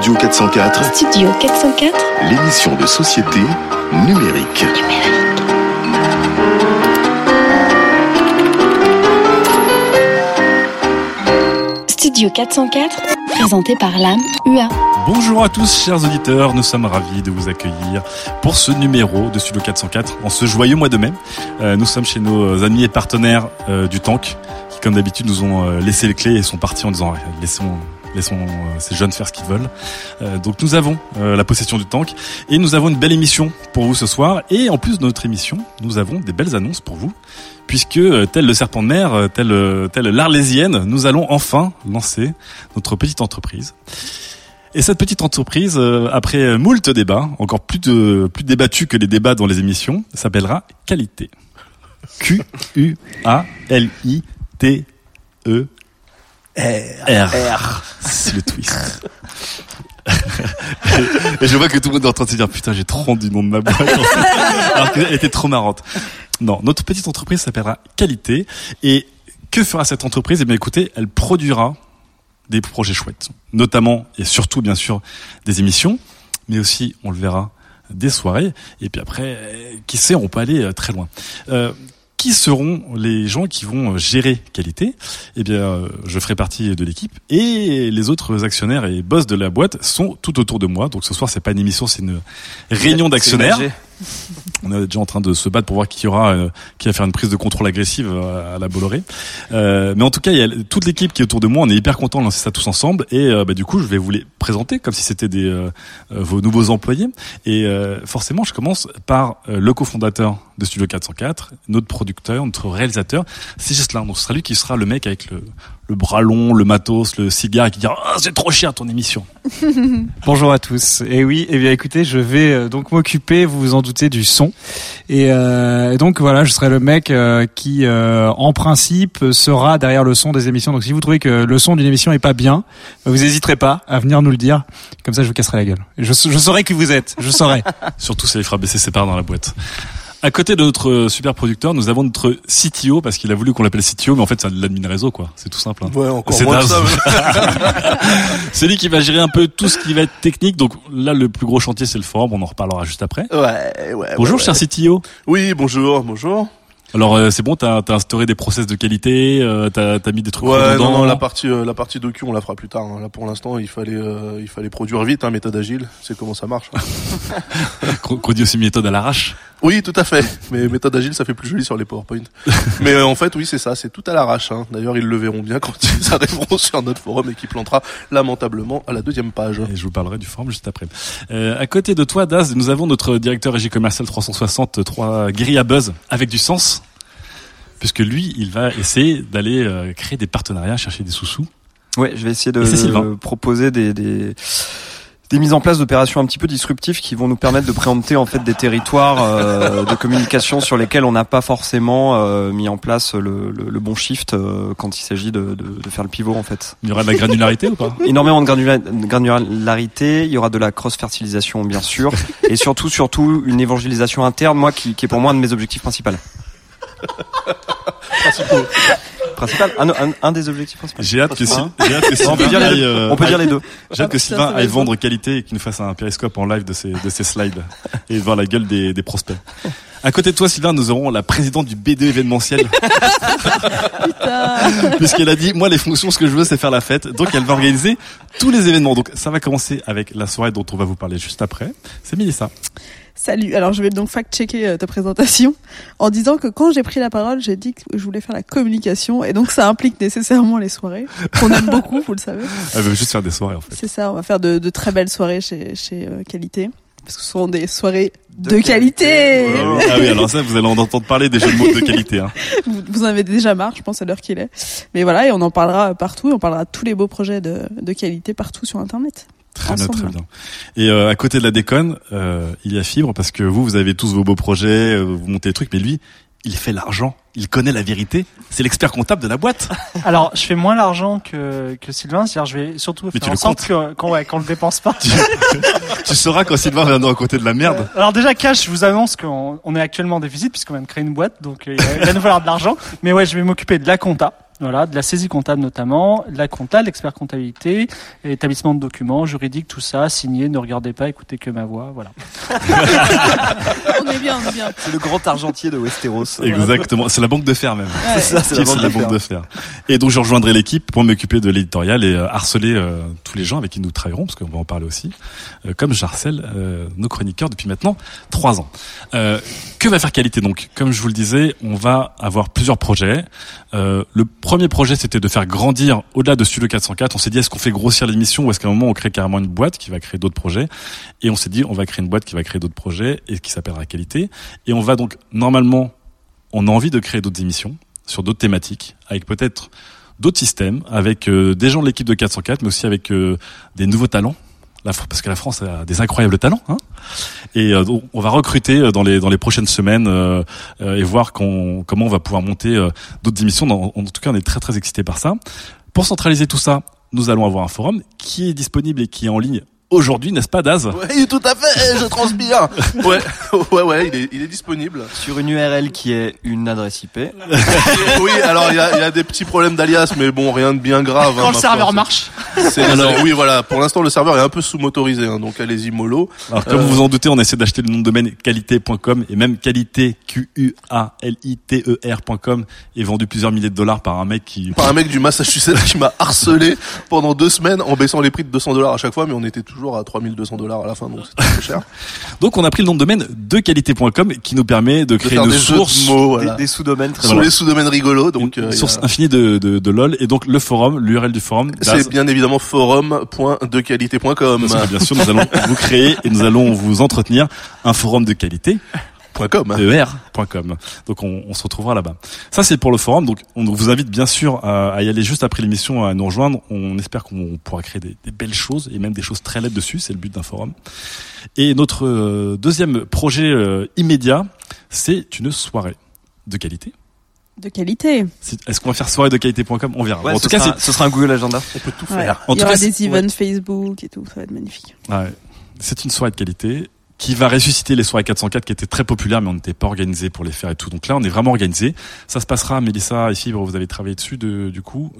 Studio 404, Studio 404 l'émission de société numérique. Studio 404 présenté par l'âme UA. Bonjour à tous chers auditeurs, nous sommes ravis de vous accueillir pour ce numéro de Studio 404 en ce joyeux mois de mai. Euh, nous sommes chez nos amis et partenaires euh, du Tank qui comme d'habitude nous ont euh, laissé les clés et sont partis en disant laissons laissons euh, ces jeunes faire ce qu'ils veulent. Euh, donc nous avons euh, la possession du Tank et nous avons une belle émission pour vous ce soir et en plus de notre émission, nous avons des belles annonces pour vous puisque tel le serpent de mer, tel tel l'Arlésienne, nous allons enfin lancer notre petite entreprise. Et cette petite entreprise, après moult débats, encore plus de plus débattus que les débats dans les émissions, s'appellera Qualité. Q U A L I T E R. R. C'est le twist. et je vois que tout le monde est en train de se dire putain j'ai trop rendu le nom de ma boîte alors qu'elle était trop marrante. Non, notre petite entreprise s'appellera Qualité et que fera cette entreprise? Eh bien écoutez, elle produira des projets chouettes, notamment et surtout bien sûr des émissions, mais aussi on le verra des soirées et puis après qui sait on peut aller euh, très loin. Euh, qui seront les gens qui vont euh, gérer qualité Eh bien, euh, je ferai partie de l'équipe et les autres actionnaires et boss de la boîte sont tout autour de moi. Donc ce soir, c'est pas une émission, c'est une réunion d'actionnaires. On est déjà en train de se battre pour voir qui aura, euh, qui va faire une prise de contrôle agressive euh, à la Bolloré. Euh, mais en tout cas, il y a toute l'équipe qui est autour de moi. On est hyper content de lancer ça tous ensemble. Et euh, bah, du coup, je vais vous les présenter comme si c'était des euh, euh, vos nouveaux employés. Et forcément, je commence par le cofondateur de Studio 404, notre producteur, notre réalisateur. C'est là. Donc, ce sera lui qui sera le mec avec le, le bras long, le matos, le cigare, et qui dira ah, c'est trop cher ton émission. Bonjour à tous. Et oui, eh bien écoutez, je vais euh, donc m'occuper, vous vous en doutez, du son. Et, euh, et donc voilà, je serai le mec euh, qui, euh, en principe, sera derrière le son des émissions. Donc si vous trouvez que le son d'une émission est pas bien, bah, vous n'hésiterez pas à venir nous le dire. Comme ça, je vous casserai la gueule. Je, je saurai qui vous êtes. Je saurai. Surtout, ça les fera baisser ses parts dans la boîte. À côté de notre euh, super producteur, nous avons notre CTO parce qu'il a voulu qu'on l'appelle CTO, mais en fait c'est l'admin réseau quoi. C'est tout simple. hein. Ouais, encore C'est moins ça. C'est lui qui va gérer un peu tout ce qui va être technique. Donc là, le plus gros chantier c'est le forum. On en reparlera juste après. Ouais, ouais. Bonjour, ouais, cher ouais. CTO. Oui, bonjour, bonjour. Alors euh, c'est bon, t'as as instauré des process de qualité, euh, t'as as mis des trucs Ouais, non, non, la partie, euh, la partie docu, on la fera plus tard. hein. Là, pour l'instant, il fallait, euh, il fallait produire vite, hein, méthode agile. C'est comment ça marche. hein. Qu'on dit aussi méthode à l'arrache. Oui, tout à fait. Mais méthode agile, ça fait plus joli sur les PowerPoint. Mais euh, en fait, oui, c'est ça. C'est tout à l'arrache. Hein. D'ailleurs, ils le verront bien quand ils arriveront sur notre forum et qui plantera lamentablement à la deuxième page. Et je vous parlerai du forum juste après. Euh, à côté de toi, Daz, nous avons notre directeur régie commerciale 360, 3 Guerilla Buzz, avec du sens. Puisque lui, il va essayer d'aller euh, créer des partenariats, chercher des sous-sous. Ouais, je vais essayer de proposer des, des des mises en place d'opérations un petit peu disruptives qui vont nous permettre de préempter en fait des territoires euh, de communication sur lesquels on n'a pas forcément euh, mis en place le, le, le bon shift euh, quand il s'agit de, de, de faire le pivot en fait. Il y aura de la granularité ou pas? Énormément de granula- de granularité, il y aura de la cross fertilisation bien sûr et surtout surtout une évangélisation interne moi qui, qui est pour moi un de mes objectifs principaux. Principal, un, un, un des objectifs principaux. J'ai hâte que, si, j'ai hâte que on peut Sylvain dire les aille, deux. euh, On peut dire les deux. J'ai hâte que Sylvain aille vendre qualité et qu'il nous fasse un périscope en live de ses, de ses slides et voir la gueule des, des prospects. À côté de toi, Sylvain, nous aurons la présidente du B2 événementiel. Puisqu'elle a dit, moi, les fonctions, ce que je veux, c'est faire la fête. Donc, elle va organiser tous les événements. Donc, ça va commencer avec la soirée dont on va vous parler juste après. C'est Mélissa. Salut, alors je vais donc fact-checker euh, ta présentation en disant que quand j'ai pris la parole, j'ai dit que je voulais faire la communication et donc ça implique nécessairement les soirées, qu'on aime beaucoup, vous le savez. Elle veut juste faire des soirées, en fait. C'est ça, on va faire de, de très belles soirées chez, chez euh, Qualité. Parce que ce seront des soirées de, De qualité. qualité. Ah oui, alors ça, vous allez en entendre parler des jeux de mots de qualité. Hein. Vous, vous en avez déjà marre, je pense, à l'heure qu'il est. Mais voilà, et on en parlera partout. et On parlera de tous les beaux projets de, de qualité partout sur Internet. Très bien, Ensemble. très bien. Et euh, à côté de la déconne, euh, il y a Fibre parce que vous, vous avez tous vos beaux projets, euh, vous montez des trucs, mais lui, il fait l'argent, il connaît la vérité. C'est l'expert comptable de la boîte. Alors, je fais moins l'argent que, que Sylvain, c'est-à-dire je vais surtout Mais faire en sorte qu'on ouais, qu'on le dépense pas. tu sauras quand Sylvain viendra à côté de la merde. Alors déjà, Cash, je vous annonce qu'on on est actuellement en déficit puisqu'on vient de créer une boîte, donc euh, il va- il va nous falloir de l'argent. Mais ouais, je vais m'occuper de la compta, voilà, de la saisie comptable notamment, la compta, l'expert comptabilité, établissement de documents, juridique, tout ça, signé, ne regardez pas, écoutez que ma voix, voilà. On est bien, on est bien. C'est le grand argentier de Westeros. Exactement, c'est la banque de fer même. Ouais. C'est ça, c'est la de banque de fer. Et donc je rejoindrai l'équipe pour m'occuper de l'éditorial et euh, harceler euh, tous les gens avec qui nous travaillerons, parce qu'on va en parler aussi, euh, comme je harcèle euh, nos chroniqueurs depuis maintenant trois ans. Euh, que va faire qualité donc? Comme je vous le disais, on va avoir plusieurs projets. Euh, le premier projet, c'était de faire grandir au-delà de Studio 404. On s'est dit, est-ce qu'on fait grossir l'émission ou est-ce qu'à un moment on crée carrément une boîte qui va créer d'autres projets? Et on s'est dit, on va créer une boîte qui va créer d'autres projets et qui s'appellera Qualité. Et on va donc normalement, on a envie de créer d'autres émissions sur d'autres thématiques, avec peut-être d'autres systèmes, avec euh, des gens de l'équipe de 404, mais aussi avec euh, des nouveaux talents. Parce que la France a des incroyables talents, hein et euh, on va recruter euh, dans les dans les prochaines semaines euh, et voir comment on va pouvoir monter d'autres émissions. En tout cas, on est très très excités par ça. Pour centraliser tout ça, nous allons avoir un forum qui est disponible et qui est en ligne aujourd'hui, n'est-ce pas, Daz? Oui, tout à fait, je transpire. Ouais, ouais, ouais, il est, il est disponible. Sur une URL qui est une adresse IP. Oui, alors il y a, il y a des petits problèmes d'alias, mais bon, rien de bien grave. hein, Quand le ma serveur marche. C'est- Alors oui, voilà. Pour l'instant, le serveur est un peu sous-motorisé, hein, donc allez-y mollo. Alors, comme Euh, vous vous en doutez, on essaie d'acheter le nom de domaine qualité.com et même qualité Q U A L I T E R.com est vendu plusieurs milliers de dollars par un mec qui Par un mec du Massachusetts qui m'a harcelé pendant deux semaines en baissant les prix de 200 dollars à chaque fois, mais on était toujours à 3200 dollars à la fin, donc cher. Donc on a pris le nom de domaine de qualité.com qui nous permet de créer une des de source mots, voilà. Des, des sous-domaines très Voilà. les sous-domaines rigolos, donc une euh, a- infinie de, de, de lol et donc le forum, l'URL du forum. C'est bien évidemment forum.dequalité.com. bien sûr, nous allons vous créer et nous allons vous entretenir un forum de qualité. .com. er.com. Donc on, on se retrouvera là-bas. Ça c'est pour le forum. Donc on vous invite bien sûr à, à y aller juste après l'émission à nous rejoindre. On espère qu'on pourra créer des, des belles choses et même des choses très laides dessus. C'est le but d'un forum. Et notre euh, deuxième projet euh, immédiat, c'est une soirée de qualité. De qualité. Est-ce qu'on va faire soirée de qualité.com On verra. Ouais, en tout cas, sera- ce sera un Google Agenda. On peut tout Ouais. faire. En Il y tout aura cas, des events Facebook et tout, ça va être magnifique. Ouais. C'est une soirée de qualité qui va ressusciter les soirées 404 qui étaient très populaires mais on n'était pas organisé pour les faire et tout. Donc là, on est vraiment organisé. Ça se passera, Mélissa et vous avez travaillé dessus de, du coup.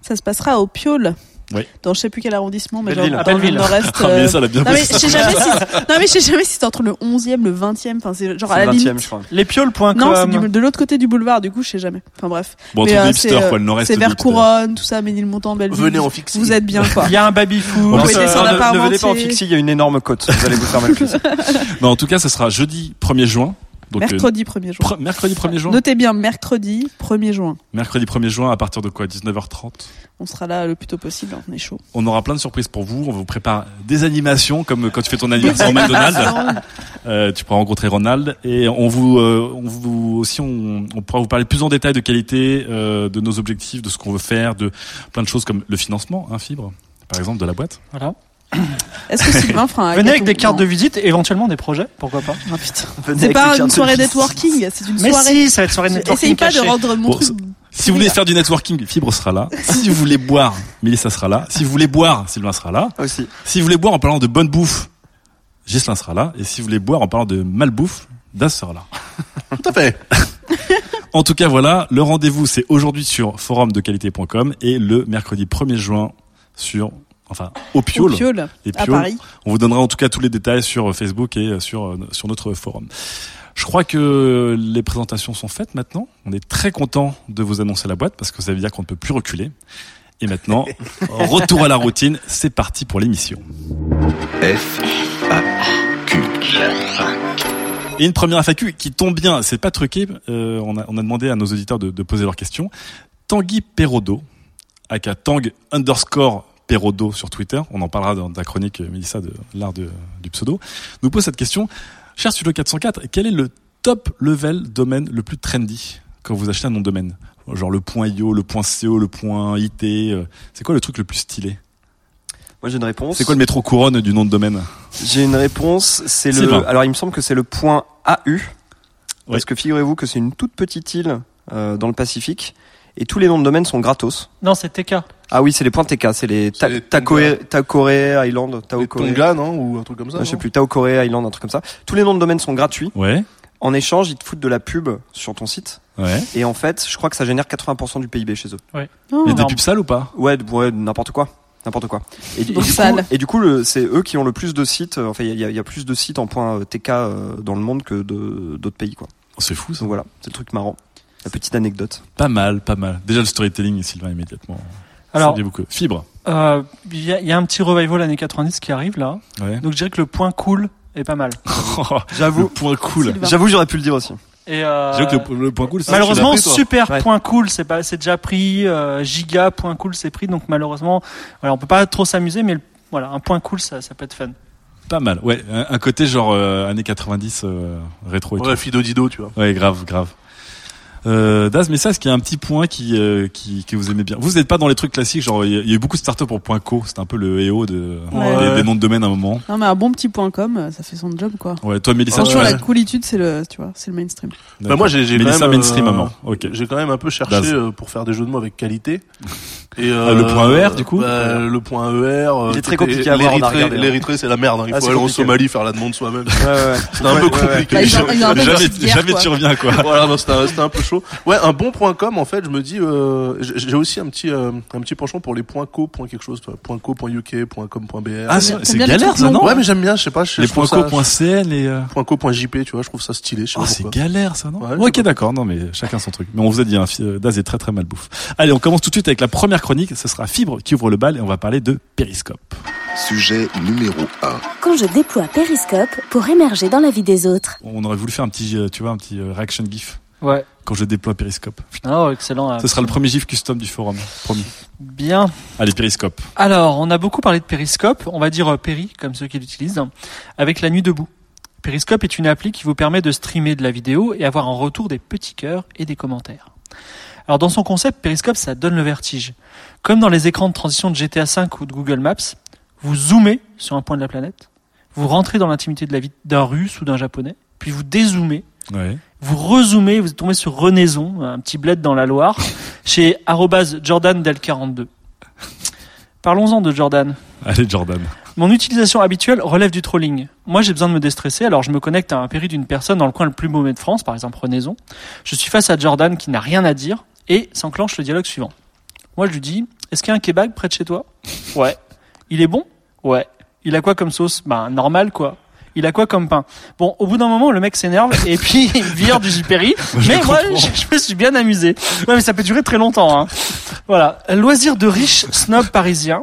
Ça se passera au Piole. Oui. Dans je sais plus quel arrondissement, mais Belleville. genre À dans le nord-est. Ah, euh, Mélissa, elle a bien Non mais je ça. sais jamais si non mais je sais jamais si c'est entre le 11e le 20e enfin c'est genre à la le 20 limite je crois. Lespioles.com. non c'est du- de l'autre côté du boulevard du coup je sais jamais enfin bref Bon, Mais, truc euh, hipster, c'est, euh, quoi, le nord-est. c'est de vers hipster. Couronne tout ça Ménilmontant Belleville Venez en fixie. vous êtes bien quoi Il y a un baby food. On Vous peut pouvez ça- descendre à ne, ne venez pas en Parmentier. fixie, il y a une énorme côte. Vous allez vous faire mal plus. Mais en tout cas, ce sera jeudi 1er juin. Donc, euh, mercredi 1er juin pre- mercredi 1er juin. notez bien mercredi 1er juin Mercredi 1er juin, à partir de quoi 19h30. on sera là le plus tôt possible on est chaud On aura plein de surprises pour vous. On vous prépare des animations, comme quand tu fais ton anniversaire au McDonald's. Euh, tu pourras rencontrer Ronald et on vous, euh, on vous aussi, on, on pourra vous parler plus en détail de qualité, euh, de nos objectifs, de ce qu'on veut faire, de plein de choses comme le financement, hein, fibre, par exemple, de la boîte. Voilà. est-ce que Sylvain fera un Venez avec des cartes de visite, éventuellement des projets, pourquoi pas. Ah, putain. Venez c'est pas une soirée networking c'est une Mais soirée si, ça va être soirée networking essaye pas de rendre mon Bon, truc Si vous voulez faire du networking, Fibre sera là. Si vous voulez boire, Mélissa sera là. Si vous voulez boire, Sylvain sera là. Aussi. Si vous voulez boire en parlant de bonne bouffe, Gislin sera là. Et si vous voulez boire en parlant de malbouffe, Daz sera là. Tout à fait. En tout cas, voilà, le rendez-vous c'est aujourd'hui sur forumdequalité.com et le mercredi 1er juin sur, enfin, au. Piole Les à Pioles. Paris On vous donnera en tout cas tous les détails sur Facebook et sur, euh, sur notre forum. Je crois que les présentations sont faites maintenant. On est très content de vous annoncer la boîte parce que ça veut dire qu'on ne peut plus reculer. Et maintenant, retour à la routine. C'est parti pour l'émission. F, A, Q. Et une première FAQ qui tombe bien, c'est pas truqué. euh, on, a, on a demandé à nos auditeurs de, de poser leurs questions. Tanguy Perrodo, aka Tang underscore Perodo sur Twitter, on en parlera dans ta chronique, Mélissa, de l'art du pseudo, nous pose cette question. Cher Studio 404, quel est le top level domaine le plus trendy quand vous achetez un nom de domaine? Genre le point .io, le point .co, le point .it, euh, c'est quoi le truc le plus stylé? Moi j'ai une réponse. C'est quoi le métro couronne du nom de domaine? J'ai une réponse. C'est le. Alors il me semble que c'est le point AU. Parce que figurez-vous que c'est une toute petite île euh, dans le Pacifique et tous les noms de domaine sont gratos. Non, c'est TK. Ah oui, c'est les points TK, c'est les, ta C'est les Takoe, Takoe Island. Tonga, non Ou un truc comme ça Non, je sais plus, Taokore Island, un truc comme ça. Tous les noms de domaine sont gratuits. Ouais, En échange, ils te foutent de la pub sur ton site. ouais. Et en fait, je crois que ça génère 80% du PIB chez eux. Oh. Il y a des pubs sales ou pas? Ouais, ouais, n'importe quoi. N'importe quoi. Et, du- et du coup, et du coup, c'est eux qui ont le plus de sites. euh, Enfin, il y a- y, plus de sites en point euh, TK euh, dans le monde que d'autres pays, quoi. Oh, C'est fou ça. Donc voilà, c'est le truc marrant. La petite anecdote. Pas mal, pas mal. Déjà le storytelling, Sylvain, immédiatement. Alors, Ça dit beaucoup. Fibre. euh, il y, a- il y a un petit revival années 90 qui arrive là. Ouais. Donc je dirais que le point cool est pas mal. J'avoue. Le point cool. J'avoue, j'aurais pu le dire aussi. Et euh, que le, le point cool, c'est malheureusement, pris, super Ouais. point cool, c'est pas, c'est déjà pris. euh, giga point cool, c'est pris. Donc malheureusement, voilà, on peut pas trop s'amuser, mais le- voilà, un point cool, ça, ça peut être fun. pas mal. Ouais, un, un côté genre euh, années 90 euh, rétro et Ouais, tout. Fido Dido, tu vois. Ouais, grave, grave. Euh, Daz, mais ça, est-ce qu'il y a un petit point qui, euh, qui que vous aimez bien? Vous n'êtes pas dans les trucs classiques, genre il y a- il y a eu beaucoup de startups pour point .co, c'était un peu le EO de Ouais. des, des noms de domaine à un moment. Non, mais un bon petit point com, euh, ça fait son job, quoi. Ouais, toi Mélissa, Franchement, la coolitude, c'est le, tu vois, c'est le mainstream. Bah, moi, j'ai, j'ai quand Mélissa même, mainstream euh, maman. Ok. J'ai quand même un peu cherché Daz. euh, pour faire des jeux de mots avec qualité. Et Ah, le point ER, du coup bah, Le point ER. euh, Il est très compliqué à L'Érythrée, regardé, hein. l'Érythrée, c'est la merde. hein. Il Ah, faut c'est aller en compliqué. Somalie faire la demande soi-même. Ouais, ouais. C'était un peu compliqué. Bah, jamais, tu reviens quoi. voilà, c'était un peu chaud. Ouais, un bon point com, en fait, je me dis, euh, j'ai aussi un petit, euh, un petit penchant pour les points co, point quelque chose, toi. point co, point uk, point com, point br. Ah, c'est galère ça, non ouais, mais j'aime bien, je sais pas, je, Les je points co, point .cn et euh, point co, point jp, tu vois, je trouve ça stylé, je sais Oh, pas c'est galère ça, non Ouais, Ok, d'accord, non mais chacun son truc. Mais on vous a dit, hein, euh, Daz est très très mal bouffe. Allez, on commence tout de suite avec la première chronique. Ce sera Fibre qui ouvre le bal et on va parler de Périscope. Sujet numéro 1. Quand je déploie Periscope pour émerger dans la vie des autres. On aurait voulu faire un petit, euh, tu vois, un petit euh, reaction gif Ouais. Quand je déploie Périscope. Oh, excellent. Ce sera le premier gif custom du forum, promis. Bien. Allez, Périscope. Alors, on a beaucoup parlé de Periscope, on va dire euh, Péri, comme ceux qui l'utilisent, avec la nuit debout. Periscope est une appli qui vous permet de streamer de la vidéo et avoir en retour des petits cœurs et des commentaires. Alors dans son concept, Periscope, ça donne le vertige. Comme dans les écrans de transition de GTA V ou de Google Maps, vous zoomez sur un point de la planète, vous rentrez dans l'intimité de la vie d'un russe ou d'un japonais, puis vous dézoomez, Ouais. Vous rezoomez, vous tombez sur Renaison, un petit bled dans la Loire, chez arrobase Jordan del 42. Parlons-en de Jordan. Allez, Jordan. Mon utilisation habituelle relève du trolling. Moi, j'ai besoin de me déstresser, alors je me connecte à un péri d'une personne dans le coin le plus mauvais de France, par exemple Renaison. Je suis face à Jordan qui n'a rien à dire et s'enclenche le dialogue suivant. Moi, je lui dis Est-ce qu'il y a un kebab près de chez toi? Ouais. Il est bon? Ouais. Il a quoi comme sauce? Ben, normal, quoi. Il a quoi comme pain Bon, au bout d'un moment, le mec s'énerve et puis il vire du je mais moi, je, je me suis bien amusé. Ouais, mais ça peut durer très longtemps. Hein. Voilà. Loisir de riche snob parisien.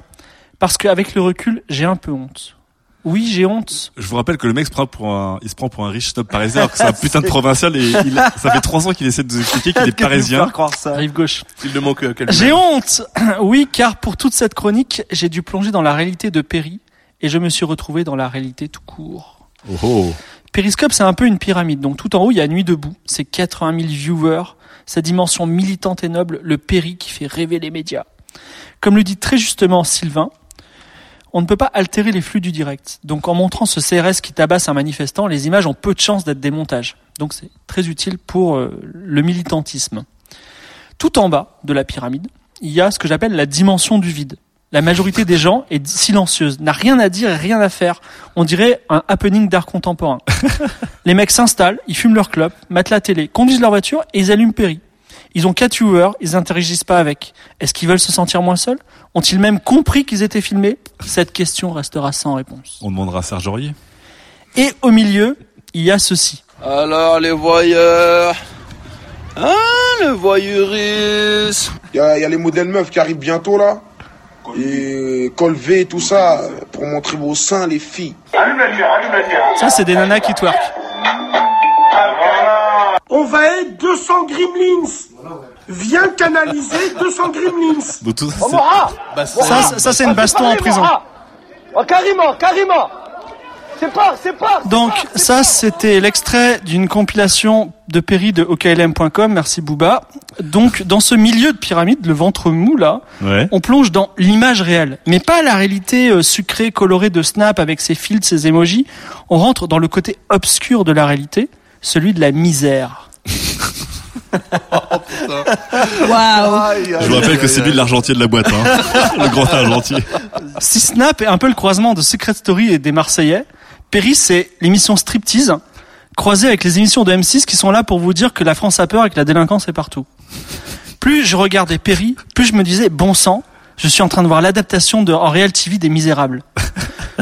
Parce qu'avec le recul, j'ai un peu honte. Oui, j'ai honte. Je vous rappelle que le mec se prend pour un, il se prend pour un riche snob parisien alors que c'est un putain de provincial et il, ça fait trois ans qu'il essaie de nous expliquer qu'il est parisien. croire ça Rive gauche. Il ne manque euh. J'ai honte Oui, car pour toute cette chronique, j'ai dû plonger dans la réalité de Péri et je me suis retrouvé dans la réalité tout court. Oh, oh. Périscope, c'est un peu une pyramide. Donc tout en haut, il y a Nuit debout. C'est 80 000 viewers. Sa dimension militante et noble, le Péri qui fait rêver les médias. Comme le dit très justement Sylvain, on ne peut pas altérer les flux du direct. Donc en montrant ce CRS qui tabasse un manifestant, les images ont peu de chances d'être des montages. Donc c'est très utile pour euh, le militantisme. Tout en bas de la pyramide, il y a ce que j'appelle la dimension du vide. La majorité des gens est silencieuse, n'a rien à dire et rien à faire. On dirait un happening d'art contemporain. Les mecs s'installent, ils fument leur clope, matent la télé, conduisent leur voiture et ils allument Perry. Ils ont quatre viewers, ils interagissent pas avec. Est-ce qu'ils veulent se sentir moins seuls? Ont-ils même compris qu'ils étaient filmés? Cette question restera sans réponse. On demandera à Serge Aurier. Et au milieu, il y a ceci. Alors les voyeurs Hein le voyeurisme Il y, a il y a les modèles meufs qui arrivent bientôt là. Et col V, tout ça, pour montrer vos seins, les filles. Ça, c'est des nanas qui twerk. On va être 200 gremlins Viens canaliser 200 gremlins. Donc tout ça, c'est- Mora Bah, Ça, c'est une baston en prison. Oh, carrément, carrément C'est pas, c'est pas Donc ça, c'était l'extrait d'une compilation de Perry de OKLM.com. Merci Booba. Donc dans ce milieu de pyramide, le ventre mou là, Ouais. on plonge dans l'image réelle, mais pas la réalité euh, sucrée, colorée de Snap avec ses filtres, ses emojis. On rentre dans le côté obscur de la réalité, celui de la misère. Waouh. Je vous rappelle que c'est lui l'argentier de la boîte, hein. le grand argentier. Si Snap est un peu le croisement de Secret Story et des Marseillais, Perry c'est l'émission Striptease croisée avec les émissions de M6 qui sont là pour vous dire que la France a peur et que la délinquance est partout. Plus je regardais Perry, plus je me disais bon sang, je suis en train de voir l'adaptation de en Real TV des Misérables.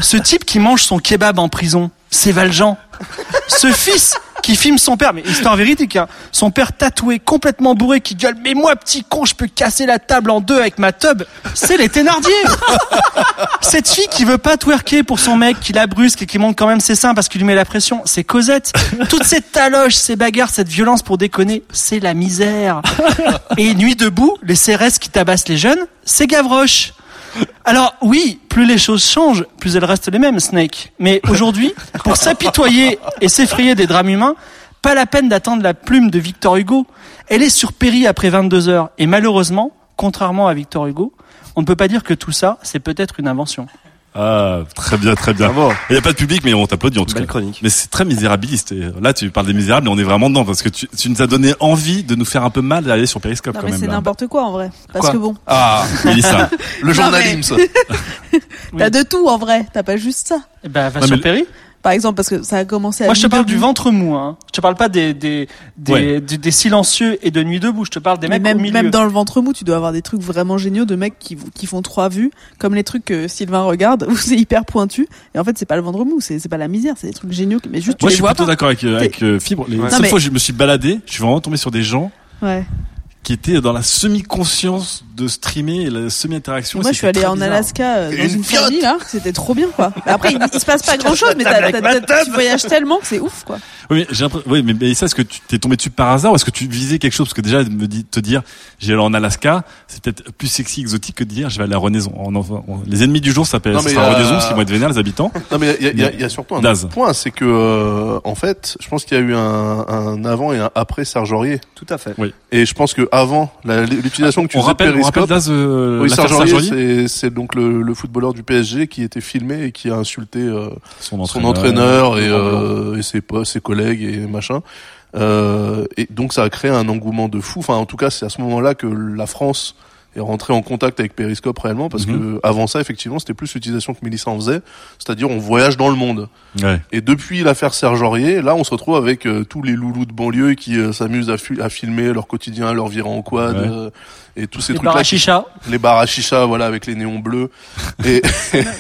Ce type qui mange son kebab en prison, c'est Valjean. Ce fils qui filme son père, mais histoire véridique, hein, son père tatoué, complètement bourré, qui gueule, mais moi petit con, je peux casser la table en deux avec ma tub, c'est les Thénardier Cette fille qui veut pas twerker pour son mec, qui la brusque et qui monte quand même ses seins parce qu'il lui met la pression, c'est Cosette. Toute cette taloche, ces bagarres, cette violence pour déconner, c'est la misère. Et Nuit debout, les CRS qui tabassent les jeunes, c'est Gavroche. Alors oui, plus les choses changent, plus elles restent les mêmes, Snake. Mais aujourd'hui, pour s'apitoyer et s'effrayer des drames humains, pas la peine d'attendre la plume de Victor Hugo. Elle est sur Péri après 22 heures. Et malheureusement, contrairement à Victor Hugo, on ne peut pas dire que tout ça, c'est peut-être une invention. Ah, très bien, très bien. Il n'y a pas de public, mais on t'applaudit en tout Belle cas. chronique. Mais c'est très misérabiliste. Et là, tu parles des misérables, mais on est vraiment dedans parce que tu, tu nous as donné envie de nous faire un peu mal d'aller sur Periscope Non quand mais même. c'est n'importe quoi en vrai. Parce Quoi que bon, Ah, Mélissa. Le journalisme. t'as de tout en vrai. T'as pas juste ça. Eh ben, va sur mais- Péri. Par exemple, parce que ça a commencé à. Moi, je te parle debout. du ventre mou, hein. Je te parle pas des, des, des, Ouais. des, des silencieux et de nuit debout. Je te parle des Mais mecs même, au milieu. même dans le ventre mou, tu dois avoir des trucs vraiment géniaux de mecs qui, qui font trois vues, comme les trucs que Sylvain regarde, où c'est hyper pointu. Et en fait, c'est pas le ventre mou, c'est c'est pas la misère, c'est des trucs géniaux, mais juste tu Moi, je les suis vois plutôt d'accord avec, euh, avec euh, Fibre. Les Ouais. mais- fois je me suis baladé, je suis vraiment tombé sur des gens Ouais. qui étaient dans la semi-conscience de streamer et la semi-interaction. Moi, je suis très en bizarre. Alaska euh, dans une famille là, c'était trop bien quoi. Après, il, il se passe pas grand chose, mais t'as- t'as- t'as- tu voyages tellement que c'est ouf quoi. Oui, mais j'ai l'impression- oui, mais, mais ça, est-ce que tu t'es tombé dessus par hasard ou est-ce que tu visais quelque chose? Parce que déjà, me dit, te dire, j'ai allé en Alaska, c'est peut-être plus sexy, exotique que de dire, je vais aller à Renaison. En- en- les ennemis du jour s'appellent sera euh, Renaison, qu'ils vont être vénères, les habitants. Non mais il y a, y y surtout un Daz. point, c'est que euh, en fait, je pense qu'il y a eu un, un avant et un après Serge Aurier. Tout à fait. Oui. Et je pense que avant la- l'utilisation que tu faisais on rappelle euh, oui, c'est donc le, le footballeur du PSG qui était filmé et qui a insulté euh, son son entraîneur, et, euh, et ses, ses collègues et machin. Euh, et donc ça a créé un engouement de fou. Enfin, en tout cas, c'est à ce moment-là que la France est rentrée en contact avec Periscope réellement, parce Mhm. que avant ça, effectivement, c'était plus l'utilisation que Mélissa en faisait, c'est-à-dire on voyage dans le monde. Ouais. Et depuis l'affaire Serge Aurier, là, on se retrouve avec euh, tous les loulous de banlieue qui euh, s'amusent à, à filmer leur quotidien, leur virée en quad, Ouais. euh, et tous ces Les trucs-là. bars à qui- chicha. Les bars à chicha, voilà, avec les néons bleus. Et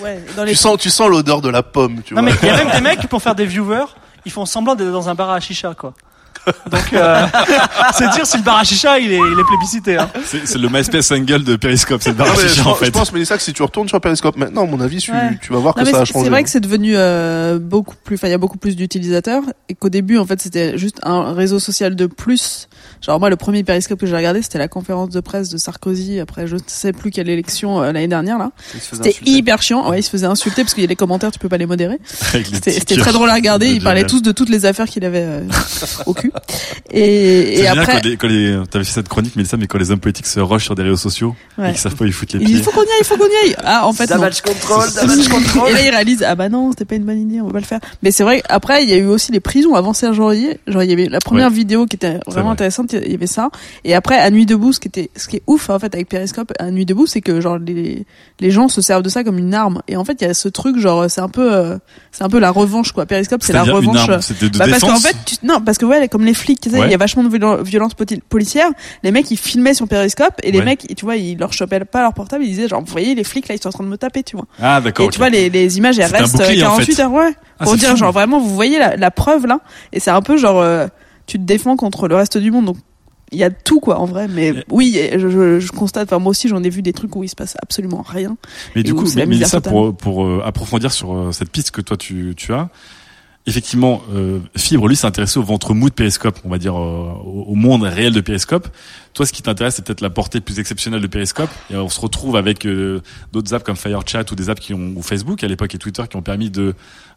Ouais, dans les tu sens, tu sens l'odeur de la pomme, tu Non vois. mais il y a même des mecs pour faire des viewers, ils font semblant d'être dans un bar à chicha quoi. Donc euh, c'est dire si le bar à chicha il est, il est plébiscité. Hein. C'est le MySpace single de Periscope, c'est le bar Non, à mais je, chicha, en pense- je fait. pense, Mélissa, que si tu retournes sur Periscope maintenant, à mon avis, tu, Ouais. tu vas voir Non, que mais ça a c'est- changé. C'est vrai que c'est devenu euh, beaucoup plus. Enfin, il y a beaucoup plus d'utilisateurs et qu'au début, en fait, c'était juste un réseau social de plus. Genre moi, le premier périscope que j'ai regardé, c'était la conférence de presse de Sarkozy après je ne sais plus quelle élection euh, l'année dernière là. C'était hyper chiant. Ouais, il se faisait insulter parce qu'il y a les commentaires, tu peux pas les modérer. C'était très drôle à regarder. Ils parlaient tous de toutes les affaires qu'il avait euh, au cul. Et, et après, quand les, quand les, t'avais fait cette chronique, Mélissa, mais quand les hommes politiques se rushent sur des réseaux sociaux, Ouais. et qu'ils savent pas où ils foutent les pieds. il faut qu'on y aille, il faut qu'on y aille. Ah, en fait, non. Damage control, damage control. Et là, ils réalisent, ah bah non, c'était pas une bonne idée, on va pas le faire. Mais c'est vrai, après, il y a eu aussi les prisons avant Serge Aurier. Genre, il y avait la première Ouais. vidéo qui était vraiment vrai. Il y avait ça. Et après, à Nuit Debout, ce qui était, ce qui est ouf, en fait, avec Periscope, à Nuit Debout, c'est que, genre, les, les gens se servent de ça comme une arme. Et en fait, il y a ce truc, genre, c'est un peu, euh, c'est un peu la revanche, quoi. Periscope, c'est la revanche. c'était de Bah, parce qu'en fait, tu- non, parce que ouais, comme les flics, tu sais, il Ouais. y a vachement de violen- violence policière. Les mecs, ils filmaient sur Periscope et les Ouais. mecs, tu vois, ils leur chopaient pas leur portable, ils disaient genre, vous voyez, les flics là, ils sont en train de me taper, tu vois. Ah, d'accord. Et tu vois, les, les images, elles restent bouclier, euh, en 48 fait. heures, ouais. Ah, Pour dire, fou. genre, vraiment, vous voyez la, la preuve, là. Et c'est un peu genre, euh, tu te défends contre le reste du monde. Donc, il y a tout, quoi, en vrai. Mais oui, je, je, je constate, enfin, moi aussi, j'en ai vu des trucs où il se passe absolument rien. Mais du coup, mais misère ça pour, pour euh, approfondir sur euh, cette piste que toi tu, tu as, effectivement, euh, Fibre, lui, s'est intéressé au ventre mou de Périscope, on va dire euh, au, monde réel de Périscope. toi, ce qui t'intéresse, c'est peut-être la portée plus exceptionnelle de Periscope. Et on se retrouve avec euh, d'autres apps comme FireChat ou des apps qui ont ou Facebook à l'époque et Twitter qui ont permis de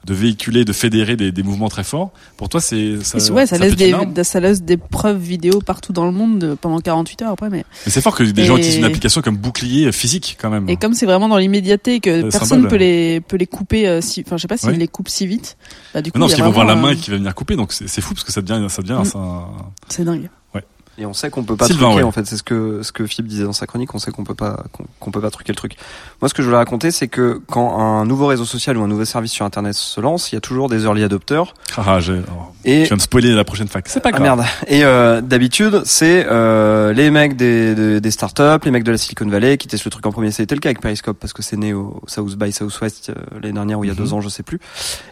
de véhiculer, de fédérer des, des mouvements très forts. Pour toi, c'est ça. Ouais, ça, laisse des, ça laisse des preuves vidéo partout dans le monde euh, pendant 48 heures après, mais. Mais c'est fort que des gens utilisent une application comme bouclier physique quand même. Et comme c'est vraiment dans l'immédiateté que Le personne symbole. peut les peut les couper, euh, si, enfin je sais pas s'ils Oui. les coupent si vite. Bah, du coup, non, parce qu'ils vont voir la main qui va venir couper, donc c'est fou parce que ça devient, ça devient Mm. un- C'est dingue. Ouais. Et on sait qu'on peut pas Sylvain, truquer ouais. en fait, c'est ce que ce que Philippe disait dans sa chronique, on sait qu'on peut pas qu'on qu'on peut pas truquer le truc. Moi ce que je voulais raconter c'est que quand un nouveau réseau social ou un nouveau service sur internet se lance, il y a toujours des early adopters Ah, j'ai- oh, et tu vas me spoiler la prochaine fac. C'est pas ah grave. merde. Et euh, d'habitude, c'est euh, les mecs des, des, des startups, les mecs de la Silicon Valley qui testent le truc en premier. C'était le cas avec Periscope parce que c'est né au South by Southwest euh, l'année dernière ou il y a Mhm. deux ans, je sais plus.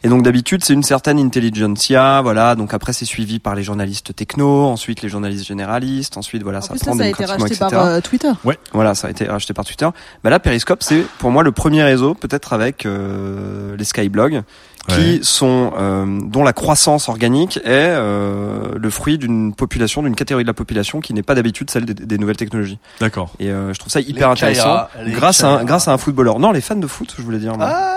Et donc d'habitude, c'est une certaine intelligentsia, voilà. Donc après, c'est suivi par les journalistes techno, ensuite les journalistes généralistes, ensuite voilà, En ça plus, prend là, ça a été racheté etc. par euh, Twitter. Voilà, ça a été racheté par Twitter. Bah là, Periscope, c'est pour moi le premier réseau, peut-être avec euh, les Skyblogs, qui Ouais. sont euh, dont la croissance organique est euh, le fruit d'une population, d'une catégorie de la population qui n'est pas d'habitude celle des, des nouvelles technologies. D'accord. Et euh, je trouve ça hyper Les intéressant, grâce à un, grâce à un footballeur. Non, les fans de foot, je voulais dire. moi.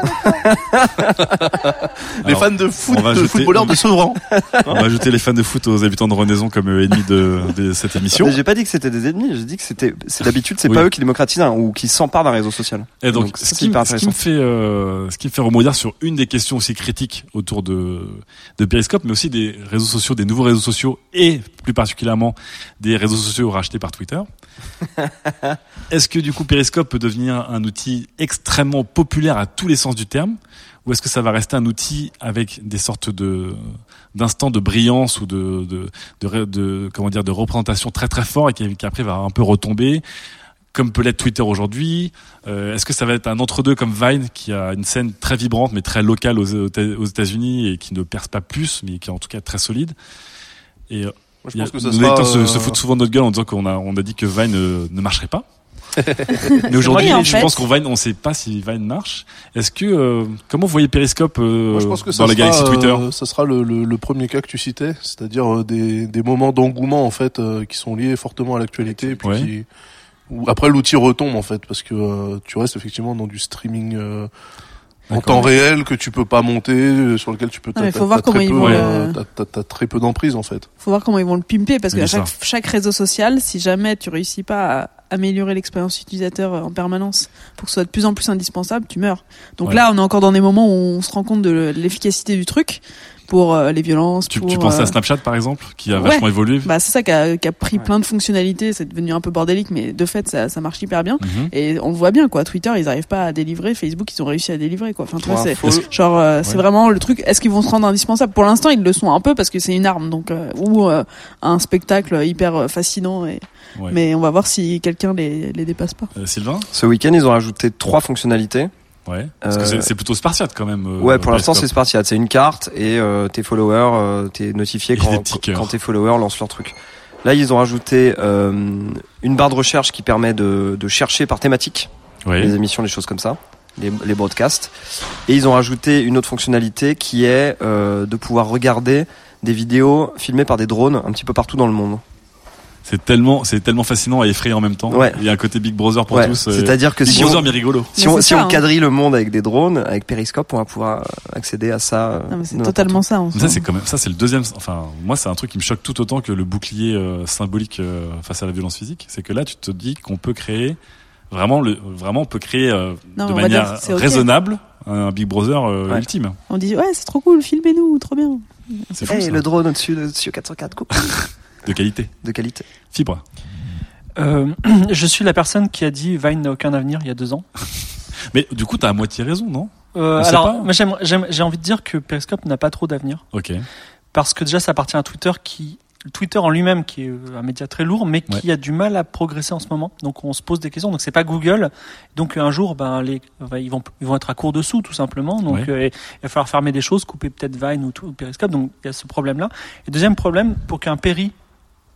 Les Alors, fans de foot, on de jeter- footballeurs de Sevran. On va ajouter les fans de foot aux habitants de Renaison comme euh, ennemis de, de cette émission. Mais j'ai pas dit que c'était des ennemis, j'ai dit que c'était, c'est d'habitude, c'est Oui. pas eux qui démocratisent ou qui s'emparent d'un réseau social. Et donc, ce, qui, ce qui me fait, euh, ce qui me fait rebondir sur une des questions aussi critiques autour de, de Periscope, mais aussi des réseaux sociaux, des nouveaux réseaux sociaux et plus particulièrement des réseaux sociaux rachetés par Twitter. est-ce que du coup Periscope peut devenir un outil extrêmement populaire à tous les sens du terme, ou est-ce que ça va rester un outil avec des sortes de d'instants de brillance ou de de, de, de- comment dire de représentation très très fort et qui, qui après va un peu retomber comme peut l'être Twitter aujourd'hui Euh, Est-ce que ça va être un entre-deux comme Vine qui a une scène très vibrante mais très locale aux, aux États-Unis et qui ne perce pas plus mais qui est en tout cas très solide? Et euh, Moi, je a- pense que ça nos sera, lecteurs se, euh, se foutent souvent de notre gueule en disant qu'on a, on a dit que Vine euh, ne marcherait pas. mais aujourd'hui, Oui, je fait. pense qu'on Vine, on sait pas si Vine marche. Est-ce que euh, comment vous voyez Periscope euh, Moi, je pense que ça dans la sera, galaxie Twitter? euh, ça sera le, le, le premier cas que tu citais, c'est-à-dire euh, des, des moments d'engouement en fait euh, qui sont liés fortement à l'actualité et puis Ouais. qui après l'outil retombe en fait parce que euh, tu restes effectivement dans du streaming euh, en temps réel que tu peux pas monter euh, sur lequel tu peux Non, mais t'as- faut voir t'as très comment ils peu, vont euh, le- t'as- t'as- t'as très peu d'emprise en fait. Faut voir comment ils vont le pimper parce que à chaque, chaque réseau social, si jamais tu réussis pas à améliorer l'expérience utilisateur en permanence pour que ce soit de plus en plus indispensable, tu meurs. Donc Ouais. là, on est encore dans des moments où on se rend compte de l'efficacité du truc pour euh, les violences. tu, pour, tu penses euh, à Snapchat par exemple qui a ouais. vachement évolué Bah, c'est ça qui a, qui a pris Ouais. plein de fonctionnalités, c'est devenu un peu bordélique, mais de fait, ça, ça marche hyper bien. Mhm. Et on le voit bien, quoi. Twitter, ils arrivent pas à délivrer. Facebook, ils ont réussi à délivrer, quoi. Enfin, tu vois, Pour c'est genre, euh, c'est Ouais. vraiment le truc. Est-ce qu'ils vont se rendre indispensables? Pour l'instant, ils le sont un peu parce que c'est une arme, donc euh, ou euh, un spectacle hyper euh, fascinant. Et... Ouais. Mais on va voir si quelqu'un les, les dépasse pas. Euh, Sylvain? Ce week-end, ils ont rajouté trois fonctionnalités. Ouais. Parce que Euh, c'est- plutôt spartiate quand même. euh, Ouais, pour l'instant c'est. Spartiate. C'est une carte et euh, tes followers, t'es notifié quand, tes followers lancent leur truc. Là, ils ont rajouté une barre de recherche qui permet de, de chercher par thématique les émissions, les choses comme ça, les, les broadcasts. Et ils ont rajouté une autre fonctionnalité qui est euh, de pouvoir regarder des vidéos filmées par des drones un petit peu partout dans le monde. C'est tellement, c'est tellement fascinant et effrayant en même temps. Ouais. Il y a un côté Big Brother pour Ouais, tous. euh, c'est-à-dire que Big si Brother on, mais rigolo. si Mais on, si ça, on hein. quadrille le monde avec des drones, avec Periscope, on va pouvoir accéder à ça. euh, Non, mais c'est totalement ça. en Ça c'est quand même, ça c'est le deuxième. Enfin, moi c'est un truc qui me choque tout autant que le bouclier euh, symbolique euh, face à la violence physique. C'est que là tu te dis qu'on peut créer vraiment le, vraiment on peut créer euh, Non, de manière dire, raisonnable un Big Brother euh, Ouais. ultime. On dit ouais, c'est trop cool, filmez-nous, trop bien. C'est fou Hey, ça. le drone au-dessus de au-dessus de 404 coupe de qualité. de qualité. Fibre. Euh, je suis la personne qui a dit Vine n'a aucun avenir il y a deux ans. Mais du coup t'as à moitié raison, non? Euh, alors, j'ai envie de dire que Periscope n'a pas trop d'avenir. Ok. Parce que déjà, ça appartient à Twitter qui. Twitter en lui-même, qui est un média très lourd, mais qui Ouais. a du mal à progresser en ce moment. Donc, on se pose des questions. Donc, c'est pas Google. Donc, un jour, ben, les, enfin, ils vont, ils vont être à court de sous, tout simplement. Donc, Ouais. euh, il va falloir fermer des choses, couper peut-être Vine ou, tout, ou Periscope. Donc, il y a ce problème-là. Et deuxième problème, pour qu'un Peri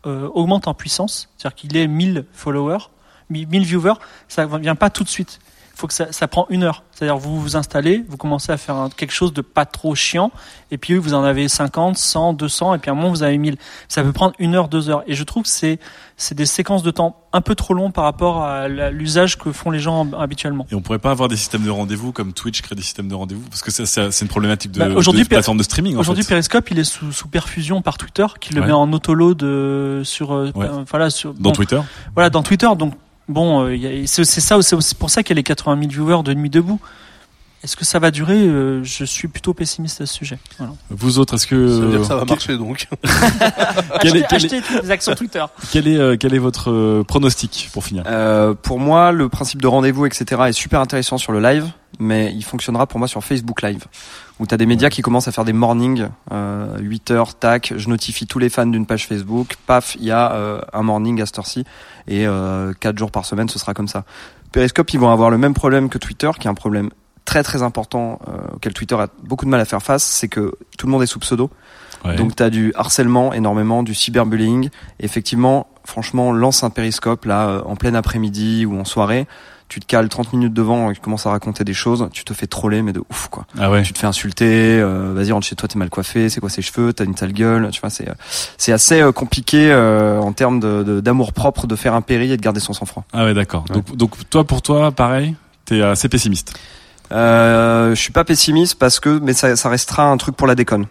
euh, augmente en puissance, c'est-à-dire qu'il ait 1000 followers, 1000 viewers, ça ne vient pas tout de suite. Faut que ça, ça prend une heure. C'est-à-dire vous vous installez, vous commencez à faire un- quelque chose de pas trop chiant, et puis vous en avez 50, 100, 200, et puis à un moment vous avez 1000. Ça peut prendre une heure, deux heures. Et je trouve que c'est c'est des séquences de temps un peu trop longs par rapport à l'usage que font les gens habituellement. Et on pourrait pas avoir des systèmes de rendez-vous comme Twitch crée des systèmes de rendez-vous? Parce que c'est- une problématique de, Bah, aujourd'hui, de plateforme de streaming. Aujourd'hui. Periscope, il est sous, sous perfusion par Twitter, qui le Ouais. met en autoload euh, sur, euh, Ouais. euh, voilà, sur Dans Twitter? Voilà, dans Twitter. Donc bon, euh, c'est ça, c'est pour ça qu'il y a les 80 000 viewers de Nuit debout. Est-ce que ça va durer? Euh, Je suis plutôt pessimiste à ce sujet. Voilà. Vous autres, est-ce que Ça veut dire que ça va quel- marcher donc. quel est, Achetez, quel est- achetez des actions Twitter. quel est, euh, quel est votre euh, pronostic pour finir? Euh, pour moi, le principe de rendez-vous, etc., est super intéressant sur le live, mais il fonctionnera pour moi sur Facebook Live, où tu as des médias qui commencent à faire des mornings, euh, 8 heures, tac, je notifie tous les fans d'une page Facebook, paf, il y a euh, un morning à cette heure-ci, et euh, 4 jours par semaine, ce sera comme ça. Periscope, ils vont avoir le même problème que Twitter, qui est un problème très très important euh, auquel Twitter a beaucoup de mal à faire face, c'est que tout le monde est sous pseudo. Ouais. Donc tu as du harcèlement énormément, du cyberbullying. Effectivement, franchement, lance un périscope là euh, en plein après-midi ou en soirée. Tu te cales 30 minutes devant et tu commences à raconter des choses, tu te fais troller mais de ouf quoi. Ah ouais. Tu te fais insulter, euh, vas-y rentre chez toi, t'es mal coiffé, c'est quoi ces cheveux, t'as une sale gueule, tu vois, c'est euh, c'est assez euh, compliqué euh, en termes de de- d'amour propre de faire un péri et de garder son sang-froid. Ah ouais, d'accord. Ouais. Donc, donc toi, pour toi, pareil, t'es assez pessimiste. Euh, je suis pas pessimiste parce que mais ça, ça restera un truc pour la déconne.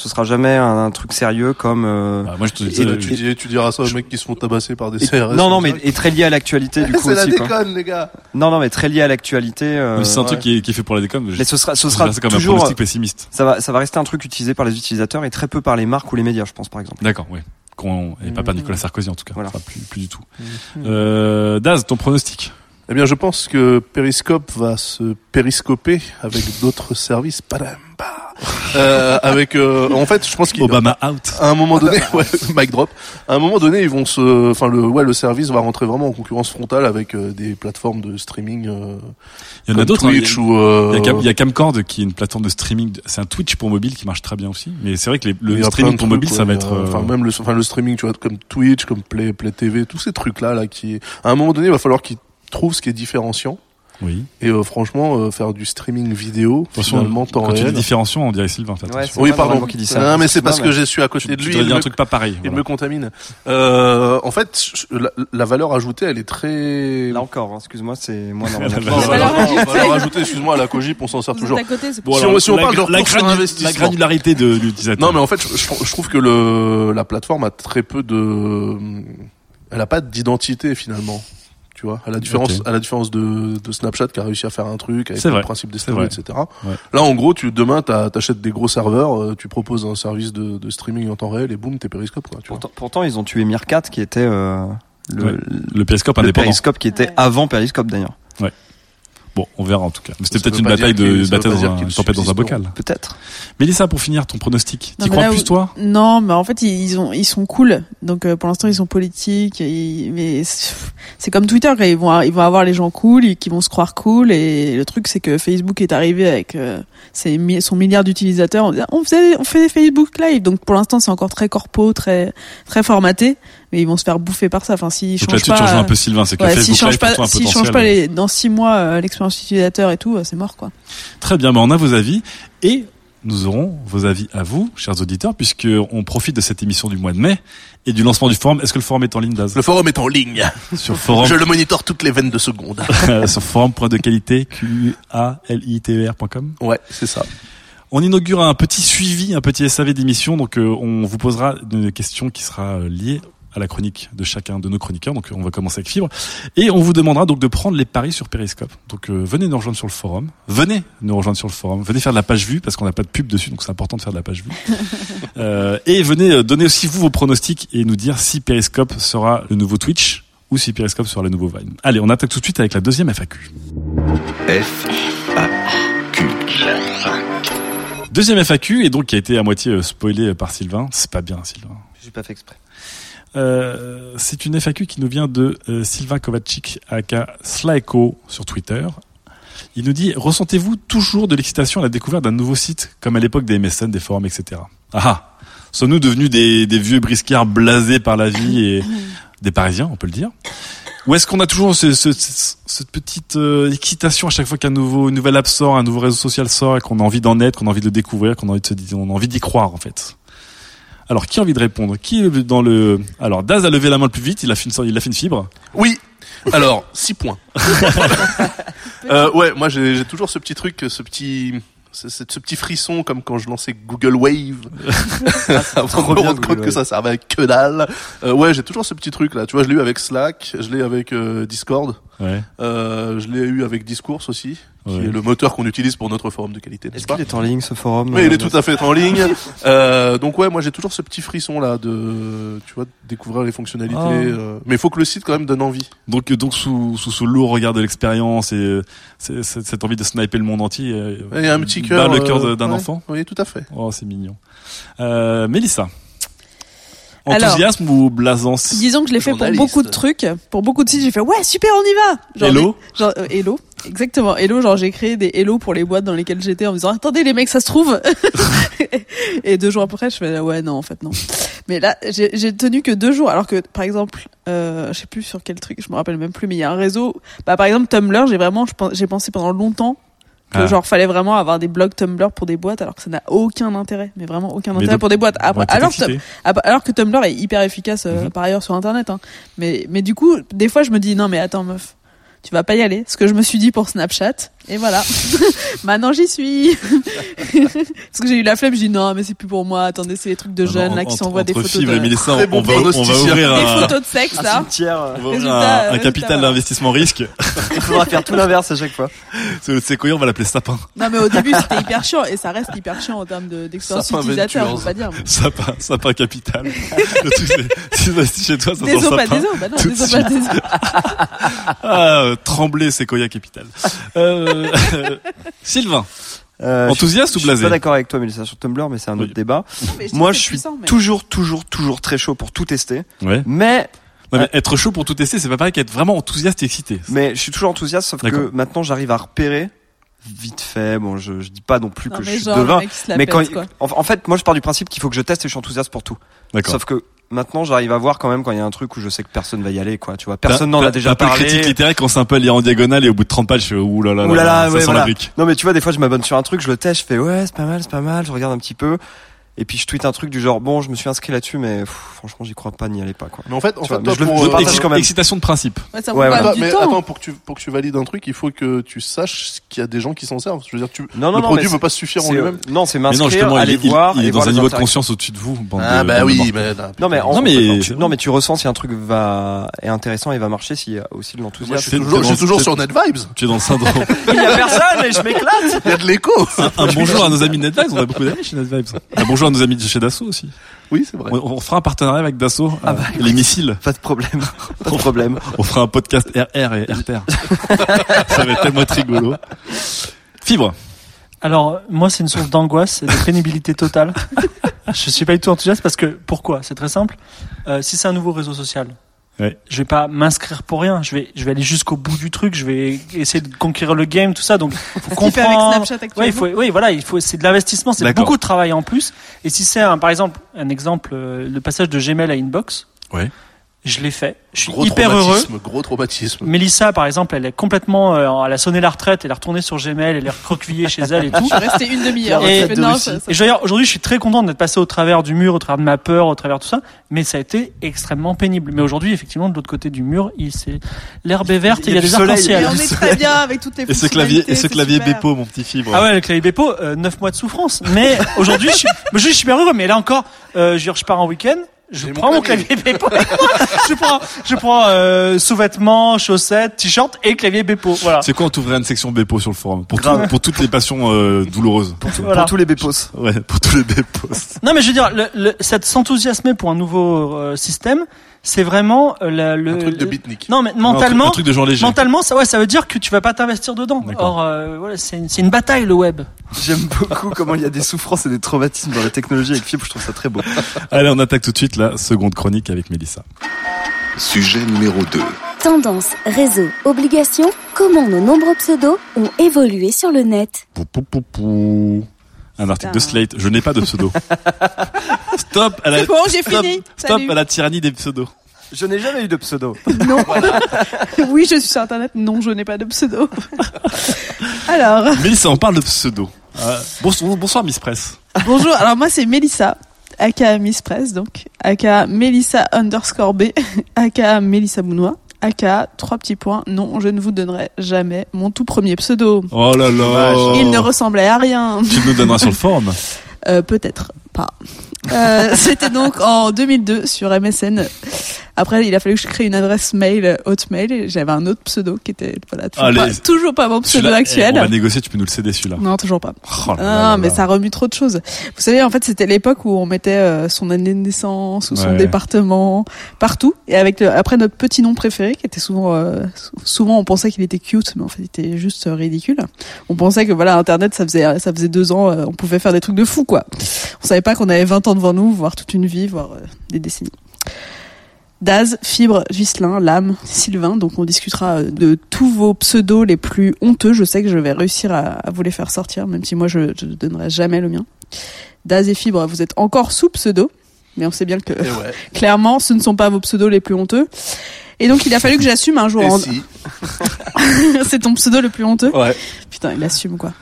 Ce sera jamais un, un truc sérieux comme. euh, Bah, moi, je te et- dis, Et tu, tu diras ça aux mecs qui se font tabasser par des et- CRS. non non mais et très lié à l'actualité du coup c'est la aussi. quoi. déconne les gars. Non non mais très lié à l'actualité. euh, c'est un truc qui est, qui est fait pour la déconne. mais ce sera ce sera comme un toujours. pronostic pessimiste. Ça va ça va rester un truc utilisé par les utilisateurs et très peu par les marques ou les médias je pense par exemple. D'accord, oui. Qu'on, et pas par Mhm. Nicolas Sarkozy en tout cas. Voilà. Enfin, plus, plus du tout. Euh, Daz, ton pronostic Eh bien, je pense que Periscope va se périscoper avec d'autres services. Padam, bah. Euh, avec, euh, en fait, je pense qu'il Obama out. à un moment donné, ouais, mic drop. À un moment donné, ils vont se, enfin le, ouais, le service va rentrer vraiment en concurrence frontale avec euh, des plateformes de streaming. Euh, Il y en a d'autres. hein. Twitch ou. Euh, Il y, a il y a Camcord qui est une plateforme de streaming. C'est un Twitch pour mobile qui marche très bien aussi. Mais c'est vrai que les- le streaming pour mobile, ça va être. euh, Enfin, même le, enfin le streaming, tu vois, comme Twitch, comme Play, Play TV, tous ces trucs là, là, qui. À un moment donné, il va falloir qu'ils trouvent ce qui est différenciant. Oui. Et euh, franchement, euh, faire du streaming vidéo, Attention, finalement, temps quand tu dis réel. différenciation, on dirait Sylvain. Ouais, Oui, pardon. dit ça. Non, mais c'est parce que je suis à côté Tu, de lui. il dire un me- truc pas pareil. Il voilà. me contamine. Euh, en fait, la, la valeur ajoutée, elle est très. Là encore, hein, excuse-moi, c'est moi La. Non, valeur valeur, ajoutée. non, valeur ajoutée, excuse-moi, à la Cogip, on s'en sert toujours. côté, Bon, Si on- si on la, parle de la, granu- la granularité de l'utilisateur. Non, mais en fait, je, je- je trouve que le, la plateforme a très peu de, elle a pas d'identité finalement. Tu vois, à la différence, à la différence de, de Snapchat qui a réussi à faire un truc avec le vrai. principe des stories, etc. Ouais. Là, en gros, tu demain, t'achètes des gros serveurs, euh, tu proposes un service de, de streaming en temps réel et boum, t'es périscope quoi. Tu vois. Pourtant, pourtant, ils ont tué Meerkat qui était euh, le, Ouais. Le périscope le indépendant. périscope qui était Ouais. avant périscope d'ailleurs. Bon, on verra en tout cas. C'était peut-être une bataille de bataille dans un, tempête dans un bocal. Peut-être. Mélissa, pour finir, ton pronostic. Non, T'y mais crois plus où- toi? Non, mais en fait, ils ont, ils sont cool. Donc, euh, pour l'instant, ils sont politiques. mais c'est comme Twitter, ils vont, ils vont avoir les gens cool, ils- qui vont se croire cool. Et le truc, c'est que Facebook est arrivé avec euh, ses, son milliard d'utilisateurs. On, disait, on faisait, on fait des Facebook Live. Donc, pour l'instant, c'est encore très corpo, très, très formaté. Mais ils vont se faire bouffer par ça. Enfin, s'ils Donc changent pas. tu rejoins un euh, peu Sylvain, c'est que ouais, Facebook Live, pas, potentiel. changent pas les, dans six mois euh, l'expérience utilisateur et tout, euh, c'est mort quoi. Très bien, ben on a vos avis et nous aurons vos avis à vous, chers auditeurs, puisque on profite de cette émission du mois de mai et du lancement du forum. Est-ce que le forum est en ligne, Daz? Le forum est en ligne. Sur forum, Je le monitore toutes les veines de seconde. sur forum.de-qualité, q a l i t e r.com. Ouais, c'est ça. On inaugure un petit suivi, un petit SAV d'émission. Donc, euh, on vous posera une question qui sera euh, liée à la chronique de chacun de nos chroniqueurs. Donc, on va commencer avec Fibre. Et on vous demandera donc de prendre les paris sur Periscope. Donc, euh, venez nous rejoindre sur le forum. Venez nous rejoindre sur le forum. Venez faire de la page vue parce qu'on n'a pas de pub dessus. Donc, c'est important de faire de la page vue. Euh, et venez euh, donner aussi vous vos pronostics et nous dire si Periscope sera le nouveau Twitch ou si Periscope sera le nouveau Vine. Allez, on attaque tout de suite avec la deuxième FAQ. F, A, Q. Deuxième FAQ, et donc qui a été à moitié spoilé par Sylvain. C'est pas bien, Sylvain. J'ai pas fait exprès. Euh, c'est une FAQ qui nous vient de euh, Sylvain Kovacic, aka Slaeko sur Twitter. Il nous dit Ressentez-vous toujours de l'excitation à la découverte d'un nouveau site, comme à l'époque des MSN, des forums, etc. Ah ah Sommes-nous devenus des, des vieux briscards blasés par la vie et des Parisiens, on peut le dire? Ou est-ce qu'on a toujours ce, ce- ce- cette petite euh, excitation à chaque fois qu'un nouveau, une nouvelle app sort, un nouveau réseau social sort et qu'on a envie d'en être, qu'on a envie de le découvrir, qu'on a envie de se dire- on a envie d'y croire en fait? Alors qui a envie de répondre? Qui est dans le Alors Daz a levé la main le plus vite, il a fait une, il a fait une fibre. Oui. Alors, 6 points. euh, ouais, moi j'ai j'ai toujours ce petit truc, ce petit ce, ce- petit frisson comme quand je lançais Google Wave avant de trop me rendre compte que ça servait à que dalle. Euh, ouais, j'ai toujours ce petit truc là. Tu vois, je l'ai eu avec Slack, je l'ai avec euh, Discord, Ouais. euh, je l'ai eu avec Discourse aussi, qui Ouais. est le moteur qu'on utilise pour notre forum de qualité, n'est-ce Est-ce qu'il est en ligne ce forum oui, il euh, est tout à fait en ligne. Euh, donc ouais, moi j'ai toujours ce petit frisson là de, tu vois, de découvrir les fonctionnalités. Ah. euh, mais il faut que le site quand même donne envie. Donc donc sous sous ce lourd regard de l'expérience et euh, c'est- cette envie de sniper le monde entier. euh, Il y a un petit cœur. le cœur euh, d'un ouais. enfant. Oui, tout à fait. Oh, c'est mignon. Euh, Mélissa. Alors, Enthousiasme ou blasance Disons que je l'ai fait pour beaucoup de trucs, pour beaucoup de sites, j'ai fait ouais super on y va. Genre Hello genre, euh, hello, exactement. Hello, genre j'ai créé des hello pour les boîtes dans lesquelles j'étais en me disant attendez les mecs ça se trouve. et deux jours après je fais ouais non en fait non. Mais là j'ai tenu que deux jours alors que par exemple euh, je sais plus sur quel truc je me rappelle même plus mais il y a un réseau bah par exemple Tumblr j'ai vraiment j'ai pensé pendant longtemps que Ah. genre fallait vraiment avoir des blogs Tumblr pour des boîtes alors que ça n'a aucun intérêt mais vraiment aucun Mais intérêt pour des boîtes Après, alors alors que Tumblr est hyper efficace euh, Mhm. par ailleurs sur internet hein. mais mais du coup des fois je me dis non mais attends meuf tu vas pas y aller ce que je me suis dit pour Snapchat et voilà maintenant j'y suis parce que j'ai eu la flemme je dis non mais c'est plus pour moi attendez c'est les trucs de jeunes non, là qui s'envoient des photos de Mélissa, Très on, bon va, on va ouvrir des un, photos de sexe Un là cimetière. on va ouvrir un- capital d'investissement risque. Il faudra faire tout l'inverse à chaque fois. C'est Sequoia, on va l'appeler sapin. non mais au début c'était hyper chiant et ça reste hyper chiant en termes de- d'expérience Sapin utilisateur faut pas dire mais- Sapin, sapin capital. Si tu chez toi, ça des sent os pas sapin. des os bah non de des os pas des os Ah, trembler, Sequoia capital. Euh, Sylvain, Euh, enthousiaste je ou suis blasé pas d'accord avec toi, Mélissa, sur Tumblr, mais c'est un Oui. autre débat. Mais je Moi, je suis puissant, mais- toujours, toujours, toujours très chaud pour tout tester. Ouais. Mais, Non, mais être chaud pour tout tester, c'est pas pareil qu'être vraiment enthousiaste et excité. mais je suis toujours enthousiaste, sauf que maintenant, j'arrive à repérer vite fait. Bon, je, je dis pas non plus non que je mais suis devin. Mais quand, pète, quoi. en, en fait, moi, je pars du principe qu'il faut que je teste et je suis enthousiaste pour tout. D'accord. Sauf que maintenant, j'arrive à voir quand même quand il y a un truc où je sais que personne va y aller, quoi. Tu vois, personne n'en a déjà t'as un peu parlé. critique littéraire quand c'est un peu lire en diagonale et au bout de 30 pages, je fais Ouh là là, ça ouais, sent voilà. la brique. Non mais tu vois des fois je m'abonne sur un truc, je le teste, je fais ouais c'est pas mal, c'est pas mal, je regarde un petit peu et puis je tweete un truc du genre bon je me suis inscrit là-dessus mais pff, franchement j'y crois pas n'y aller pas quoi. Mais en fait, en Tu fait, vois, toi, mais je le- pour, je le euh, partage quand même. Excitation de principe. Ouais, ça Ouais, prend voilà. mais temps attends, pour que tu pour que tu valides un truc, il faut que tu saches qu'il y a des gens qui s'en servent. Je veux dire, tu Non non le non produit mais peut pas se suffire en c'est- lui-même. Non c'est Mais non, m'inscrire, justement, aller il, voir il est dans un niveau de conscience au-dessus de vous. Ah bah oui, mais Non mais, Non, mais- tu, ressens si un truc va est intéressant et va marcher s'il y a aussi de l'enthousiasme. je suis toujours sur NetVibes. Tu es dans le syndrome. Il y a personne et je m'éclate. Il y a de l'écho. un bonjour à nos amis de NetVibes, on a beaucoup d'amis chez NetVibes. Un bonjour à nos amis de chez Dassault aussi. Oui, c'est vrai. On, on fera un partenariat avec Dassault, Ah euh, bah, les missiles. Pas de problème, pas de problème. On fera un podcast RR et RPR. Ça va être tellement être rigolo. Fibre. Alors, moi, c'est une source d'angoisse et de pénibilité totale. je suis pas du tout enthousiaste parce que, pourquoi? C'est très simple. Euh, si c'est un nouveau réseau social, Ouais. je vais pas m'inscrire pour rien. Je vais, je vais aller jusqu'au bout du truc. Je vais essayer de conquérir le game, tout ça. Donc, faut fait avec comprendre. Snapchat actuellement. Ouais, il faut, oui, voilà, il faut, c'est de l'investissement, c'est beaucoup de travail en plus. Et si c'est un, par exemple, un exemple, euh, le passage de Gmail à Inbox. Ouais. Je l'ai fait. Je suis Gros hyper heureux. traumatisme, gros traumatisme. Mélissa, par exemple, elle est complètement, euh, elle a sonné la retraite, elle est retournée sur Gmail, elle est recroquevillée chez elle et tout. Je suis restée une demi-heure. Et- Et aujourd'hui, je suis très content d'être passé au travers du mur, au travers de ma peur, au travers de tout ça, mais ça a été extrêmement pénible. Mais aujourd'hui, effectivement, de l'autre côté du mur, il c'est l'herbe est verte et il y a du des arcs-en-ciel. Et on est très bien avec toutes les Et ce clavier, et ce c'est clavier. Bepo, mon petit fibre. Ah ouais, le clavier Bepo, euh, 9 mois de souffrance. Mais aujourd'hui, je je suis super heureux. Mais là encore, euh, je pars en week-end. Je prends mon mon clavier. Bepo. Je prends, je prends euh, sous-vêtements, chaussettes, t-shirt et clavier Bepo. Voilà. C'est quoi, on t'ouvrirait une section Bepo sur le forum? Pour, tout- pour toutes les passions euh, douloureuses. Voilà. Pour tous les bépos. Ouais, pour tous les Bepos. Non, mais je veux dire, le, le, cette s'enthousiasmer pour un nouveau euh, système, c'est vraiment euh, la- le. Un truc de beatnik. Non, mais Un truc- mentalement, un truc de gens légers. mentalement, ça, ouais, ça veut dire que tu vas pas t'investir dedans. D'accord. Or, euh, voilà, c'est une, c'est une bataille le web. J'aime beaucoup comment il y a des souffrances et des traumatismes dans la technologie avec Fibre, je trouve ça très beau. Allez, on attaque tout de suite la seconde chronique avec Mélissa. Sujet numéro 2. Tendance, réseau, obligation, comment nos nombreux pseudos ont évolué sur le net? Pou, pou, pou, pou. Un article de Slate. Je n'ai pas de pseudo. Stop à la, C'est bon, j'ai stop, fini. stop Salut. à la tyrannie des pseudos. Je n'ai jamais eu de pseudo. Non. oui, je suis sur internet. Non, je n'ai pas de pseudo. Alors. Mélissa, on parle de pseudo. Euh, bonsoir, bonsoir Miss Press. Bonjour. Alors moi c'est Mélissa, aka Miss Press donc, aka Mélissa underscore B, aka Mélissa Bounois, aka trois petits points. Non, je ne vous donnerai jamais mon tout premier pseudo. Oh là là. Il ne ressemblait à rien. Tu nous donneras sur le forum. Euh, Peut-être pas. Euh, C'était donc en 2002 sur MSN. Après, il a fallu que je crée une adresse mail euh, Hotmail et j'avais un autre pseudo qui était voilà toujours, Allez. pas, toujours pas mon pseudo eh, actuel. On va négocier, tu peux nous le céder celui-là. Non, toujours pas. Oh là Ah, là mais là. ça remue trop de choses. Vous savez, en fait, c'était l'époque où on mettait euh, son année de naissance ou son Ouais. département partout. Et avec le, après notre petit nom préféré, qui était souvent, euh, sou- souvent on pensait qu'il était cute, mais en fait, il était juste ridicule. On pensait que voilà, Internet, ça faisait, ça faisait deux ans, on pouvait faire des trucs de fou, quoi. On savait pas qu'on avait 20 ans devant nous, voire toute une vie, voire euh, des décennies. Daz, Fibre, Ghislain, Lame, Sylvain. Donc on discutera euh, de tous vos pseudos les plus honteux. Je sais que je vais réussir à, à vous les faire sortir, même si moi je ne donnerai jamais le mien. Daz et Fibre, vous êtes encore sous pseudo, mais on sait bien que ouais. clairement ce ne sont pas vos pseudos les plus honteux. Et donc il a fallu que j'assume un jour. Et en- si. C'est ton pseudo le plus honteux. Ouais. Putain, il assume quoi.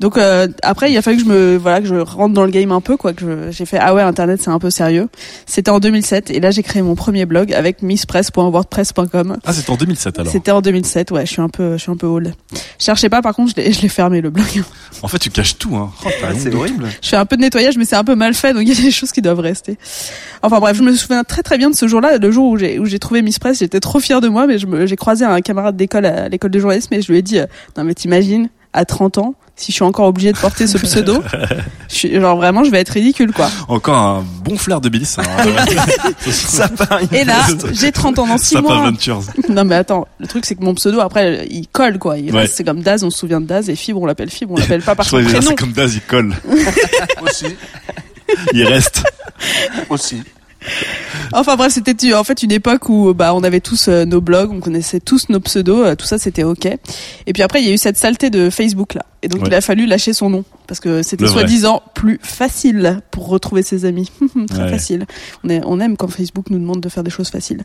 Donc euh, après, il a fallu que je me voilà que je rentre dans le game un peu quoi. Que je- j'ai fait ah ouais internet c'est un peu sérieux. C'était en 2007 et là j'ai créé mon premier blog avec misspress.wordpress.com. Ah, c'était en 2007 alors. C'était en 2007 ouais. Je suis un peu je suis un peu old. Cherchez pas par contre je l'ai je l'ai fermé le blog. En fait, tu caches tout, hein. Oh, C'est horrible. Je fais un peu de nettoyage mais c'est un peu mal fait donc il y a des choses qui doivent rester. Enfin bref, je me souviens très très bien de ce jour-là, le jour où j'ai où j'ai trouvé Miss Press. J'étais trop fière de moi mais j'ai croisé un camarade d'école à l'école de journalisme et je lui ai dit euh, non mais t'imagines à 30 ans si je suis encore obligée de porter ce pseudo, je suis, genre vraiment je vais être ridicule quoi. Encore un bon flair de Billy, ça. Ça part. Et là, j'ai 30 ans dans 6 Ça part mois. Ventures. Non mais attends, le truc c'est que mon pseudo après il colle quoi. Il Ouais. reste- c'est comme Daz, on se souvient de Daz et Fibre on l'appelle Fibre, on l'appelle pas par son prénom. c'est comme Daz, il colle. Aussi. Il reste. Aussi. Enfin bref, c'était en fait une époque où bah on avait tous euh, nos blogs, on connaissait tous nos pseudos, euh, tout ça c'était ok. Et puis après il y a eu cette saleté de Facebook là, et donc Ouais. il a fallu lâcher son nom parce que c'était soi-disant plus facile pour retrouver ses amis. Très Ouais. facile. On, est, on aime quand Facebook nous demande de faire des choses faciles.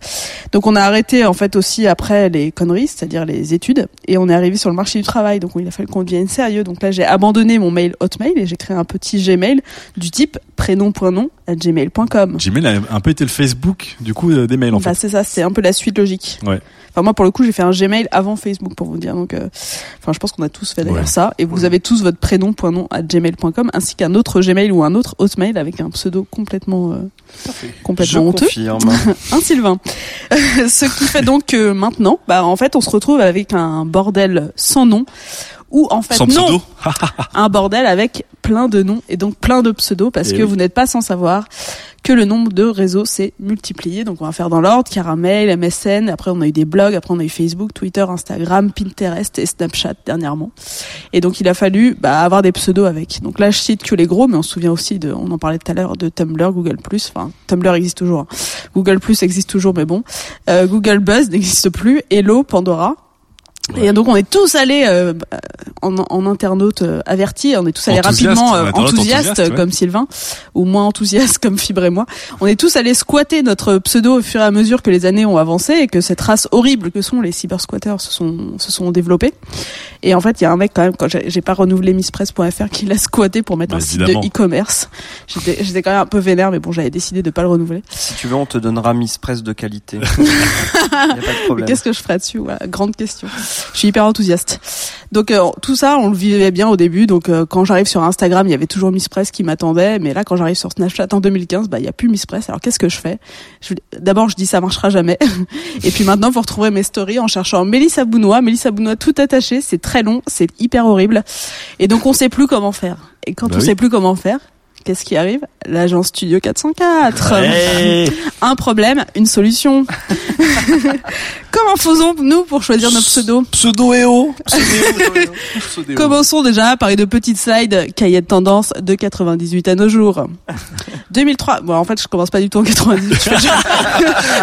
Donc on a arrêté en fait aussi après les conneries, c'est-à-dire les études, et on est arrivé sur le marché du travail. Donc il a fallu qu'on devienne sérieux. Donc là j'ai abandonné mon mail Hotmail et j'ai créé un petit Gmail du type prénom.nom à gmail.com. Gmail a un peu été le Facebook, du coup, euh, des mails, en Bah, fait. c'est ça, c'est un peu la suite logique. Ouais. Enfin moi pour le coup j'ai fait un Gmail avant Facebook pour vous dire donc euh, enfin je pense qu'on a tous fait d'ailleurs Ouais. ça et vous avez tous votre prénom point nom à gmail.com ainsi qu'un autre Gmail ou un autre Hotmail avec un pseudo complètement euh, Je complètement honteux confirme. un Sylvain. Ce qui fait donc que maintenant, bah en fait, on se retrouve avec un bordel sans nom, ou en fait Sans non, pseudo. un bordel avec plein de noms et donc plein de pseudos parce Eh que oui. vous n'êtes pas sans savoir que le nombre de réseaux s'est multiplié. Donc on va faire dans l'ordre, Caramel, MSN, après on a eu des blogs, après on a eu Facebook, Twitter, Instagram, Pinterest et Snapchat dernièrement. Et donc il a fallu bah, avoir des pseudos avec. Donc là je cite que les gros, mais on se souvient aussi de, on en parlait tout à l'heure, de Tumblr, Google+, enfin Tumblr existe toujours, hein. Google Plus existe toujours, mais bon, Euh, Google Buzz n'existe plus, Hello, Pandora. Et donc on est tous allés euh, en, en internautes euh, avertis, on est tous allés rapidement en euh, internaute enthousiastes enthousiaste, ouais. comme Sylvain ou moins enthousiastes comme Fibre et moi. On est tous allés squatter notre pseudo au fur et à mesure que les années ont avancé et que cette race horrible que sont les cyber squatters se sont se sont développés. Et en fait, il y a un mec quand même quand j'ai j'ai pas renouvelé misspress.fr qui l'a squatté pour mettre Bah, un site évidemment. de e-commerce. J'étais j'étais quand même un peu vénère mais bon, j'avais décidé de pas le renouveler. Si tu veux, on te donnera Miss Press de qualité. Y a pas de Mais problème. qu'est-ce que je ferais dessus voilà, Grande question. Je suis hyper enthousiaste. Donc euh, tout ça, on le vivait bien au début. Donc euh, quand j'arrive sur Instagram, il y avait toujours Miss Press qui m'attendait. Mais là, quand j'arrive sur Snapchat en 2015, bah il y a plus Miss Press. Alors qu'est-ce que je fais? D'abord, je dis ça marchera jamais. Et puis maintenant, vous retrouverez mes stories en cherchant Mélissa Bounois. Mélissa Bounois tout attaché. C'est très long, c'est hyper horrible. Et donc on sait plus comment faire. Et quand Bah on oui. sait plus comment faire. Qu'est-ce qui arrive? L'agence Studio 404. Hey Un problème, une solution. Comment faisons-nous pour choisir nos pseudos Pseudo et o. Commençons déjà par une petite slide cahier de tendance de 98 à nos jours. 2003. Bon, en fait, je commence pas du tout en 98. Je fais genre,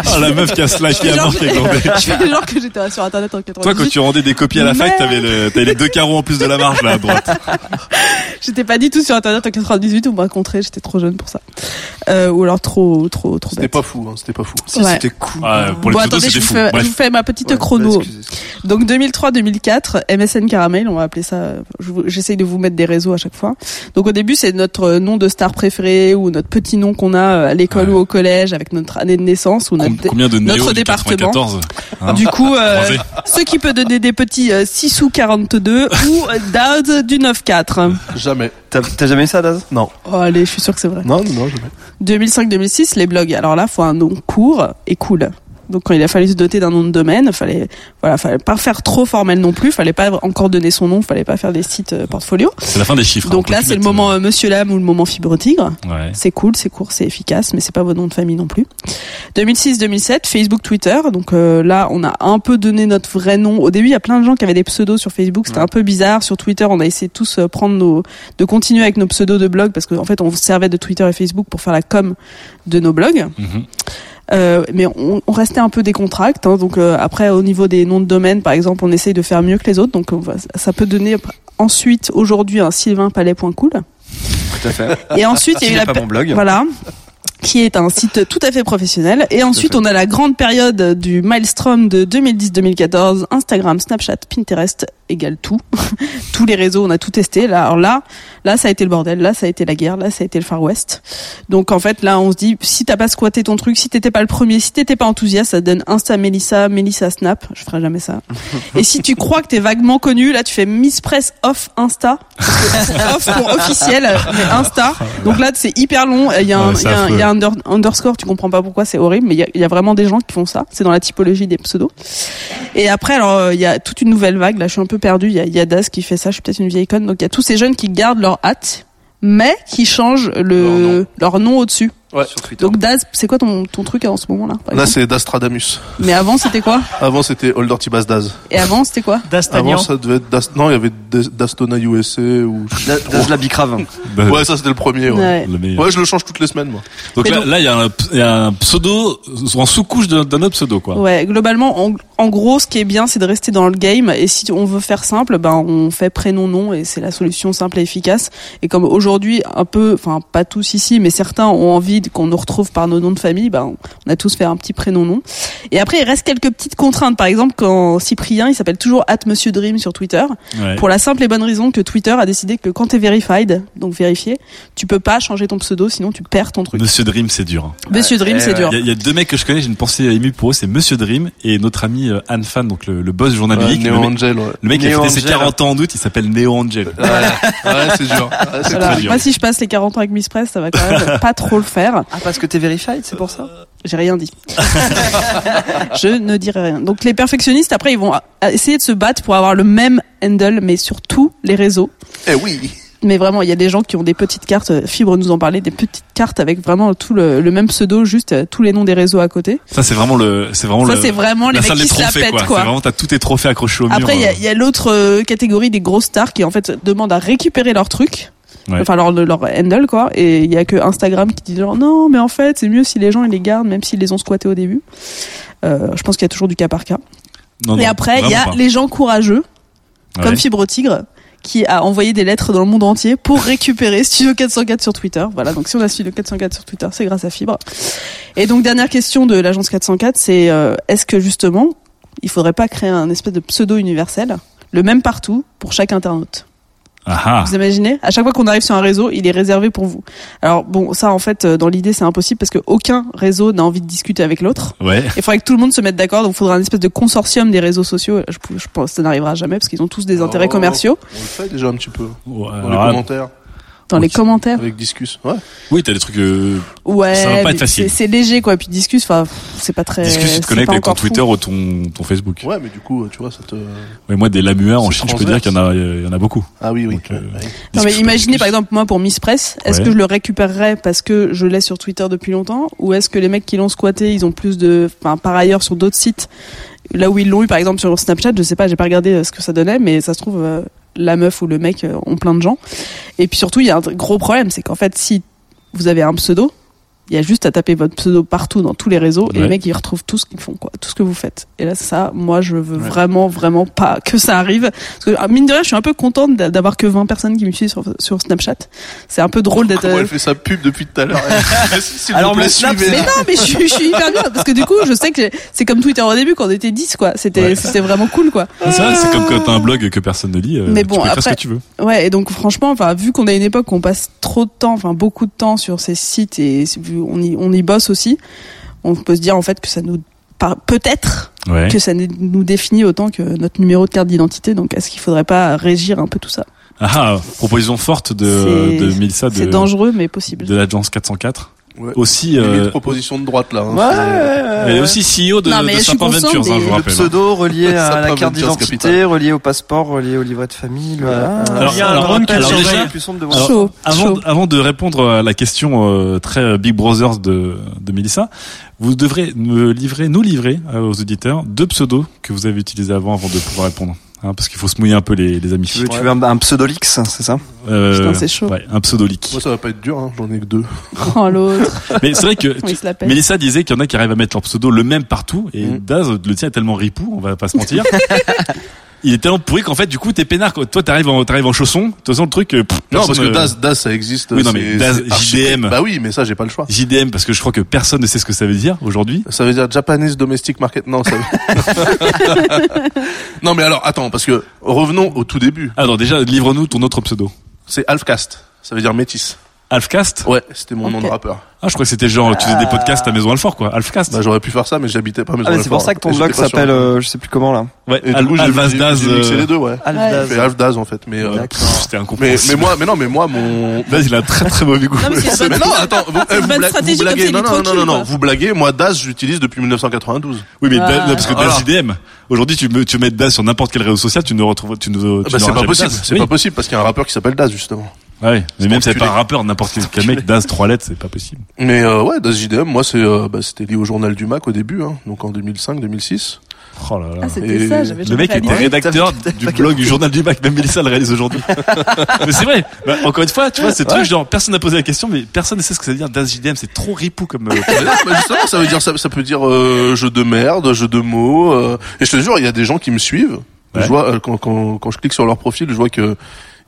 Ah, la meuf qui a slacké à mort qui a glandé. je fais genre que j'étais sur internet en 98. Toi, quand tu rendais des copies à la fac, t'avais le- les deux carreaux en plus de la marge là à droite. J'étais pas du tout sur internet en 98, vous me raconterez, j'étais trop jeune pour ça. Euh, ou alors trop, trop, trop C'était bête. pas fou, hein, c'était pas fou. Si, Ouais. c'était cool. Ah, pour les bon, attendez, je vous, fou. fais, je vous fais ma petite Ouais, chrono. excusez, Donc 2003-2004, MSN Caramel, on va appeler ça. je J'essaye de vous mettre des réseaux à chaque fois. Donc au début, c'est notre nom de star préféré ou notre petit nom qu'on a à l'école ou au collège avec notre année de naissance ou notre, Com- Combien de notre département. 94 hein Du coup, euh, ce qui peut donner des petits euh, 6 ou 42 ou euh, Daz du 9-4. Jamais. T'as jamais ça, Daz? Non. Oh allez, je suis sûr que c'est vrai. Non, non, jamais. 2005-2006, les blogs. Alors là, faut un nom court et cool. Donc quand il a fallu se doter d'un nom de domaine, fallait voilà, fallait pas faire trop formel non plus, fallait pas encore donner son nom, fallait pas faire des sites euh, portfolio. C'est la fin des chiffres. hein, Donc on peut là, c'est le moment euh, Monsieur Lame ou le moment Fibre Tigre. Ouais. C'est cool, c'est court, c'est efficace, mais c'est pas votre nom de famille non plus. 2006-2007, Facebook, Twitter. Donc euh, là, on a un peu donné notre vrai nom. Au début, il y a plein de gens qui avaient des pseudos sur Facebook. C'était un peu bizarre. Sur Twitter, on a essayé tous euh, prendre nos, de continuer avec nos pseudos de blog parce qu'en fait, on servait de Twitter et Facebook pour faire la com de nos blogs. Mhm. Euh, mais on, on restait un peu décontracté. Hein, donc euh, après, au niveau des noms de domaine, par exemple, on essaye de faire mieux que les autres. Donc on va- ça peut donner ensuite aujourd'hui un sylvainpalais.cool. Tout à fait. Et ensuite, il y a eu la pas mon blog. Voilà. Qui est un site tout à fait professionnel. Et ensuite, on a la grande période du Maelstrom de 2010-2014. Instagram, Snapchat, Pinterest égale tout. Tous les réseaux, on a tout testé. Là, alors là, là, ça a été le bordel. Là, ça a été la guerre. Là, ça a été le Far West. Donc, en fait, là, on se dit, si t'as pas squatté ton truc, si t'étais pas le premier, si t'étais pas enthousiaste, ça donne Insta Melissa, Melissa Snap. Je ferai jamais ça. Et si tu crois que t'es vaguement connu, là, tu fais Miss Press off Insta. off pour officiel, mais Insta. Donc là, c'est hyper long. Il y a un, Ouais, y a un- y a un under- underscore, tu comprends pas pourquoi, c'est horrible, mais il y y a vraiment des gens qui font ça. C'est dans la typologie des pseudos. Et après, alors, euh, il y a toute une nouvelle vague. Là, je suis un peu perdu. Il y a, y a Das qui fait ça. Je suis peut-être une vieille conne. Donc, il y a tous ces jeunes qui gardent leur hâte, mais qui changent le, leur nom, au-dessus. Ouais. Donc, Daz, c'est quoi ton, ton truc en ce moment-là par Là, exemple c'est Dastradamus. Mais avant, c'était quoi Avant, c'était Old Dirty Bass Daz. Et avant, c'était quoi Avant, ça devait être Das... Non, il y avait Des- Dastona USA ou... Daz la Bicrave. Ouais, ça, c'était le premier, ouais. Ouais. Le meilleur. Ouais, je le change toutes les semaines, moi. Donc Mais là, donc- là, il y, a un- il y a un pseudo en sous-couche d'un d'un autre pseudo, quoi. Ouais, globalement, en, en gros, ce qui est bien, c'est de rester dans le game. Et si on veut faire simple, ben on fait prénom nom et c'est la solution simple et efficace. Et comme aujourd'hui, un peu, enfin pas tous ici, mais certains ont envie qu'on nous retrouve par nos noms de famille, ben on a tous fait un petit prénom nom. Et après, il reste quelques petites contraintes. Par exemple, quand Cyprien, il s'appelle toujours at Monsieur Dream sur Twitter, Ouais. pour la simple et bonne raison que Twitter a décidé que quand t'es verified, donc vérifié, tu peux pas changer ton pseudo, sinon tu perds ton truc. Monsieur Dream, c'est dur. hein. Monsieur Dream, Eh c'est dur. Il y, a- il y a deux mecs que je connais, j'ai une pensée émue pour eux, c'est Monsieur Dream et notre ami euh, Anne Fan, donc le, le boss du journal Ouais, public. Neo le, mec- Angel, ouais. le mec qui a fêté ses Angel. 40 ans en août, il s'appelle Neo Angel. Ouais, ouais c'est dur. Voilà. très dur. Moi, si je passe les 40 ans avec Miss Press, ça va quand même pas trop le faire. Ah, parce que t'es verified, c'est pour ça? J'ai rien dit. je ne dirai rien. Donc les perfectionnistes, après, ils vont essayer de se battre pour avoir le même handle, mais sur tous les réseaux. Eh oui. Mais vraiment, il y a des gens qui ont des petites cartes, euh, Fibre nous en parlait, des petites cartes avec vraiment tout le, le même pseudo, juste euh, tous les noms des réseaux à côté. Ça, c'est vraiment le, c'est vraiment Ça, le, c'est vraiment les mecs qui se la pètent, quoi. quoi. C'est vraiment, t'as tous tes trophées accrochés au mur. Après, il y a, euh. il y a l'autre euh, catégorie des grosses stars qui en fait demandent à récupérer leurs trucs. Ouais. Enfin, leur, leur handle, quoi. Et il y a que Instagram qui dit genre, non, mais en fait, c'est mieux si les gens, ils les gardent, même s'ils les ont squattés au début. Euh, je pense qu'il y a toujours du cas par cas. Non, Et non, après, il y a pas. les gens courageux, Ouais. comme Fibre Tigre, qui a envoyé des lettres dans le monde entier pour récupérer Studio 404 sur Twitter. Voilà, donc si on a Studio 404 sur Twitter, c'est grâce à Fibre. Et donc, dernière question de l'agence 404, c'est euh, est-ce que justement, il faudrait pas créer un espèce de pseudo universel, le même partout, pour chaque internaute? Ah, ah. vous imaginez? À chaque fois qu'on arrive sur un réseau, il est réservé pour vous. Alors bon, ça en fait, euh, dans l'idée, c'est impossible parce que aucun réseau n'a envie de discuter avec l'autre. Ouais. Il faudrait que tout le monde se mette d'accord, donc il faudra un espèce de consortium des réseaux sociaux. Je, je pense que ça n'arrivera jamais parce qu'ils ont tous des intérêts Oh, commerciaux. On le fait déjà un petit peu. Ouais, Dans les commentaires. Dans les commentaires. Avec Discus, ouais. Oui, t'as des trucs. euh, Ouais, Ça va pas être facile. c'est- C'est léger quoi. Puis Discus, enfin, c'est pas très. Discus, tu te connectes avec ton fou. Twitter ou ton, ton Facebook. Ouais, mais du coup, tu vois, ça te. Mais moi, des lamueurs en Chine, je peux dire qu'il y en a, il y en a beaucoup. Ah oui, oui. Donc, euh, Non mais imaginez par exemple moi pour Miss Press, est-ce Ouais. que je le récupérerais parce que je l'ai sur Twitter depuis longtemps ou est-ce que les mecs qui l'ont squatté, ils ont plus de enfin par ailleurs sur d'autres sites? Là où ils l'ont eu par exemple sur Snapchat, je sais pas, j'ai pas regardé euh, ce que ça donnait mais ça se trouve euh, la meuf ou le mec euh, ont plein de gens. Et puis surtout, il y a un gros problème, c'est qu'en fait si vous avez un pseudo, il y a juste à taper votre pseudo partout dans tous les réseaux et les mecs ils retrouvent tout ce qu'ils font quoi, tout ce que vous faites. Et là ça, moi je veux vraiment vraiment pas que ça arrive parce que ah, mine de rien, je suis un peu contente d'a- d'avoir que 20 personnes qui me suivent sur, sur Snapchat. C'est un peu drôle d'être euh, elle fait sa pub depuis tout à l'heure Alors, mon Snap, mais non, mais je, suis- je suis hyper bien parce que du coup, je sais que c'est comme Twitter au début quand on était 10 quoi. C'était Ouais. c'était vraiment cool quoi. C'est vrai, c'est comme quand t'as un blog que personne ne lit. euh, Mais tu bon, peux faire ce après- que tu veux. Ouais, et donc franchement, enfin vu qu'on a une époque où on passe trop de temps, enfin beaucoup de temps sur ces sites et vu on y on y bosse aussi, on peut se dire en fait que ça nous peut-être Ouais. que ça nous définit autant que notre numéro de carte d'identité. Donc est-ce qu'il faudrait pas régir un peu tout ça? Ah, proposition forte de, de Milsa C'est dangereux mais possible. de l'agence 404. Ouais. Aussi, euh, proposition de droite là. hein. Ouais, ouais, elle est aussi CEO de, Non, mais de Sapin Ventures, hein, des- je vous Le rappelle. pseudo relié à la carte d'identité, relié au passeport, relié au livret de famille. Voilà. Alors, Il y a un alors, qui alors surveille. déjà, de Alors, Chaud, avant, avant de répondre à la question euh, très Big Brothers de, de Mélissa, vous devrez me livrer, nous livrer euh, aux auditeurs deux pseudos que vous avez utilisés avant avant de pouvoir répondre. Hein, parce qu'il faut se mouiller un peu les, les amis. Tu veux, tu veux un, un pseudolix, c'est ça? Euh, Putain, c'est chaud. Ouais, un pseudolique. Moi, ça va pas être dur, hein. j'en ai que deux. Oh l'autre, Mais c'est vrai que pète. Mélissa disait qu'il y en a qui arrivent à mettre leur pseudo le même partout et Mm. Daz le tien est tellement ripou, on va pas se mentir. Il est tellement pourri qu'en fait du coup t'es peinard quoi. Toi t'arrives en t'arrives en chausson. De toute façon le truc. euh, pff, Non, parce que euh, DAS, DAS, ça existe. Oui, non, mais DAS, JDM. Bah oui, mais ça, j'ai pas le choix. JDM parce que je crois que personne ne sait ce que ça veut dire aujourd'hui. Ça veut dire Japanese Domestic Market. Non, ça non, mais alors, attends, parce que revenons au tout début. Alors déjà livre-nous ton autre pseudo. C'est Alfcast. Ça veut dire métis. Alfcast? Ouais, c'était mon nom de rappeur. Ah je crois que c'était genre tu faisais des podcasts à Maison Alfort quoi. Alfcast. Bah, j'aurais pu faire ça, mais j'habitais pas à Maison Ah, mais c'est Alfort. pour ça que ton blog s'appelle, euh, je sais plus comment là. ouais. Et du Al- coup, j'ai- Alvas j'ai Daz. j'ai mixé euh, les deux, ouais. Fait Alfdaz, en fait, mais, euh. C'était mais, incompréhensible. mais moi, mais non, mais moi, mon, Daz il a un très très mauvais goût. Non, mais c'est non, attends, vous, C'est eh, vous, bonne vous blaguez. Non, non, non, non, non, vous blaguez. Moi, DAS, j'utilise depuis 1992. Oui mais Ah. Daz- non, parce que. Daz JDM. Aujourd'hui tu me tu mets Daz sur n'importe quel réseau social tu ne retrouves tu ne Ah bah, c'est pas possible. Daz. C'est pas possible parce qu'il y a un rappeur qui s'appelle DAS, justement. Ouais, mais même c'est pas un rappeur, n'importe quel- quel mec, Daz, trois lettres, c'est pas possible. Mais euh, ouais, DAS JDM, moi, c'est, euh, bah, c'était lié au journal du Mac au début, hein, donc en 2005-2006. Oh là là. Ah, c'était Et ça, j'avais Le jamais mec était réalisé. rédacteur du blog du journal du bac, même Mélissa le réalise aujourd'hui. mais c'est vrai. Bah, encore une fois, tu vois, c'est truc genre personne n'a posé la question, mais personne ne sait ce que ça veut dire Daz JDM. C'est trop ripou comme. euh, Mais non, bah, justement, ça veut dire ça, ça peut dire euh, jeu de merde, jeu de mots. euh, et je te jure, il y a des gens qui me suivent. Ouais. Je vois euh, quand, quand quand je clique sur leur profil, je vois que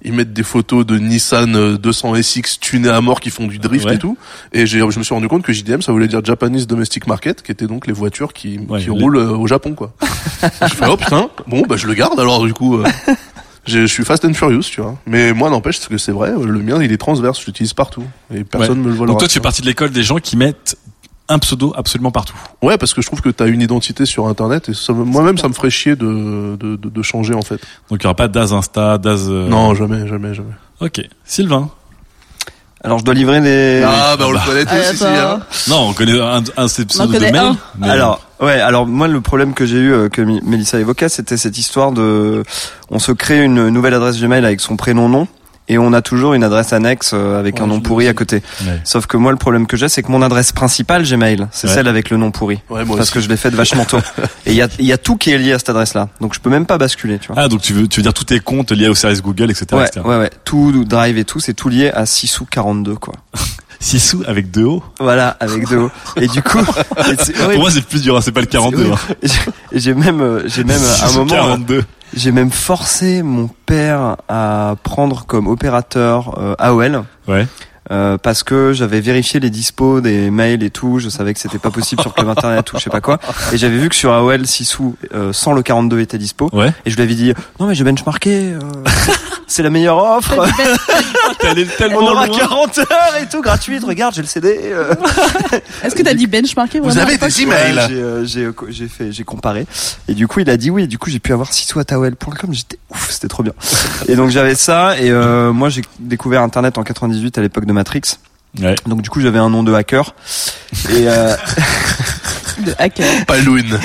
ils mettent des photos de Nissan euh, 200 SX tunés à mort qui font du drift Ouais. et tout. Et j'ai, je me suis rendu compte que JDM, ça voulait dire Japanese Domestic Market, qui étaient donc les voitures qui, Ouais, qui les- roulent euh, au Japon, quoi. je fais oh putain, bon bah je le garde alors du coup. euh, je suis Fast and Furious, tu vois. Mais moi, n'empêche que c'est vrai, le mien, il est transverse, je l'utilise partout. Et personne Ouais. me le volera. Donc toi, tu vois. partie de l'école des gens qui mettent un pseudo absolument partout. Ouais, parce que je trouve que t'as une identité sur Internet et moi-même, ça me ferait chier de, de, de, de changer en fait. Donc il y aura pas Daz Insta, Daz. euh, Non, jamais, jamais, jamais. Ok. Sylvain. Alors je dois livrer des. Ah, bah on le connaît tous Ah, ici. Hein. Non, on connaît un, un de ces pseudos de mail. mais- Alors, ouais, alors moi le problème que j'ai eu euh, que Mélissa évoquait, c'était cette histoire de on se crée une nouvelle adresse Gmail avec son prénom nom et on a toujours une adresse annexe euh, avec Ouais, un nom pourri à côté. Ouais. Sauf que moi le problème que j'ai c'est que mon adresse principale Gmail, c'est Ouais. celle avec le nom pourri. Ouais, moi parce aussi. que je l'ai faite vachement tôt. et il y a, il y a tout qui est lié à cette adresse-là. Donc je peux même pas basculer, tu vois. Ah, donc tu veux, tu veux dire tous tes comptes liés au service Google, etc. ouais, etc. ouais, ouais. Tout Drive et tout, c'est tout lié à 6 ou 42, quoi. Sissou avec deux O. Voilà, avec deux O. Et du coup. Pour moi, c'est plus dur, hein, c'est pas le 42. C'est hein. J'ai- même, euh, j'ai même à un moment, euh, 42. j'ai même forcé mon père à prendre comme opérateur euh, AOL. Ouais. euh, parce que j'avais vérifié les dispos des mails et tout, je savais que c'était pas possible sur Club Internet ou je sais pas quoi, et j'avais vu que sur AOL Sissou euh, sans le 42 était dispo, Ouais. et je lui avais dit non mais j'ai benchmarké, euh, c'est la meilleure offre. Allé tellement On aura loin. 40 heures et tout gratuite. Regarde, j'ai le CD. euh. Est-ce que t'as dit benchmarker Vous avez des emails j'ai, euh, euh, j'ai fait, j'ai comparé. Et du coup, il a dit oui. Et du coup, j'ai pu avoir siswataol.com. J'étais ouf, c'était trop bien. et donc j'avais ça. Et euh, moi, j'ai découvert Internet en 98 à l'époque de Matrix. Ouais. Donc du coup, j'avais un nom de hacker. Et, euh, de hacker. Paloun.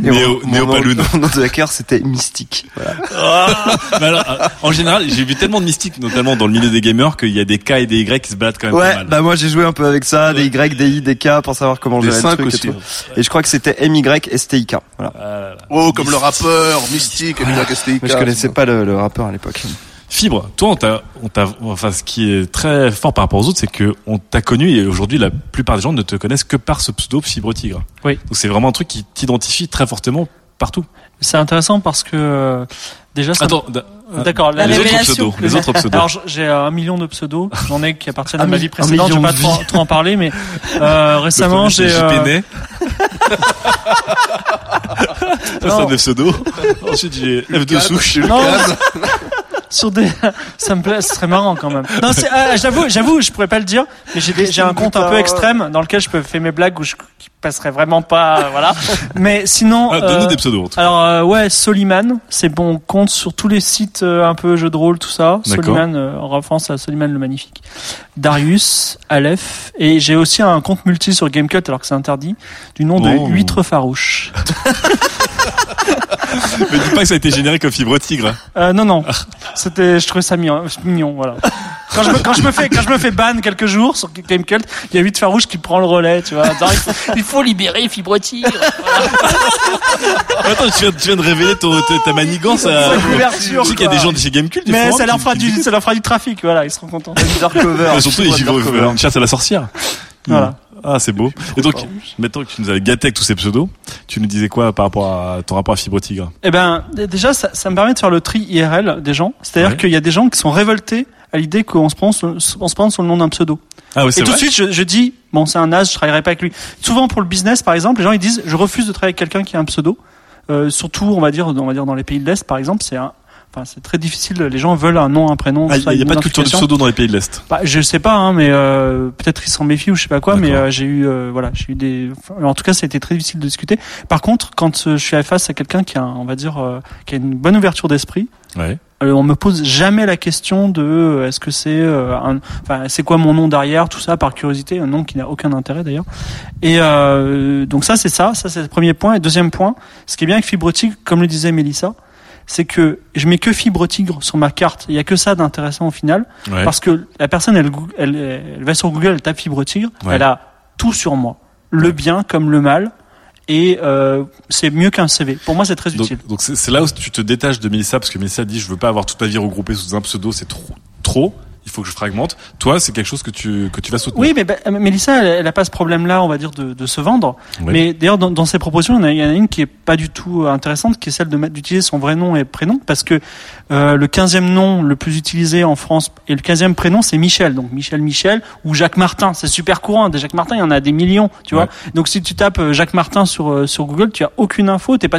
Néo- Néo mon, Paloun. nom, mon nom de hacker, c'était Mystique. Voilà. Ah, mais alors, euh, en général, j'ai vu tellement de mystiques, notamment dans le milieu des gamers, qu'il y a des K et des Y qui se baladent quand même pas Ouais, mal. bah moi j'ai joué un peu avec ça, des Y, des I, des K pour savoir comment gérer le cinq truc aussi. et tout. Et je crois que c'était MY STIK. Voilà. Ah là là. Oh, comme le rappeur, Mystique, Castéica. Mais je connaissais pas le, le rappeur à l'époque. Fibre, toi, on t'a, on t'a, enfin, ce qui est très fort par rapport aux autres, c'est que on t'a connu et aujourd'hui, la plupart des gens ne te connaissent que par ce pseudo Fibre Tigre. Oui. Donc c'est vraiment un truc qui t'identifie très fortement partout. C'est intéressant parce que euh, déjà. ça- Attends, d- D'accord. La les autres pseudos, les autres pseudos. Alors j'ai un million de pseudos, j'en ai qui appartiennent à Un ma vie précédente, je vais million pas de trop, vies. trop en parler, mais euh, récemment j'ai euh. Ça, Non. c'est un des pseudos. Ensuite, j'ai F2 souche. non, sur des, ça me plaît, ce serait marrant quand même. Non, c'est, euh, j'avoue, j'avoue, je pourrais pas le dire, mais j'ai, un compte un peu extrême dans lequel je peux faire mes blagues où je qui passerait vraiment pas, euh, voilà. Mais sinon, Ah, donne-nous euh, des pseudos. alors euh, ouais, Soliman, c'est bon compte sur tous les sites euh, un peu jeux de rôle, tout ça. Soliman, euh, en référence à Soliman le magnifique. Darius, Aleph, et j'ai aussi un compte multi sur Gamecut alors que c'est interdit, du nom de Oh. Huître Farouche. Mais dis pas que ça a été généré comme Fibre Tigre. Euh, non non, c'était, je trouvais ça mignon, mignon voilà. Quand je, me, quand je me fais quand je me fais ban quelques jours sur Gamecult, il y a Huître Farouche qui prend le relais, tu vois. il, faut, il faut libérer Fibre Tigre. Attends, tu viens, tu viens de révéler ton, ta, ta manigance à... Tu sais qu'il y a des gens de chez Gamecult, des Mais ça leur fera qui- du ça leur fera du trafic, voilà, ils seront contents. Undercover. Mais surtout, ils vivent Undercover. une chasse à la sorcière. Voilà. Ah, c'est beau. Et donc, maintenant que tu nous as gâté avec tous ces pseudos, tu nous disais quoi par rapport à ton rapport à Fibre Tigre? Eh ben, déjà, ça, ça me permet de faire le tri IRL des gens. C'est-à-dire Ouais. qu'il y a des gens qui sont révoltés à l'idée qu'on se prend, on se prend sur le nom d'un pseudo. Ah oui, Et tout de suite, je, je dis, bon, c'est un as, je travaillerai pas avec lui. Souvent, pour le business, par exemple, les gens ils disent, je refuse de travailler avec quelqu'un qui a un pseudo. Euh, surtout, on va dire, on va dire dans les pays de l'Est, par exemple, c'est un, enfin, c'est très difficile. Les gens veulent un nom, un prénom. Ah, Il n'y a pas de culture de identification. pseudo dans les pays de l'Est. Bah, je sais pas, hein, mais euh, peut-être ils s'en méfient ou je sais pas quoi. Mais euh, j'ai eu, euh, voilà, j'ai eu des. enfin, en tout cas, ça a été très difficile de discuter. Par contre, quand euh, je suis face à quelqu'un qui a, on va dire, euh, qui a une bonne ouverture d'esprit, Ouais. euh, on me pose jamais la question de euh, est-ce que c'est, euh, un- enfin, c'est quoi mon nom derrière, tout ça, par curiosité, un nom qui n'a aucun intérêt d'ailleurs. Et euh, donc ça, c'est ça, ça c'est le premier point. Et deuxième point, ce qui est bien avec Fibre Tigre, comme le disait Mélissa, c'est que je mets que Fibre Tigre sur ma carte. Il y a que ça d'intéressant au final. Ouais. Parce que la personne, elle, elle, elle va sur Google, elle tape fibre tigre, Ouais. elle a tout sur moi. Le bien comme le mal. Et euh, c'est mieux qu'un CV. Pour moi, c'est très Donc, utile. donc c'est là où tu te détaches de Mélissa parce que Mélissa dit je veux pas avoir toute ma vie regroupée sous un pseudo, c'est trop, trop. Il faut que je fragmente. Toi, c'est quelque chose que tu que tu vas soutenir. Oui, mais bah, Mélissa, elle, elle a pas ce problème-là, on va dire, de, de se vendre. Ouais. Mais d'ailleurs, dans, dans ses propositions, il y en a- il y en a une qui est pas du tout intéressante, qui est celle d'utiliser son vrai nom et prénom, parce que euh, le 15e nom le plus utilisé en France et le 15e prénom, c'est Michel. Donc Michel Michel ou Jacques Martin, c'est super courant. Des Jacques Martin, il y en a des millions, tu Ouais. vois. Donc si tu tapes euh, Jacques Martin sur euh, sur Google, tu as aucune info, t'es pas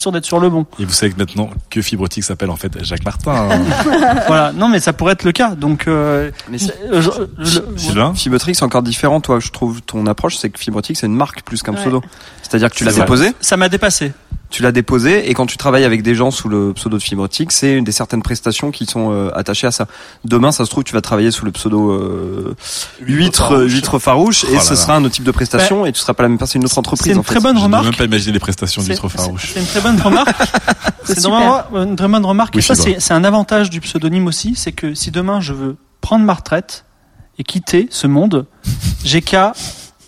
Sûr d'être sur le bon. Et vous savez que maintenant que Fibrotique s'appelle en fait Jacques Martin. hein. voilà. Non, mais ça pourrait être le cas. Donc, euh, Mais euh, c'est encore différent, toi, je trouve, ton approche, c'est que Fibrotrix, c'est une marque plus qu'un Ouais. pseudo. C'est-à-dire que tu l'as déposé, ça m'a dépassé. Tu l'as déposé, et quand tu travailles avec des gens sous le pseudo de Fibrotrix, c'est une des certaines prestations qui sont euh, attachées à ça. Demain, ça se trouve, tu vas travailler sous le pseudo euh, huître, farouche. huître farouche, Oh et là ce là. sera un autre type de prestation, et tu seras pas la même personne, une autre entreprise. C'est une en fait. très bonne Je ne peux remarque. même pas imaginer les prestations d'huître farouche. c'est une très bonne remarque. c'est une, super. très bonne- une très bonne remarque. Oui, et ça, Fibre. c'est c'est un avantage du pseudonyme aussi. C'est que si demain je veux prendre ma retraite et quitter ce monde, j'ai qu'à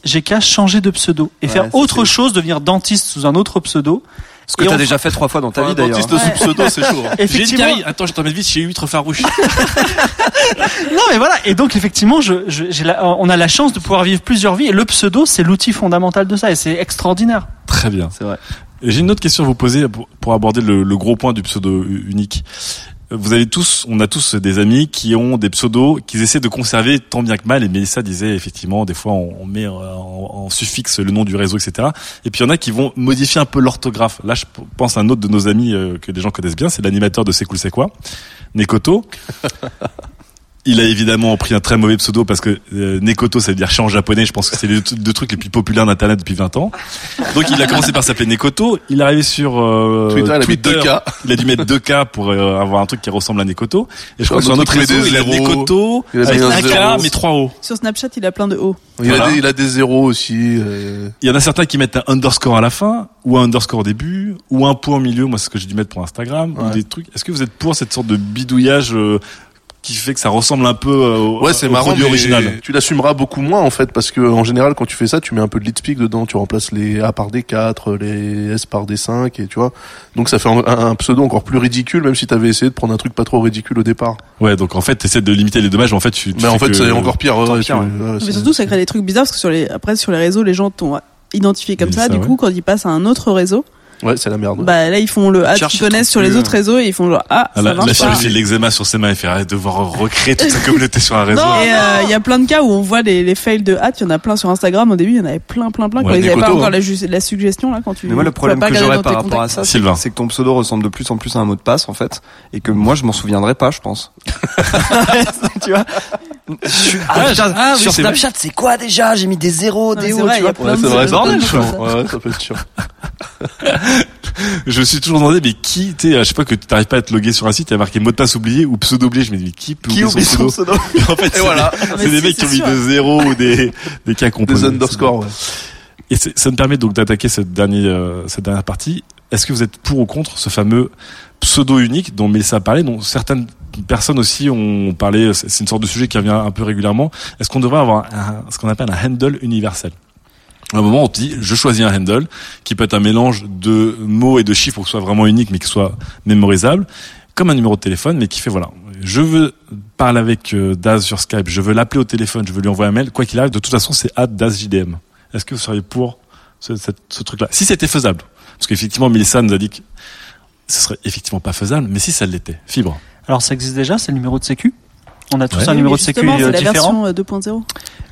j'ai qu'à changer de pseudo et Ouais, faire autre chose, devenir dentiste sous un autre pseudo. Ce que Et t'as déjà fait trois fois dans ta vie d'ailleurs. dentiste sous pseudo, c'est chaud. hein. J'ai une Effectivement. Attends, je t'emmène vite chez Huître Farouche. Non, mais voilà. Et donc, effectivement, je, je- j'ai la- on a la chance de pouvoir vivre plusieurs vies. Et le pseudo, c'est l'outil fondamental de ça. Et c'est extraordinaire. Très bien. C'est vrai. J'ai une autre question à vous poser pour, aborder le, le gros point du pseudo unique. Vous avez tous, on a tous des amis qui ont des pseudos qu'ils essaient de conserver tant bien que mal. Et Mélissa disait effectivement, des fois on, met en, en suffixe le nom du réseau, etc. Et puis il y en a qui vont modifier un peu l'orthographe. Là, je pense à un autre de nos amis euh, que les gens connaissent bien, c'est l'animateur de C'est cool, c'est quoi, Nekoto. Il a évidemment pris un très mauvais pseudo parce que euh, Nekoto, ça veut dire chien en japonais. Je pense que c'est les deux, trucs les plus populaires d'Internet depuis 20 ans. Donc il a commencé par s'appeler Nekoto. Il est arrivé sur euh, Twitter, il a mis 2K. Il a dû mettre 2K pour euh, avoir un truc qui ressemble à Nekoto. Et je crois que sur un autre réseau, il a. Nekoto Il a avec un K mais 3 O. Sur Snapchat, il a plein de hauts. Il, Voilà. a des, il a des zéros aussi. euh, Il y en a certains qui mettent un underscore à la fin, ou un underscore au début, ou un point au milieu. Moi, c'est ce que j'ai dû mettre pour Instagram, ou des trucs. Est-ce que vous êtes pour cette sorte de bidouillage euh, qui fait que ça ressemble un peu euh, au, Ouais, c'est au marrant, produit original tu l'assumeras beaucoup moins en fait, parce que en général, quand tu fais ça, tu mets un peu de leadspeak dedans, tu remplaces les A par des 4, les S par des 5, et tu vois. Donc ça fait un, un pseudo encore plus ridicule, même si t'avais essayé de prendre un truc pas trop ridicule au départ. Ouais, donc en fait, t'essaies de limiter les dommages. mais En fait, tu, tu Mais en fait, c'est encore pire. ouais, pire, tu- ouais. ouais, Mais c'est- surtout, ça crée des trucs bizarres parce que sur les, après, sur les réseaux, les gens t'ont identifié comme ça. ça, du ouais. coup, quand ils passent à un autre réseau, Ouais, c'est la merde. bah là, ils font le ah, ils connaissent sur les autres réseaux et ils font genre ah, ça la, marche la pas. chirurgie de l'eczéma sur ses mains, elle fait devoir recréer toute sa communauté sur un réseau. Non, et euh, il y a plein de cas où on voit les, les fails de hâte. Il y en a plein sur Instagram. Au début, il y en avait plein, plein, plein. Quand ils n'avaient pas encore hein. la, suggestion là quand tu. Mais moi, le tu problème que j'aurais dans par tes rapport à contacts. ça, c'est Sylvain. c'est que ton pseudo ressemble de plus en plus à un mot de passe, en fait, et que moi, je m'en souviendrai pas, je pense. tu vois? Je ah, putain, sur. Snapchat, c'est quoi déjà? J'ai mis des zéros, des mais c'est vrai, tu il vois. c'est ça peut être chiant. Je me suis toujours demandé, mais qui, tu sais, à chaque fois que tu n'arrives pas à te loguer sur un site, il y a marqué mot de passe oublié ou pseudo oublié. Je me dis, mais qui peut Qui oublie son pseudo Et en fait, c'est voilà. des, des mecs qui ont mis des zéros ou des, des cas composés. Des underscores, ouais. Et ça me permet donc d'attaquer cette dernière, euh, cette dernière partie. Est-ce que vous êtes pour ou contre ce fameux pseudo unique dont Mélissa a parlé, dont certaines personnes aussi ont parlé, c'est une sorte de sujet qui revient un peu régulièrement. Est-ce qu'on devrait avoir un- ce qu'on appelle un handle universel? À un moment, on te dit, je choisis un handle qui peut être un mélange de mots et de chiffres pour que ce soit vraiment unique, mais qui soit mémorisable, comme un numéro de téléphone, mais qui fait voilà, je veux parler avec euh, Daz sur Skype, je veux l'appeler au téléphone, je veux lui envoyer un mail, quoi qu'il arrive, de toute façon, c'est @dazjdm. Est-ce que vous seriez pour ce truc-là? Si c'était faisable, parce qu'effectivement, Mélissa nous a dit que ce serait effectivement pas faisable, mais si ça l'était, fibre. Alors, ça existe déjà, c'est le numéro de sécu? On a tous Ouais. un numéro de sécu justement, euh, c'est la différent. version euh, 2.0.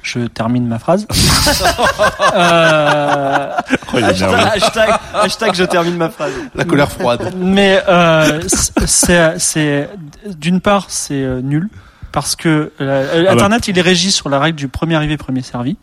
Je termine ma phrase. euh, Oh, Hashtag, hashtag, hashtag, je termine ma phrase. La colère froide. mais euh, c'est, c'est d'une part c'est euh, nul parce que euh, bah. Internet il est régi sur la règle du premier arrivé premier servi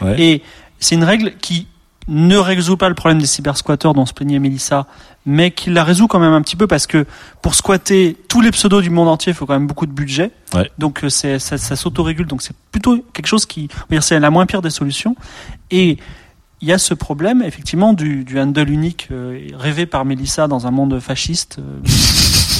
Ouais. et c'est une règle qui ne résout pas le problème des cybersquatteurs dont se plaignait Mélissa, mais qui la résout quand même un petit peu parce que pour squatter tous les pseudos du monde entier, il faut quand même beaucoup de budget. Ouais. Donc euh, c'est, ça, ça s'autorégule, donc c'est plutôt quelque chose qui, on va dire, c'est la moins pire des solutions. Et il y a ce problème effectivement du, du handle unique euh, rêvé par Mélissa dans un monde fasciste. euh,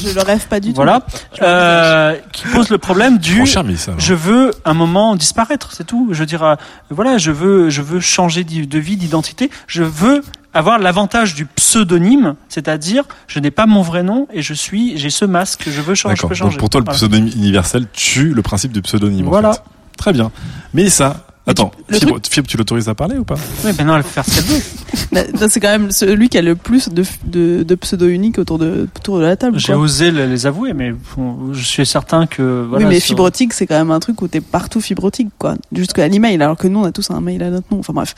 Je le rêve pas du tout. voilà, euh, qui pose le problème du Mélissa. je veux un moment disparaître, c'est tout. Je veux dire, euh, voilà, je veux, je veux changer de vie, d'identité. Je veux avoir l'avantage du pseudonyme, c'est-à-dire, je n'ai pas mon vrai nom et je suis, j'ai ce masque. Je veux changer, je D'accord. peux Donc changer. pour toi, le Voilà. pseudonyme universel tue le principe du pseudonyme. en Voilà. fait. Très bien. Mélissa, attends, le Fibre, Fibre, tu l'autorises à parler ou pas? Oui, maintenant elle peut faire ce qu'elle veut. C'est quand même celui qui a le plus de, de, de pseudo uniques autour de, autour de la table. J'ai osé le- les avouer, mais bon, je suis certain que. Voilà, oui, mais sur- fibrotique, c'est quand même un truc où t'es partout fibrotique, quoi. Jusqu'à l'email, alors que nous, on a tous un mail à notre nom. Enfin bref.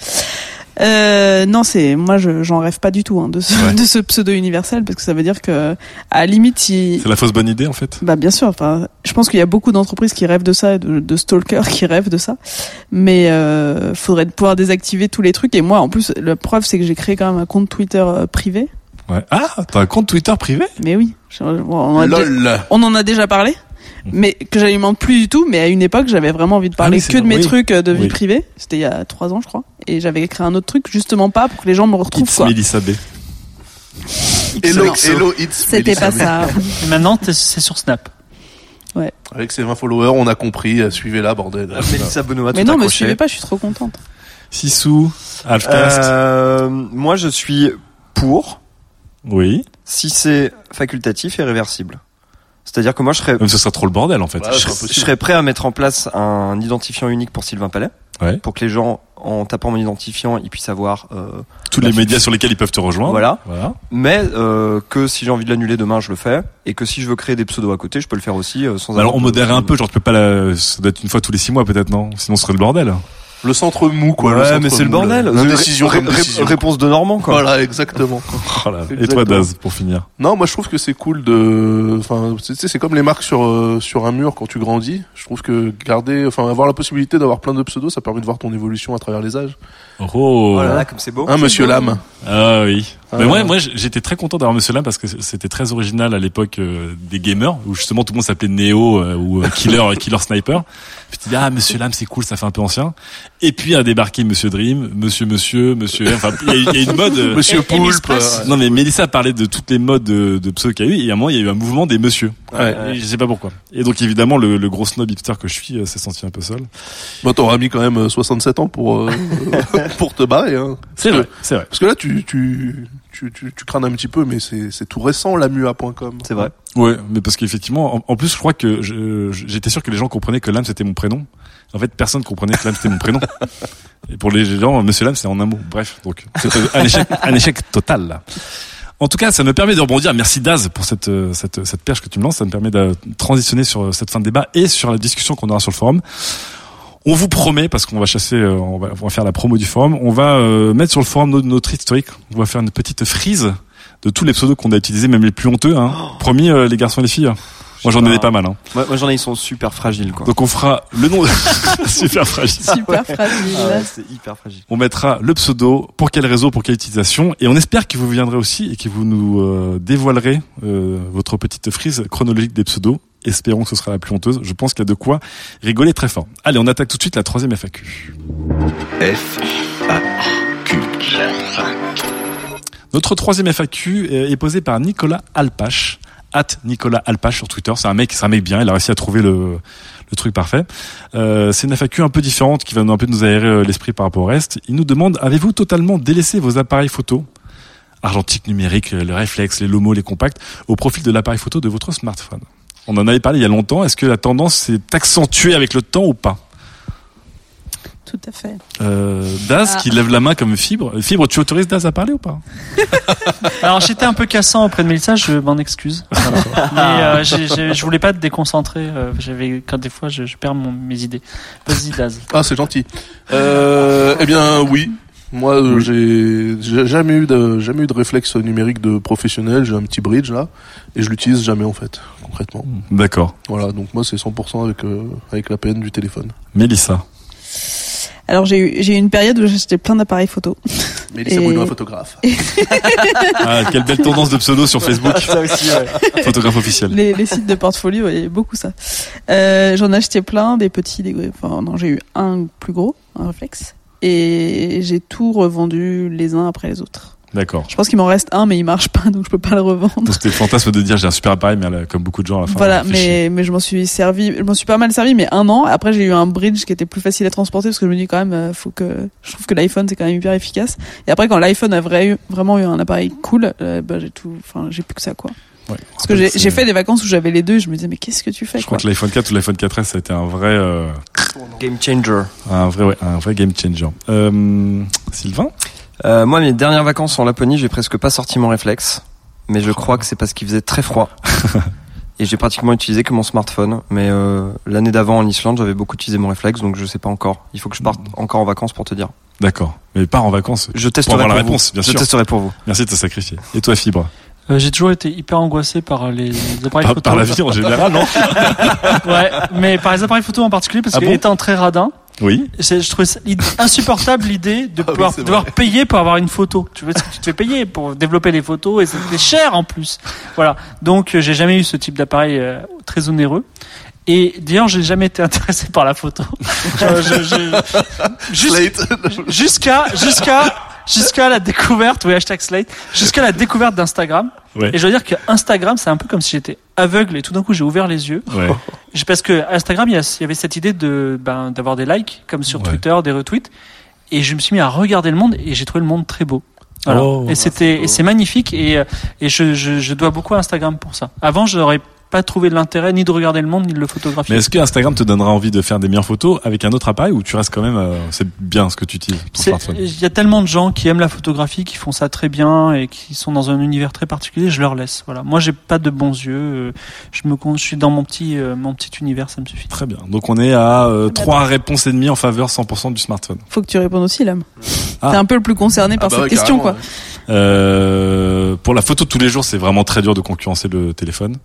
Euh, non, c'est moi, je, j'en rêve pas du tout hein, de ce, Ouais. de ce pseudo universel parce que ça veut dire que, à la limite, si, C'est la fausse bonne idée en fait. bah bien sûr. Enfin, je pense qu'il y a beaucoup d'entreprises qui rêvent de ça, et de, de stalkers qui rêvent de ça. Mais euh, faudrait pouvoir désactiver tous les trucs. Et moi, en plus, la preuve, c'est que j'ai créé quand même un compte Twitter euh, privé. Ouais. Ah, t'as un compte Twitter privé? Mais oui, je- on a déjà- on en a déjà parlé, mais que j'alimente plus du tout. Mais à une époque, j'avais vraiment envie de parler Ah oui, c'est que de mes oui. trucs euh, de vie Oui. privée. C'était il y a trois ans, je crois. Et j'avais créé un autre truc justement pas pour que les gens me retrouvent. It's Quoi. Mélissa B. Hello, hello, it's C'était pas ça. Et maintenant, c'est sur Snap. Avec ses 20 followers, on a compris, euh, suivez-la, bordel. Mélissa Benoît, mais tout non, me accroché. suivez pas, je suis trop contente. Sissou, Halfcast. Euh, moi, je suis pour. Oui. Si c'est facultatif et réversible. C'est-à-dire que moi, je serais, Même ce sera trop le bordel en fait. Ouais, je, serais- impossible. je serais prêt à mettre en place un identifiant unique pour Sylvain Palais, Ouais. pour que les gens, en tapant mon identifiant, ils puissent avoir. euh, Tous bah, les médias sur lesquels ils peuvent te rejoindre. Voilà. Voilà. Mais euh, que si j'ai envie de l'annuler demain, je le fais, et que si je veux créer des pseudos à côté, je peux le faire aussi euh, sans. Alors avoir on de- modérait un peu, genre tu peux pas la... ça doit être une fois tous les six mois peut-être non? Sinon ce serait le bordel. Le centre mou, quoi. le Ouais, centre mais c'est le bordel. L'indécision Ré- comme ré- décision. réponse de Normand, quoi. Voilà, exactement. Oh là. Et toi. Daz pour finir. Non, moi je trouve que c'est cool de, enfin, tu sais, c'est comme les marques sur euh, sur un mur quand tu grandis. Je trouve que garder, enfin, avoir la possibilité d'avoir plein de pseudos, ça permet de voir ton évolution à travers les âges. Oh. Oh là là, comme c'est beau. Hein, Monsieur Lame. Ah oui. Mais moi, moi, j'étais très content d'avoir Monsieur Lam parce que c'était très original à l'époque euh, des gamers où justement tout le monde s'appelait Neo euh, ou euh, Killer, Killer Sniper. Je me dis ah Monsieur Lam c'est cool, ça fait un peu ancien. Et puis a débarqué Monsieur Dream, Monsieur Monsieur, Monsieur. Enfin, il y, a- il y a une mode. euh, Monsieur Poulpe, euh, Non mais Mélissa parlait de toutes les modes de, de pseudo qu'il y a eu et à un moment il y a eu un mouvement des Monsieur. Ouais. Je sais pas pourquoi. Et donc évidemment le, le gros snob hipster que je suis euh, s'est senti un peu seul. Bon, t'auras mis quand même euh, 67 ans pour euh, pour te barrer. Hein. C'est vrai, c'est vrai. Parce que là, tu tu tu tu, tu cranes un petit peu, mais c'est c'est tout récent, lamua.com. C'est vrai. Ouais, mais parce qu'effectivement, en, en plus, je crois que j'étais sûr que les gens comprenaient que Lame c'était mon prénom. En fait, personne comprenait que Lame c'était mon prénom. Et pour les gens, Monsieur Lame c'est en un mot. Bref, donc c'était un échec, un échec total. Là. En tout cas, ça me permet de rebondir. Merci Daz pour cette cette cette perche que tu me lances. Ça me permet de transitionner sur cette fin de débat et sur la discussion qu'on aura sur le forum. On vous promet, parce qu'on va chasser, euh, on va, on va faire la promo du forum, on va euh, mettre sur le forum notre, notre historique. On va faire une petite frise de tous les pseudos qu'on a utilisés, même les plus honteux. Hein. Promis, euh, les garçons et les filles. Moi, j'en ai pas. pas mal. Hein. Moi, moi, j'en ai, ils sont super fragiles, quoi. Donc, on fera le nom super fragile. Super fragile. Ah ouais, c'est hyper fragile. On mettra le pseudo, pour quel réseau, pour quelle utilisation, et on espère que vous viendrez aussi et que vous nous euh, dévoilerez euh, votre petite frise chronologique des pseudos. Espérons que ce sera la plus honteuse. Je pense qu'il y a de quoi rigoler très fort. Allez, on attaque tout de suite la troisième FAQ. F, A, Q. Notre troisième FAQ est posée par Nicolas Alpache, at Nicolas Alpache sur Twitter. C'est un mec, c'est un mec bien. Il a réussi à trouver le, le truc parfait. Euh, c'est une FAQ un peu différente qui va nous un peu nous aérer euh, l'esprit par rapport au reste. Il nous demande avez-vous totalement délaissé vos appareils photo? Argentique, numérique, le réflexe, les lomos, les compacts au profil de l'appareil photo de votre smartphone On en avait parlé il y a longtemps. Est-ce que la tendance s'est accentuée avec le temps ou pas Tout à fait. euh, Daz Ah. qui lève la main comme fibre. Fibre, tu autorises Daz à parler ou pas Alors j'étais un peu cassant auprès de Mélissa, je m'en excuse. Mais euh, j'ai- je voulais pas te déconcentrer. euh, J'avais quand des fois je, je perds mon- mes idées. Vas-y Daz. Ah, c'est gentil. Euh, eh bien, oui. Moi, euh, j'ai j'ai jamais eu de jamais eu de réflexe numérique de professionnel. J'ai un petit bridge là, et je l'utilise jamais en fait, concrètement. D'accord. Voilà, donc moi c'est 100% avec euh, avec la PN du téléphone. Mélissa. Alors j'ai eu j'ai eu une période où j'achetais plein d'appareils photo. Mélissa Et- Bruno, photographe. Ah, quelle belle tendance de pseudo sur Facebook. Ça aussi, ouais. Photographe officiel. Les, les sites de portfolio, il y avait beaucoup ça. Euh, J'en ai acheté plein, des petits, des gros. Enfin non, j'ai eu un plus gros, un réflexe, et j'ai tout revendu les uns après les autres. D'accord. Je pense qu'il m'en reste un, mais il marche pas, donc je peux pas le revendre. C'était le fantasme de dire j'ai un super appareil, mais euh, comme beaucoup de gens à la fin. Voilà, mais, mais je m'en suis servi, je m'en suis pas mal servi, mais un an. Après, j'ai eu un bridge qui était plus facile à transporter parce que je me dis quand même, euh, faut que, je trouve que l'iPhone c'est quand même hyper efficace. Et après, quand l'iPhone a vrai, vraiment eu un appareil cool, euh, bah, j'ai tout, enfin, j'ai plus que ça, quoi. Ouais. Parce que j'ai fait des vacances où j'avais les deux et je me disais, mais qu'est-ce que tu fais, Je crois que l'iPhone 4 ou l'iPhone 4S ça a été un vrai, euh, Game changer. un vrai, ouais, un vrai game changer. Euh, Sylvain? Euh, moi, mes dernières vacances en Laponie, j'ai presque pas sorti mon réflexe. Mais je crois que c'est parce qu'il faisait très froid. Et j'ai pratiquement utilisé que mon smartphone. Mais euh, l'année d'avant en Islande, j'avais beaucoup utilisé mon réflexe, donc je sais pas encore. Il faut que je parte encore en vacances pour te dire. D'accord. Mais pas en vacances. Je Pour testerai la pour vous. réponse, bien Je sûr. testerai pour vous. Merci de te sacrifier. Et toi, Fibre? Euh, j'ai toujours été hyper angoissé par les appareils par, photo. par la vie en général, non Ouais, mais par les appareils photo en particulier parce Ah que bon étant très radin, Oui. je trouvais insupportable l'idée de Ah pouvoir devoir payer pour avoir une photo. Tu vois, tu te fais payer pour développer des photos et c'était cher en plus. Voilà. Donc euh, j'ai jamais eu ce type d'appareil euh, très onéreux. Et d'ailleurs, j'ai jamais été intéressé par la photo. Jusqu'à jusqu'à jusqu'à la découverte, oui hashtag Slate, jusqu'à la découverte d'Instagram. Ouais. Et je dois dire que Instagram, c'est un peu comme si j'étais aveugle et tout d'un coup j'ai ouvert les yeux. Ouais. Parce que Instagram, il y, avait cette idée de ben, d'avoir des likes comme sur Ouais. Twitter, des retweets. Et je me suis mis à regarder le monde et j'ai trouvé le monde très beau. Voilà. Oh, et c'était, et c'est magnifique et, euh, et je, je, je dois beaucoup à Instagram pour ça. Avant, je n'aurais pas trouvé de l'intérêt ni de regarder le monde ni de le photographier. Mais est-ce que Instagram te donnera envie de faire des meilleures photos avec un autre appareil ou tu restes quand même, euh, c'est bien ce que tu utilises ton smartphone Il y a tellement de gens qui aiment la photographie, qui font ça très bien et qui sont dans un univers très particulier. Je leur laisse. Voilà. Moi, j'ai pas de bons yeux. euh, Je me, con- je suis dans mon petit, euh, mon petit univers, ça me suffit. Très bien. Donc on est à euh, trois réponses et demie en faveur 100% du smartphone. Faut que tu répondes aussi, Lame. Ah. T'es un peu le plus concerné par bah cette ouais, question, quoi. Euh, pour la photo de tous les jours, c'est vraiment très dur de concurrencer le téléphone.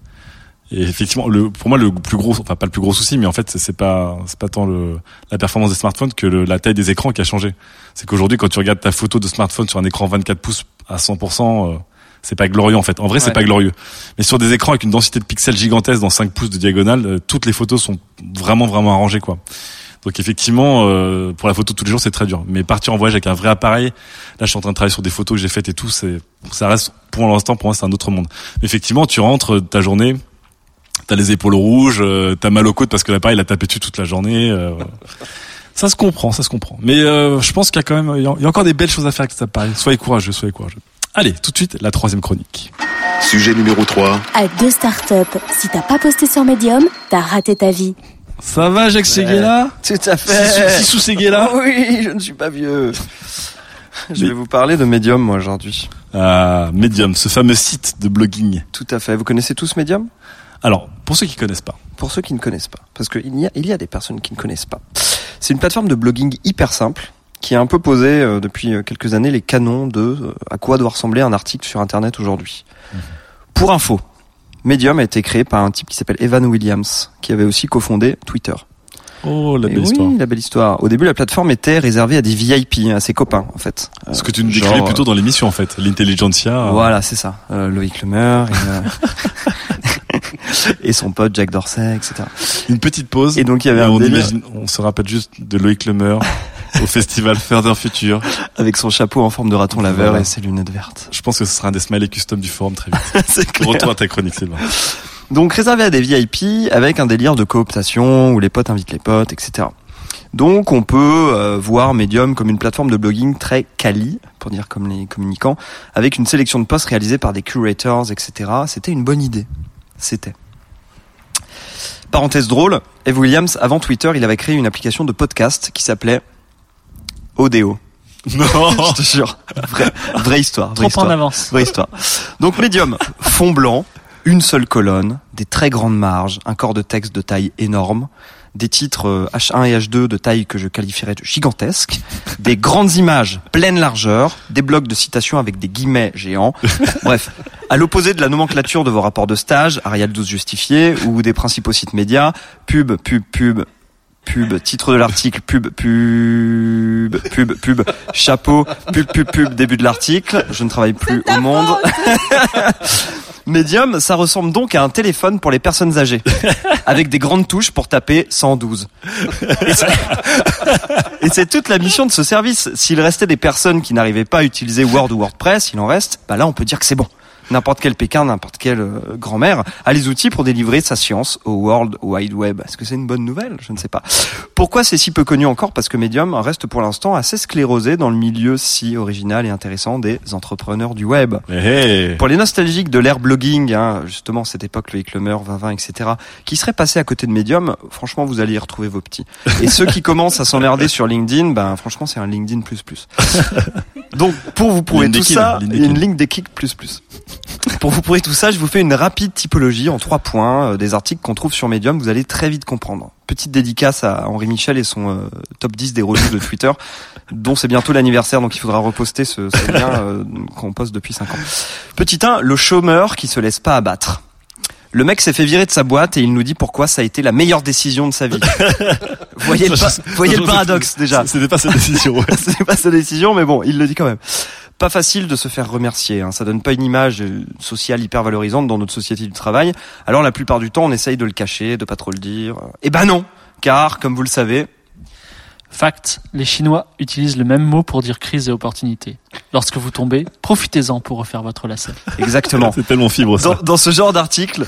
Et effectivement, le, pour moi, le plus gros, enfin pas le plus gros souci, mais en fait, c'est- c'est pas, c'est pas tant le, la performance des smartphones que le- la taille des écrans qui a changé. C'est qu'aujourd'hui, quand tu regardes ta photo de smartphone sur un écran 24 pouces à 100%, euh, c'est pas glorieux en fait. En vrai, c'est Ouais. pas glorieux. Mais sur des écrans avec une densité de pixels gigantesque dans 5 pouces de diagonale, euh, toutes les photos sont vraiment vraiment arrangées quoi. Donc effectivement, euh, pour la photo de tous les jours, c'est très dur. Mais partir en voyage avec un vrai appareil, là, je suis en train de travailler sur des photos que j'ai faites et tout. C'est, ça reste pour l'instant, pour moi, c'est un autre monde. Mais effectivement, tu rentres euh, ta journée, t'as les épaules rouges, euh, t'as mal aux côtes parce que l'appareil il a tapé dessus toute la journée. euh, ça se comprend, ça se comprend. Mais euh, je pense qu'il y a quand même, il y a il y a encore des belles choses à faire avec cet appareil. Soyez courageux, soyez courageux. Allez, tout de suite, la troisième chronique. Sujet numéro 3. Avec deux startups, si t'as pas posté sur Medium, t'as raté ta vie. Ça va, Jacques Seguela Tout à fait. Sissou Seguela Oui, je ne suis pas vieux. Je vais vous parler de Medium, moi, aujourd'hui. Ah, Medium, ce fameux site de blogging. Tout à fait. Vous connaissez tous Medium? Alors, pour ceux qui connaissent pas, Pour ceux qui ne connaissent pas, parce qu'il y a, il y a des personnes qui ne connaissent pas. C'est une plateforme de blogging hyper simple qui a un peu posé euh, depuis euh, quelques années les canons de euh, à quoi doit ressembler un article sur Internet aujourd'hui. Pour info, Medium a été créé par un type qui s'appelle Evan Williams, qui avait aussi cofondé Twitter. oh la belle oui, histoire. la belle histoire. Au début, la plateforme était réservée à des VIP, à ses copains, en fait. Ce que tu nous Genre, décrivais plutôt dans l'émission en fait, l'intelligentsia. Voilà, c'est ça. Euh, Loïc Lemer et, euh, et son pote Jack Dorsey, etc. Une petite pause. Et donc il y avait un on imagine, on se rappelle juste de Loïc Lemer au festival Further Future. avec son chapeau en forme de raton laveur Voilà. et ses lunettes vertes. Je pense que ce sera un des smileys custom du forum très vite. c'est clair. Retour à ta chronique, Sylvain. Donc réservé à des VIP avec un délire de cooptation où les potes invitent les potes, etc. Donc on peut euh, voir Medium comme une plateforme de blogging très quali, pour dire comme les communicants, avec une sélection de posts réalisés par des curators, etc. C'était une bonne idée. C'était. Parenthèse drôle, Eve Williams, avant Twitter, il avait créé une application de podcast qui s'appelait Odeo. Non. Je te jure. Vraie, vraie histoire. Vraie Trop histoire. en avance. Vraie histoire. Donc Medium, fond blanc, une seule colonne, des très grandes marges, un corps de texte de taille énorme, des titres euh, H1 et H2 de taille que je qualifierais de gigantesque, des grandes images pleine largeur, des blocs de citations avec des guillemets géants. Bref, à l'opposé de la nomenclature de vos rapports de stage, Arial 12 justifié, ou des principaux sites médias, pub, pub, pub, pub, titre de l'article, pub, pub, pub, pub, chapeau, pub, pub, pub, début de l'article. Je ne travaille plus au monde. Medium, ça ressemble donc à un téléphone pour les personnes âgées, avec des grandes touches pour taper 112. Et c'est- toute la mission de ce service. S'il restait des personnes qui n'arrivaient pas à utiliser Word ou WordPress, il en reste, bah là on peut dire que c'est bon. N'importe quel Pékin, n'importe quelle euh, grand-mère a les outils pour délivrer sa science au World Wide Web. Est-ce que c'est une bonne nouvelle? Je ne sais pas. Pourquoi c'est si peu connu encore? Parce que Medium reste pour l'instant assez sclérosé dans le milieu si original et intéressant des entrepreneurs du web. Eh, eh. Pour les nostalgiques de l'ère blogging, hein, justement cette époque, Loïc Lemer, Vavin, etc., qui seraient passés à côté de Medium, franchement, vous allez y retrouver vos petits. Et ceux qui commencent à s'emmerder sur LinkedIn, ben franchement, c'est un LinkedIn plus plus. Donc, pour vous prouver tout ça, une ligne des kicks plus plus. Pour vous prouver tout ça, je vous fais une rapide typologie en trois points euh, des articles qu'on trouve sur Medium. Vous allez très vite comprendre. Petite dédicace à Henri Michel et son euh, top 10 des reviews de Twitter, dont c'est bientôt l'anniversaire, donc il faudra reposter ce, ce lien euh, qu'on poste depuis 5 ans. Petit 1, le chômeur qui se laisse pas abattre. Le mec s'est fait virer de sa boîte et il nous dit pourquoi ça a été la meilleure décision de sa vie. voyez le, voyez le paradoxe déjà. C'était pas sa décision. ouais. C'est pas sa décision, mais bon, il le dit quand même. Pas facile de se faire remercier. Hein. Ça donne pas une image sociale hyper valorisante dans notre société du travail. Alors la plupart du temps, on essaye de le cacher, de pas trop le dire. Eh ben non, car comme vous le savez, Fact, les Chinois utilisent le même mot pour dire crise et opportunité. Lorsque vous tombez, profitez-en pour refaire votre lacet. exactement. C'est tellement fibre ça. Dans, dans ce genre d'article,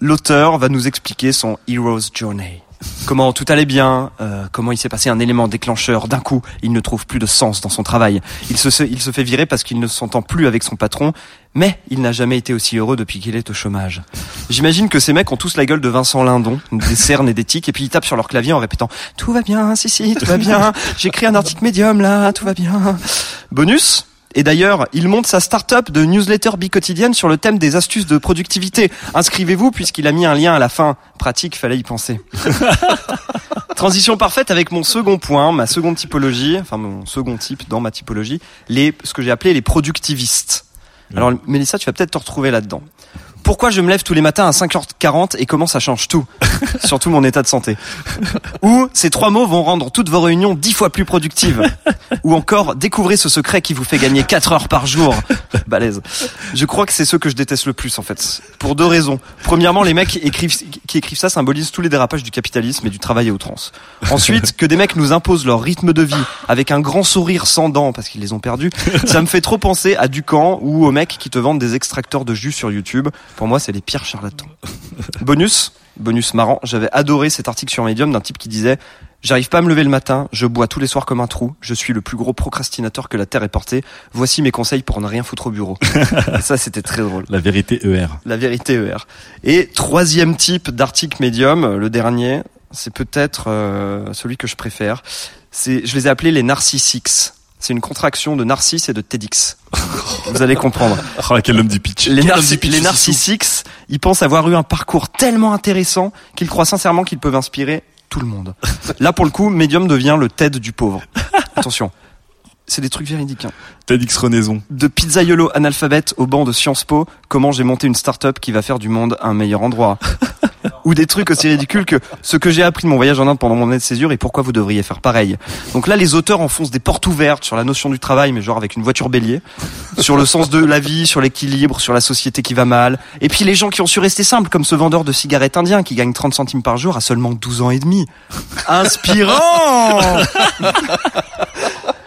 l'auteur va nous expliquer son hero's journey. Comment tout allait bien, euh, comment il s'est passé un élément déclencheur. D'un coup, il ne trouve plus de sens dans son travail. Il se, il se fait virer parce qu'il ne s'entend plus avec son patron, mais il n'a jamais été aussi heureux depuis qu'il est au chômage. J'imagine que ces mecs ont tous la gueule de Vincent Lindon, des cernes et des tics, et puis ils tapent sur leur clavier en répétant « Tout va bien, si si, tout va bien, j'ai écrit un article médium là, tout va bien ». Bonus et d'ailleurs, il monte sa start-up de newsletter bicotidienne sur le thème des astuces de productivité. Inscrivez-vous puisqu'il a mis un lien à la fin. Pratique, fallait y penser. Transition parfaite avec mon second point, ma seconde typologie, enfin mon second type dans ma typologie, les, ce que j'ai appelé les productivistes. Alors Mélissa, tu vas peut-être te retrouver là-dedans. Pourquoi je me lève tous les matins à 5h40 et comment ça change tout Surtout mon état de santé. Ou ces trois mots vont rendre toutes vos réunions dix fois plus productives. Ou encore, découvrez ce secret qui vous fait gagner 4 heures par jour. Balèze. Je crois que c'est ceux que je déteste le plus en fait. Pour deux raisons. Premièrement, les mecs qui écrivent, qui écrivent ça symbolisent tous les dérapages du capitalisme et du travail à outrance. Ensuite, que des mecs nous imposent leur rythme de vie avec un grand sourire sans dents parce qu'ils les ont perdus, ça me fait trop penser à Ducamp ou aux mecs qui te vendent des extracteurs de jus sur YouTube. Pour moi, c'est les pires charlatans. Bonus, bonus marrant, j'avais adoré cet article sur Medium d'un type qui disait J'arrive pas à me lever le matin, je bois tous les soirs comme un trou, je suis le plus gros procrastinateur que la Terre ait porté. Voici mes conseils pour ne rien foutre au bureau. Et ça, c'était très drôle. La vérité ER. La vérité ER. Et troisième type d'article médium, le dernier, c'est peut-être euh, celui que je préfère. C'est, je les ai appelés les narcissiques. C'est une contraction de narcisse et de TEDx. Vous allez comprendre. Oh, quel homme du pitch. Les, narci- pitch, les narcissiques, ils pensent avoir eu un parcours tellement intéressant qu'ils croient sincèrement qu'ils peuvent inspirer tout le monde. Là, pour le coup, Medium devient le TED du pauvre. Attention. C'est des trucs véridiques. Hein. TEDx Renaison. De pizzaiolo analphabète au banc de Sciences Po, comment j'ai monté une start-up qui va faire du monde un meilleur endroit. Ou des trucs aussi ridicules que ce que j'ai appris de mon voyage en Inde pendant mon année de césure et pourquoi vous devriez faire pareil. Donc là, les auteurs enfoncent des portes ouvertes sur la notion du travail, mais genre avec une voiture bélier, sur le sens de la vie, sur l'équilibre, sur la société qui va mal. Et puis les gens qui ont su rester simples, comme ce vendeur de cigarettes indien qui gagne 30 centimes par jour à seulement 12 ans et demi. Inspirant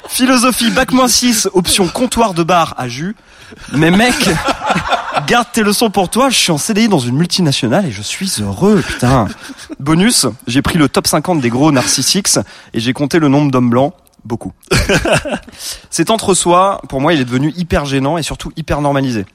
Philosophie, bac moins 6, option comptoir de bar à jus. Mais mec, garde tes leçons pour toi, je suis en CDI dans une multinationale et je suis heureux, putain. Bonus, j'ai pris le top 50 des gros narcissiques et j'ai compté le nombre d'hommes blancs. Beaucoup. Cet entre-soi, pour moi, il est devenu hyper gênant et surtout hyper normalisé.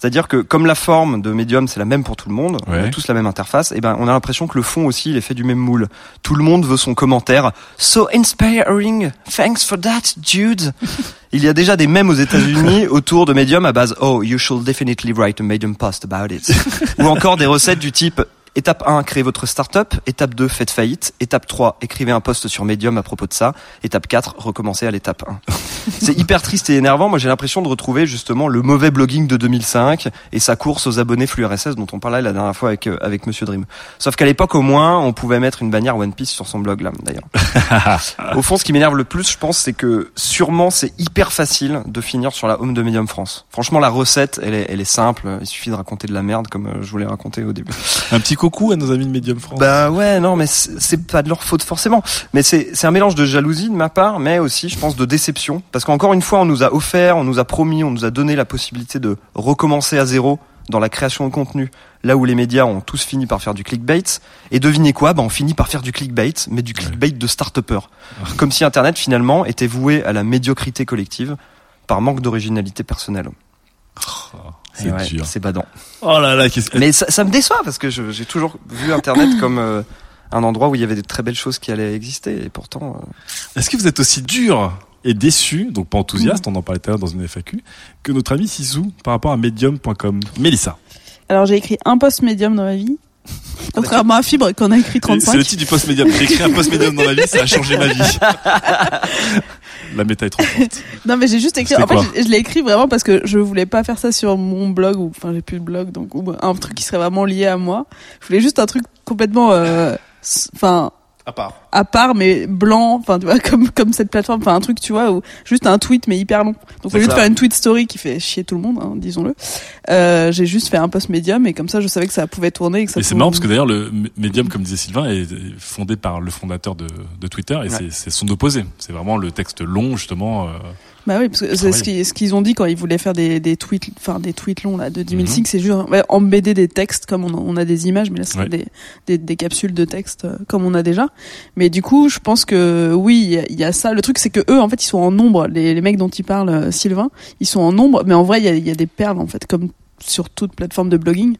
C'est-à-dire que comme la forme de Medium c'est la même pour tout le monde, on a tous la même interface, et ben on a l'impression que le fond aussi il est fait du même moule. Tout le monde veut son commentaire. So inspiring, thanks for that, dude. Il y a déjà des mèmes aux États-Unis autour de Medium à base Oh, you should definitely write a Medium post about it. Ou encore des recettes du type Étape 1, créez votre startup. Étape 2, faites faillite. Étape 3, écrivez un post sur Medium à propos de ça. Étape 4, recommencez à l'étape 1. C'est hyper triste et énervant. Moi, j'ai l'impression de retrouver justement le mauvais blogging de 2005 et sa course aux abonnés flux RSS dont on parlait la dernière fois avec, euh, avec Monsieur Dream. Sauf qu'à l'époque, au moins, on pouvait mettre une bannière One Piece sur son blog, là, d'ailleurs. Au fond, ce qui m'énerve le plus, je pense, c'est que sûrement c'est hyper facile de finir sur la home de Medium France. Franchement, la recette, elle est, elle est simple. Il suffit de raconter de la merde comme euh, je voulais raconter au début. Un petit coucou à nos amis de Medium France. Bah ouais, non, mais c'est pas de leur faute forcément. Mais c'est c'est un mélange de jalousie de ma part, mais aussi, je pense, de déception. Parce qu'encore une fois, on nous a offert, on nous a promis, on nous a donné la possibilité de recommencer à zéro dans la création de contenu, là où les médias ont tous fini par faire du clickbait. Et devinez quoi? Bah on finit par faire du clickbait, mais du clickbait de start-upper. Comme si Internet finalement était voué à la médiocrité collective par manque d'originalité personnelle. C'est ouais, dur. C'est badant. Oh là là, qu'est-ce que... Mais ça, ça me déçoit parce que je- j'ai toujours vu Internet comme euh, un endroit où il y avait de très belles choses qui allaient exister et pourtant. euh, Est-ce que vous êtes aussi dur et déçu, donc pas enthousiaste, on en parlait tout à l'heure dans une FAQ, que notre ami Sissou par rapport à medium.com Mélissa. Alors j'ai écrit un post médium dans ma vie. Contrairement à Fibre qu'on a écrit C'est le 35. titre du post médium. J'ai écrit un post médium dans ma vie, ça a changé ma vie. La méta est trop forte. Non mais j'ai juste écrit. En fait, je, je l'ai écrit vraiment parce que je voulais pas faire ça sur mon blog ou enfin j'ai plus de blog donc ou un truc qui serait vraiment lié à moi. Je voulais juste un truc complètement, euh, enfin À part. à part mais blanc, enfin tu vois comme comme cette plateforme, enfin un truc tu vois où juste un tweet mais hyper long. Donc au lieu de faire une tweet story qui fait chier tout le monde, hein, disons-le, euh, j'ai juste fait un post médium et comme ça je savais que ça pouvait tourner et que ça. Et c'est marrant parce que d'ailleurs le M- Medium, comme disait Sylvain, est fondé par le fondateur de, de Twitter et c'est- c'est son opposé. C'est vraiment le texte long justement. euh, Bah oui, parce que c'est ce qu'ils ce ont dit quand ils voulaient faire des, des tweets, enfin des tweets longs là de 2006, c'est juste ouais, embêter des textes comme on a, on a des images, mais là c'est Ouais. des, des des capsules de texte euh, comme on a déjà. Mais du coup, je pense que oui, il y a- il y, a ça. Le truc, c'est que eux, en fait, ils sont en nombre. Les, les mecs dont il parle, euh, Sylvain, ils sont en nombre, mais en vrai, il y a, y a des perles en fait, comme sur toute plateforme de blogging,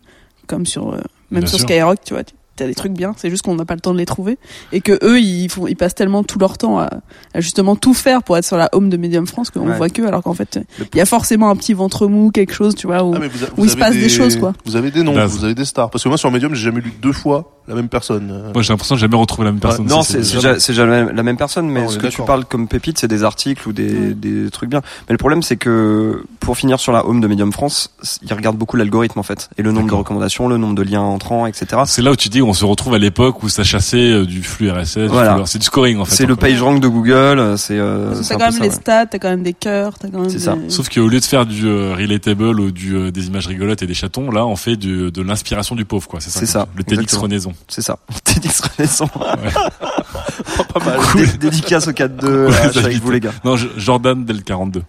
comme sur euh, même Bien sur sûr. Skyrock, tu vois. T'as des trucs bien, c'est juste qu'on n'a pas le temps de les trouver et que eux ils font ils passent tellement tout leur temps à, à justement tout faire pour être sur la home de Medium France qu'on Ouais. voit que alors qu'en fait il y a forcément un petit ventre mou quelque chose tu vois où, Ah, mais vous a- où vous il se avez passe des... choses quoi Vous avez des noms, vous avez des stars. Parce que moi sur Medium, j'ai jamais lu deux fois la même personne. Euh, Moi, j'ai l'impression de jamais retrouver la même personne. Non, c'est c'est jamais- jamais la même personne, mais ce que tu parles comme pépite, c'est des articles ou des, des trucs bien. Mais le problème, c'est que pour finir sur la home de Medium France, ils regardent beaucoup l'algorithme en fait, et le nombre de recommandations, le nombre de liens entrants, etc. C'est là où tu dis on se retrouve à l'époque où ça chassait euh, du flux RSS, du Voilà. flux- c'est du scoring en fait. C'est le encore. PageRank de Google, c'est euh, Parce que c'est t'as un quand même ça, les ouais. stats t'as quand même des cœurs t'as quand même C'est des... ça. Sauf qu'au lieu de faire du euh, relatable ou du, euh, des images rigolotes et des chatons, là on fait du- de l'inspiration du pauvre quoi. C'est ça. Ça, Le TEDx. Renaison. C'est ça. TEDx Renaissance. pas mal. Dé- Dédicace au 4-2, Ouais, là, je suis ça, avec vous les gars. Non, je- Jordan Del 42.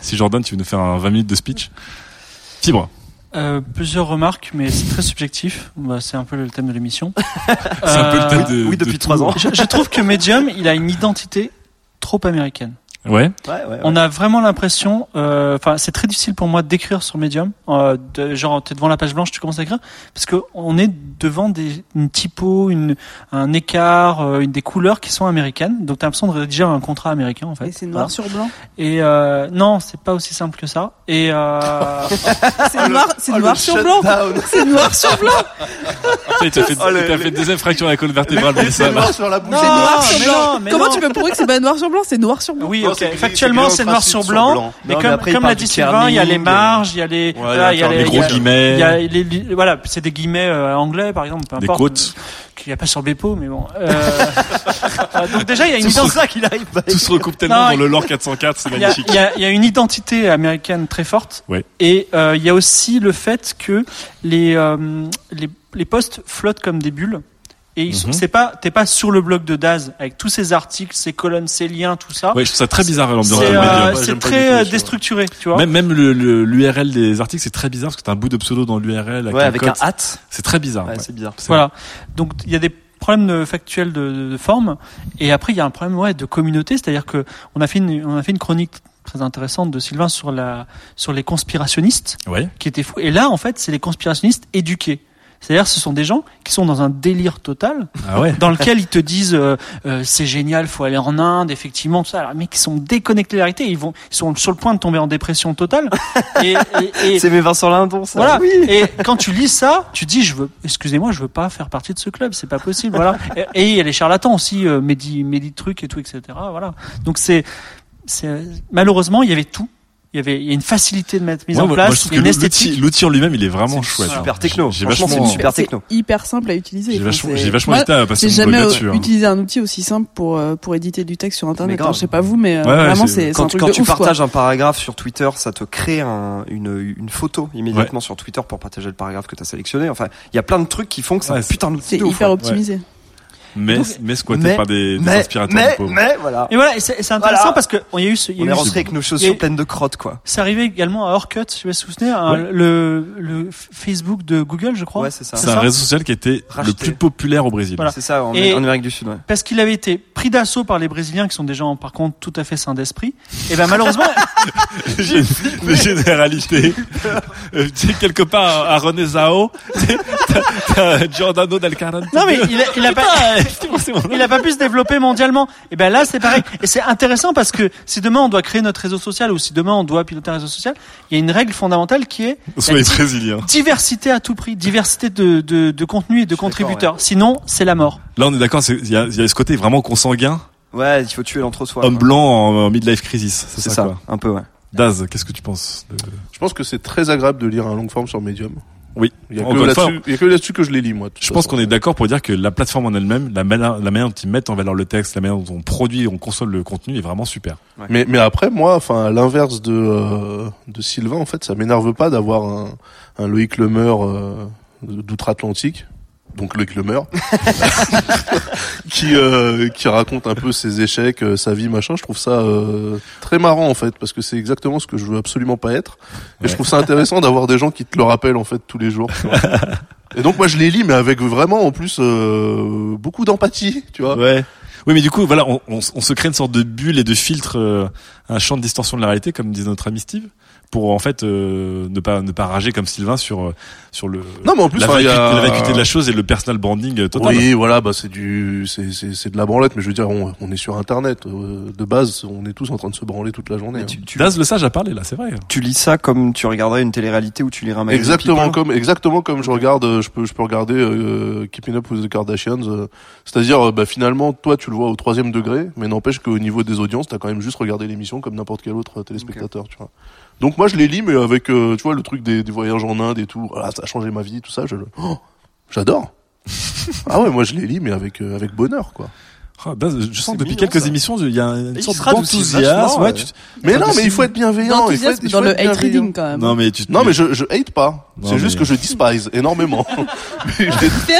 Si Jordan, tu veux nous faire un 20 minutes de speech. Fibre. Euh, plusieurs remarques, mais c'est très subjectif. Bah, c'est un peu le thème de l'émission. C'est un peu le thème de. oui, de depuis trois ans. Je, je trouve que Medium, il a une identité trop américaine. Ouais. Ouais, ouais, On a vraiment l'impression, euh, enfin, c'est très difficile pour moi d'écrire sur Medium. Euh, de, genre, t'es devant la page blanche, tu commences à écrire, parce que on est devant des, une typo, une, un écart, euh, une des couleurs qui sont américaines. Donc, t'as l'impression de rédiger un contrat américain, en fait. et c'est noir Voilà. sur blanc? Et euh, non, c'est pas aussi simple que ça. Et euh, c'est noir c'est Oh, noir sur blanc shutdown. c'est noir sur blanc Putain, Il t'a fait, Oh, le- t'a fait une deuxième fracture à la colonne vertébrale, mais ça C'est noir sur la bouche. Non, noir sur blanc comment non. tu peux prouver que c'est pas noir sur blanc? C'est noir sur blanc oui, C'est Factuellement, c'est c'est noir sur blanc. blanc. Mais Non, mais comme, après, comme l'a dit Sylvain, il y a les marges, il y a les, voilà, il y a les, gros guillemets. il y a les, les- voilà, c'est des guillemets euh, anglais, par exemple, peu Des importe. quotes. Qu'il n'y a pas sur Bepo, mais bon. Euh, euh, donc déjà, il y a une identité. ça qu'il arrive. Tout se recoupe tellement Non, dans le lore 404, c'est Il y, a, magnifique. il y a- il y a une identité américaine très forte. Ouais. Et euh, il y a aussi le fait que les, euh, les, les posts flottent comme des bulles. Et ils sont- Mhm. c'est pas, t'es pas sur le blog de Daz avec tous ces articles, ces colonnes, ces liens, tout ça. Ouais, je trouve ça très bizarre l'ambiance c'est euh. Ouais, très tout euh, déstructuré, tu vois. Même, même le, le- l'URL des articles, c'est très bizarre parce que t'as un bout de pseudo dans l'URL. Ouais, avec un hat. C'est très bizarre. Ouais, ouais. c'est bizarre. Voilà. Donc il y a des problèmes factuels de, de, de forme, et après il y a un problème ouais de communauté, c'est-à-dire que on a fait une, on a fait une chronique très intéressante de Sylvain sur la sur les conspirationnistes, Ouais. qui était fou. Et là en fait c'est les conspirationnistes éduqués. C'est-à-dire, ce sont des gens qui sont dans un délire total, Ah ouais. dans lequel ils te disent euh, euh, c'est génial, faut aller en Inde, effectivement, tout ça. Alors, mais qui sont déconnectés de la réalité, ils vont, ils sont sur le point de tomber en dépression totale. Et, et, et- C'est mes Vincent Lindon, ça. voilà. Oui. Et quand tu lis ça, tu dis, je veux, excusez-moi, je veux pas faire partie de ce club, c'est pas possible, voilà. Et il y a les charlatans aussi, euh, Mehdi, Mehdi truc et tout, etc. Voilà. Donc c'est, c'est malheureusement, il y avait tout. Il y avait, il y a une facilité de mettre mise Moi, en moi, place, je trouve une que l'outil, esthétique. l'outil en lui-même, il est vraiment C'est chouette. super hein. techno. J'ai vachement, c'est super C'est techno. hyper simple à utiliser j'ai vachement, c'est- j'ai vachement Moi, hésité à passer jamais utilisé un outil aussi simple pour euh, pour éditer du texte sur internet. grave. Alors, je sais pas vous, mais euh, Ouais, ouais, vraiment c'est- un Quand, truc quand de tu ouf, quoi. partages un paragraphe sur Twitter, ça te crée un- une, une photo immédiatement sur Twitter pour partager le paragraphe que tu as sélectionné. Enfin, il y a plein de trucs qui font que c'est Ouais, un c'est- putain d'outil C'est hyper optimisé. Mais, Donc- mais squatté mais- par des, des Mais, inspirateurs mais, de pauvres. mais, voilà. Et voilà, et c'est intéressant Voilà. parce que il y a eu ce, il y On a est eu ce- rentré avec nos chaussures pleines de crottes, quoi. c'est arrivé également à Orkut, je sais pas si vous vous souvenez, Ouais. le, le Facebook de Google, je crois. Ouais, c'est ça. C'est un réseau social qui était le plus populaire au Brésil. Voilà. C'est ça, en, Et- en Amérique du Sud, ouais. parce qu'il avait été pris d'assaut par les Brésiliens, qui sont des gens par contre tout à fait sains d'esprit. Et ben malheureusement, J'ai une généralité. Euh, tu sais, quelque part, à René Zao, Giordano del 42. non mais il a, il a pas, il a pas pu se développer mondialement. Et ben là c'est pareil. Et c'est intéressant parce que si demain on doit créer notre réseau social ou si demain on doit piloter un réseau social, il y a une règle fondamentale qui est Soyez brésilien. diversité à tout prix, diversité de, de, de contenu et de contributeurs. Sinon c'est la mort. Là, on est d'accord, c'est- il y a, il y a ce côté vraiment consanguin, Ouais, il faut tuer l'entre-soi. homme quoi. blanc en, en midlife crisis. C'est C'est ça, ça, quoi. un peu, ouais. Daz, qu'est-ce que tu penses de- Je pense que c'est très agréable de lire un long forme sur Medium. Oui. Il y a que là-dessus, il y a que là-dessus que je les lis, moi. Je pense qu'on est d'accord pour dire que la plateforme en elle-même, la manière, la manière dont ils mettent en valeur le texte, la manière dont on produit, on consomme le contenu est vraiment super. Mais, mais après, moi, enfin, à l'inverse de, euh, de Sylvain, en fait, ça m'énerve pas d'avoir un, un Loïc Lemeur euh, d'outre-Atlantique donc Loïc Lemer, qui euh, qui raconte un peu ses échecs, euh, sa vie, machin. Je trouve ça euh, très marrant en fait, parce que c'est exactement ce que je veux absolument pas être. Et je trouve ça intéressant d'avoir des gens qui te le rappellent en fait tous les jours. tu vois. Et donc moi je les lis, mais avec vraiment en plus euh, beaucoup d'empathie, tu vois. Ouais. Oui, mais du coup, voilà, on, on, on se crée une sorte de bulle et de filtre, euh, un champ de distorsion de la réalité, comme disait notre ami Steve, pour en fait euh, ne pas ne pas rager comme Sylvain sur euh, sur le Non, mais en plus, la, vacuité, a- la vacuité de la chose et le personal branding euh, total. Oui, voilà, bah c'est du, c'est c'est c'est de la branlette, mais je veux dire, on, on est sur Internet. euh, de base, on est tous en train de se branler toute la journée. hein. Daz le sage a parlé là, c'est vrai. Tu lis ça comme tu regarderais une télé-réalité ou tu lirais un magazine Exactement People comme exactement comme je regarde, euh, je peux je peux regarder euh, Keeping Up with the Kardashians. euh, C'est-à-dire, euh, bah, finalement, toi, tu le vois au troisième degré, mais n'empêche qu'au niveau des audiences, t'as quand même juste regardé l'émission comme n'importe quel autre téléspectateur, tu vois. Donc moi, je les lis, mais avec, euh, tu vois, le truc des, des voyages en Inde et tout. Voilà, ça a changé ma vie, tout ça. Je le, oh, j'adore. ah ouais, moi je les lis, mais avec euh, avec bonheur, quoi. Ah, Daz, je sens que depuis mignon, quelques ça. émissions, il y a une Il sorte d'enthousiasme. Ouais, tu- Mais non, mais il faut être bienveillant. il faut être- D'enthousiasme il dans faut le être hate reading quand même. Non, mais tu. Non, mais je, je hate pas. C'est juste mais- que je despise énormément. Je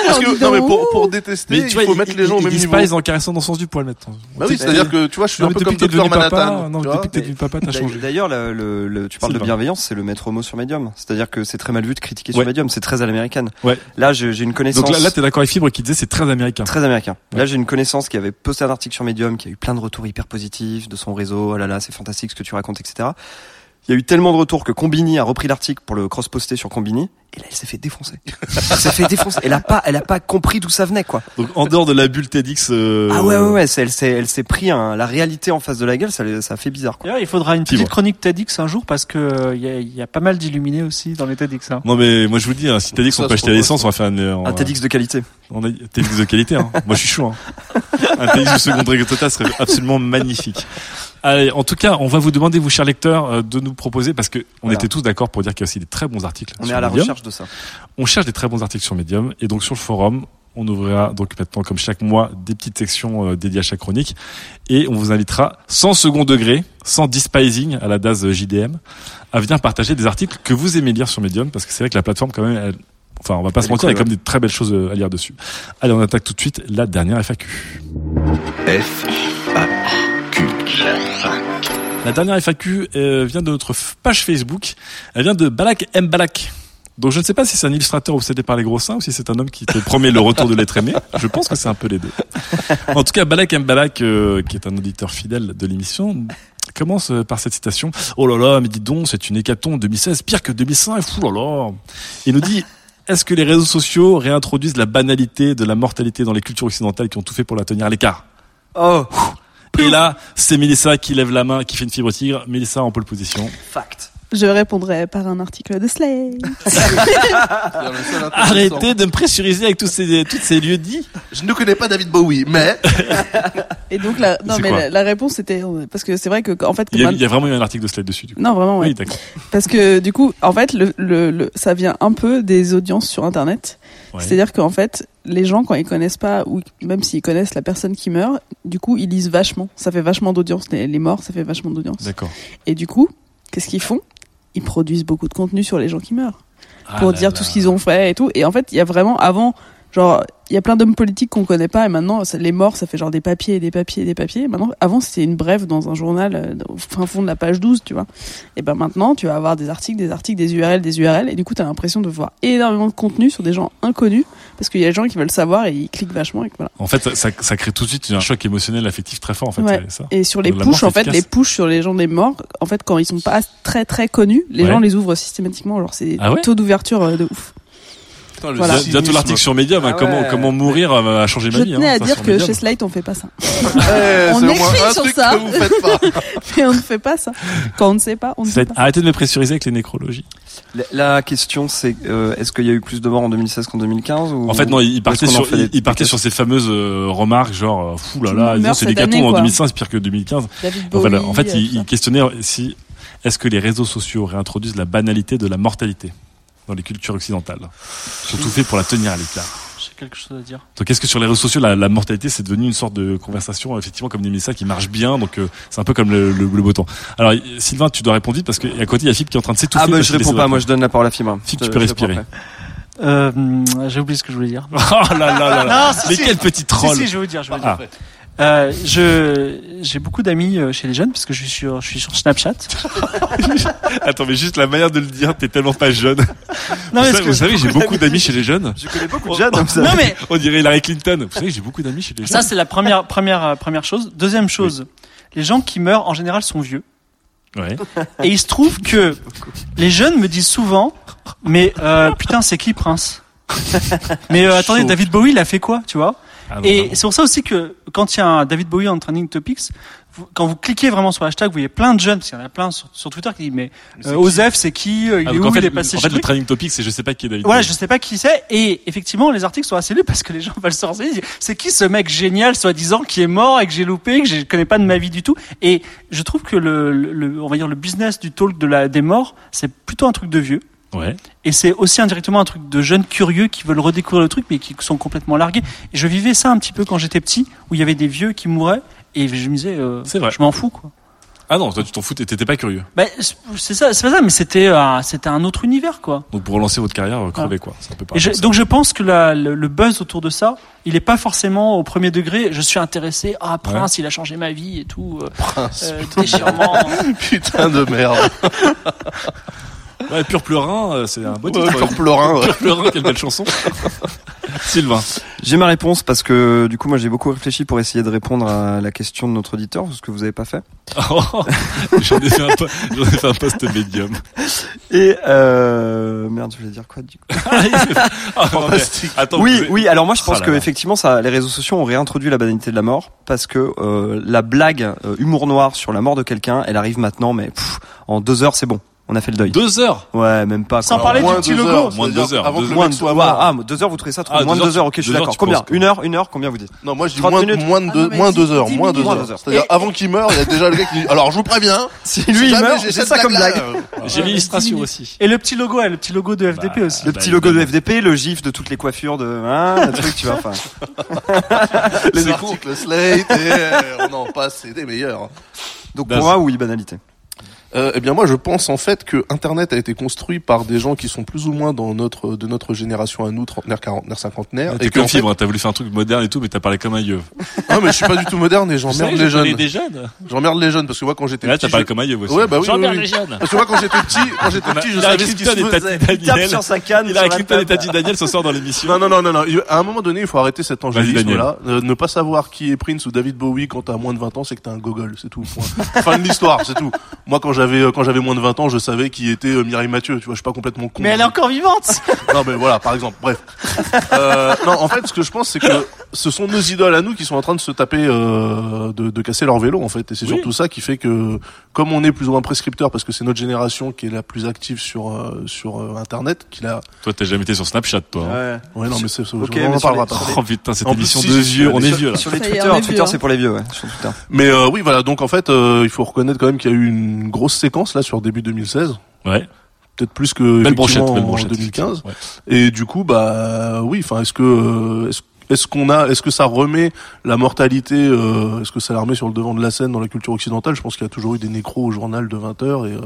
Parce que, non, mais pour, pour détester, Mais tu vois, il faut mettre les gens au même niveau. despise en caressant dans le sens du poil maintenant. Bah oui, c'est-à-dire que, tu vois, je suis un peu comme que t'es Dr Manhattan. non, depuis que t'es devenu papa, t'as changé. D'ailleurs, le, le, le- tu parles de bienveillance, c'est le maître mot sur Medium. C'est-à-dire que c'est très mal vu de critiquer sur Medium, c'est très à l'américaine. Là, j'ai une connaissance. Donc là, t'es d'accord avec Fibre qui disait c'est très américain. Très américain. Là, j'ai une connaissance qui avait posté un article sur Medium, qui a eu plein de retours hyper positifs de son réseau. Oh là là, c'est fantastique ce que tu racontes, etc. Il y a eu tellement de retours que Combini a repris l'article pour le cross-poster sur Combini. Et là, elle s'est fait défoncer. elle s'est fait défoncer. Elle a pas, elle a pas compris d'où ça venait, quoi. Donc en dehors de la bulle TEDx. euh, Ah ouais, ouais, ouais. Elle s'est, elle s'est pris un- la réalité en face de la gueule. Ça, ça fait bizarre, quoi. Il faudra une petite chronique TEDx un jour parce que euh, il y, a, il y a pas mal d'illuminés aussi dans les TEDx. Hein. Non mais moi je vous le dis, hein, si TEDx Ça, on peut acheter à l'essence, on va faire une, on Un TEDx de qualité. On a TEDx de qualité. Hein. Moi, je suis chaud. Hein. Un TEDx de second degré total serait absolument magnifique. Allez, en tout cas, on va vous demander, vous chers lecteurs, euh, de nous proposer parce que on Voilà. était tous d'accord pour dire qu'il y a aussi des très bons articles. On est à la Medium. recherche de ça. On cherche des très bons articles sur Medium et donc sur le forum. On ouvrira donc maintenant, comme chaque mois, des petites sections euh, dédiées à chaque chronique et on vous invitera sans second degré, sans despising à la DAS JDM, à venir partager des articles que vous aimez lire sur Medium parce que c'est vrai que la plateforme quand même, elle- enfin on va pas Elle se mentir, il y a quand même des très belles choses euh, à lire dessus. Allez, on attaque tout de suite la dernière FAQ. F. La dernière FAQ euh, vient de notre page Facebook. Elle vient de Balak M. Balak. Donc je ne sais pas si c'est un illustrateur obsédé par les gros seins ou si c'est un homme qui te promet le retour de l'être aimé. Je pense que c'est un peu les deux. En tout cas, Balak M. Balak, euh, qui est un auditeur fidèle de l'émission, commence euh, par cette citation. Oh là là, mais dis donc, c'est une hécatombe 2016, pire que 2005, fou là là. Il nous dit, est-ce que les réseaux sociaux réintroduisent la banalité de la mortalité dans les cultures occidentales qui ont tout fait pour la tenir à l'écart? Oh, Et là, c'est Mélissa qui lève la main, qui fait une fibre tigre. Mélissa en pole position. fact. Je répondrai par un article de Slate. Arrêtez de me pressuriser avec tous ces, toutes ces lieux dits. Je ne connais pas David Bowie, mais Et donc la, non C'est mais quoi la, la réponse c'était parce que c'est vrai que en fait Il y, a, comme il y a vraiment eu un article de slide dessus. Du coup. non vraiment ouais. Oui, d'accord. parce que du coup en fait le, le, le ça vient un peu des audiences sur internet. Ouais. C'est-à-dire qu'en fait les gens quand ils connaissent pas ou même s'ils connaissent la personne qui meurt, du coup ils lisent vachement. Ça fait vachement d'audience les, les morts, ça fait vachement d'audience. D'accord. Et du coup qu'est-ce qu'ils font? Ils produisent beaucoup de contenu sur les gens qui meurent Ah pour là dire là. tout ce qu'ils ont fait et tout. Et en fait, il y a vraiment avant, genre, il y a plein d'hommes politiques qu'on connaît pas et maintenant, ça- les morts, ça fait genre des papiers et des papiers et des papiers. Maintenant, avant, c'était une brève dans un journal euh, au fin fond de la page 12, tu vois. Et ben maintenant, tu vas avoir des articles, des articles, des URL, des URL et du coup, tu as l'impression de voir énormément de contenu sur des gens inconnus parce qu'il y a des gens qui veulent savoir et ils cliquent vachement et voilà. En fait, ça, ça, ça crée tout de suite un choc émotionnel, affectif très fort. En fait, Ouais. ça. Et sur les pushs, en fait, efficace. les pushs sur les gens des morts, en fait, quand ils sont pas très très connus, les Ouais. gens les ouvrent systématiquement. Genre, c'est des Ah ouais taux d'ouverture euh, de ouf. Putain, le Voilà. Bien- Bientôt cynisme. l'article sur Medium, hein, Ah comment ouais. comment mourir euh, a changé ma Je vie. tenais hein, à dire sur que Medium. chez Slate, on fait pas ça. On c'est écrit sur ça. que vous faites pas. Mais on ne fait pas ça. Quand on ne sait pas, on ne fait. Arrêtez de me pressuriser avec les nécrologies. La, la question, c'est euh, est-ce qu'il y a eu plus de morts en 2016 qu'en 2015 ou En fait, non, il est-ce partait qu'on en sur, fait il, des- il partait des sur ces fameuses euh, remarques, genre, fou là Tout là, le monde disons, meurt c'est cette l'hécatombe année, en quoi. 2005, c'est pire que la, mortalité, c'est devenu une sorte de conversation, effectivement, comme des ça qui marche bien, donc euh, c'est un peu comme le, le, le beau temps. Alors, Sylvain, tu dois répondre vite parce qu'à côté, il y a Philippe qui est en train de s'étouffer. Ah bah je réponds pas, moi je donne la parole à. Philippe, Je- tu peux respirer. Euh, J'ai oublié ce que je voulais dire. Oh là là là là. Non, si, Mais si. quel petit troll. Si, si, je vais vous dire. Je vais vous Ah. Euh, je j'ai beaucoup d'amis euh, chez les jeunes parce que je suis sur je suis sur Snapchat. Attends, mais juste la manière de le dire, t'es tellement pas jeune. Non, vous, mais savez, parce que- vous savez, j'ai beaucoup d'amis chez les jeunes. Je connais beaucoup de jeunes. savez. Non mais On dirait Hillary Clinton. Vous savez, j'ai beaucoup d'amis chez les jeunes. ça c'est la première première euh, première chose. Deuxième chose, les gens qui meurent en général sont vieux. Ouais. Et il se trouve que les jeunes me disent souvent, mais euh, putain c'est qui Prince? Mais euh, attendez. David Bowie il a fait quoi, tu vois? Ah Et c'est pour ça aussi que quand il y a un David Bowie en trending topics, vous- quand vous cliquez vraiment sur le hashtag, vous voyez plein de jeunes, parce qu'il y en a plein sur, sur Twitter qui disent mais, euh, Osef c'est qui Euh, Il Ah, est où en fait, Il est passé en fait, le lui training topic, c'est je sais pas qui est David. voilà, Bowie. je sais pas qui c'est. Et effectivement, les articles sont assez lus parce que les gens veulent disent, C'est qui ce mec génial, soi-disant, qui est mort et que j'ai loupé, que je connais pas de ma vie du tout? Et je trouve que le, le- le- on va dire le business du talk de la des morts, c'est plutôt un truc de vieux. Ouais. Et c'est aussi indirectement un truc de jeunes curieux qui veulent redécouvrir le truc, mais qui sont complètement largués. Et je vivais ça un petit peu quand j'étais petit, où il y avait des vieux qui mouraient, et je me disais, euh, C'est vrai. je m'en fous, quoi. Ah non, toi tu t'en fous, t'étais pas curieux. Bah, c'est ça, c'est pas ça, mais c'était, euh, c'était un autre univers, quoi. Donc pour relancer votre carrière, euh, crevez quoi. C'est un peu Et je- donc je pense que la- le, le buzz autour de ça, il est pas forcément au premier degré. Je suis intéressé. Ah Prince, il a changé ma vie et tout. euh, Prince, euh, putain. déchirement. Putain de merde. Ouais, Pur Pleurin, euh, c'est un beau Ouais, titre. Pur Pleurin, ouais. Pur Pleurin, quelle belle chanson. Sylvain. J'ai ma réponse parce que du coup moi j'ai beaucoup réfléchi pour essayer de répondre à la question de notre auditeur, ce que vous avez pas fait. Oh, j'en ai fait un, ai fait un post médium. Et euh... merde, je voulais dire quoi du coup? Ah, non, mais- Attends, oui, oui. Alors moi, je pense Oh là que effectivement, ça, les réseaux sociaux ont réintroduit la banalité de la mort parce que euh, la blague euh, humour noir sur la mort de quelqu'un, elle arrive maintenant, mais pff, en deux heures, c'est bon. On a fait le deuil. Deux heures Ouais, même pas. Sans parler moins du petit deux logo. heures, Moins de c'est-à-dire deux heures. Avant que le Moins mec de, soit mort. ah, deux heures, vous trouvez ça trop Ah, Moins deux de heures, deux heures, ok, je suis deux heures, d'accord. tu Combien penses que- Une heure, une heure, combien vous dites Non, moi je dis 30 moins, minutes. moins de Ah deux, non, mais moins dix- deux heures, dix moins deux minutes. heures. Moins deux heures. C'est-à-dire Et- avant qu'il meure, il y a déjà le gars qui dit Alors je vous préviens. Si lui il jamais meurt, j'ai c'est cette ça comme blague-là, blague. euh, J'ai l'illustration aussi. Et le petit logo, ouais, le petit logo de FDP Bah, aussi. Le bah, petit logo de. FDP, le gif de toutes les coiffures de, hein, le truc, tu vois, enfin. Les articles Slate et euh, on en passe, c'est des meilleurs. Donc Bah, pour moi, oui, banalité. Euh, eh bien moi je pense en fait que Internet a été construit par des gens qui sont plus ou moins dans notre de notre génération à nous trentenaires, quarantenaires, cinquantenaires T'es et comme qu'en fait fibre, hein, t'as voulu faire un truc moderne et tout, mais t'as parlé comme un yeux. ah mais je suis pas du tout moderne et j'emmerde les jeunes. des jeunes. J'emmerde les jeunes parce que moi quand j'étais Là, petit t'as parlé je- comme un yeux aussi. Ouais, bah oui, J'emmerde oui, oui. les jeunes. parce que moi quand j'étais petit quand j'étais petit je savais ce qui se faisait. Il tape sur sa canne. Sur la Clinton et. Tati Daniel ce soir dans l'émission. Non, non, non, non, non. Il- À un moment donné, il faut arrêter cet angélisme Daniel. là. Euh, ne pas savoir qui est Prince ou David Bowie quand t'as moins de 20 ans, c'est que t'es un gogol, c'est tout. Fin de l'histoire, c'est tout. Moi, quand j'avais euh, quand j'avais moins de 20 ans, je savais qui était euh, Mireille Mathieu. Tu vois, je suis pas complètement con. Mais elle est encore vivante. Non, mais voilà, par exemple. Bref. Euh, non, en fait, ce que je pense, c'est que ce sont nos idoles à nous qui sont en train de se taper, euh, de, de casser leur vélo, en fait. Et c'est Oui. surtout ça qui fait que, comme on est plus ou moins prescripteur, parce que c'est notre génération qui est la plus active sur euh, sur euh, Internet, qui l'a. Toi, t'as jamais été sur Snapchat, toi. hein. Ouais. Ouais, non, mais c'est, c'est- Ok, on en parlera les- pas. Oh putain, cette En plus, émission si, de vieux, on est vieux là. Sur les Twitter, Twitter vieux, c'est pour les vieux, ouais, sur Twitter. Mais euh, oui, voilà. Donc en fait, euh, il faut reconnaître quand même qu'il y a eu une grosse séquence là sur début 2016, Ouais. peut-être plus que Belle en brochette. 2015. Ouais. Et du coup, bah oui. Enfin, est-ce que euh, est-ce est-ce qu'on a, est-ce que ça remet la mortalité, euh, est-ce que ça la remet sur le devant de la scène dans la culture occidentale? Je pense qu'il y a toujours eu des nécros au journal de 20 heures et euh,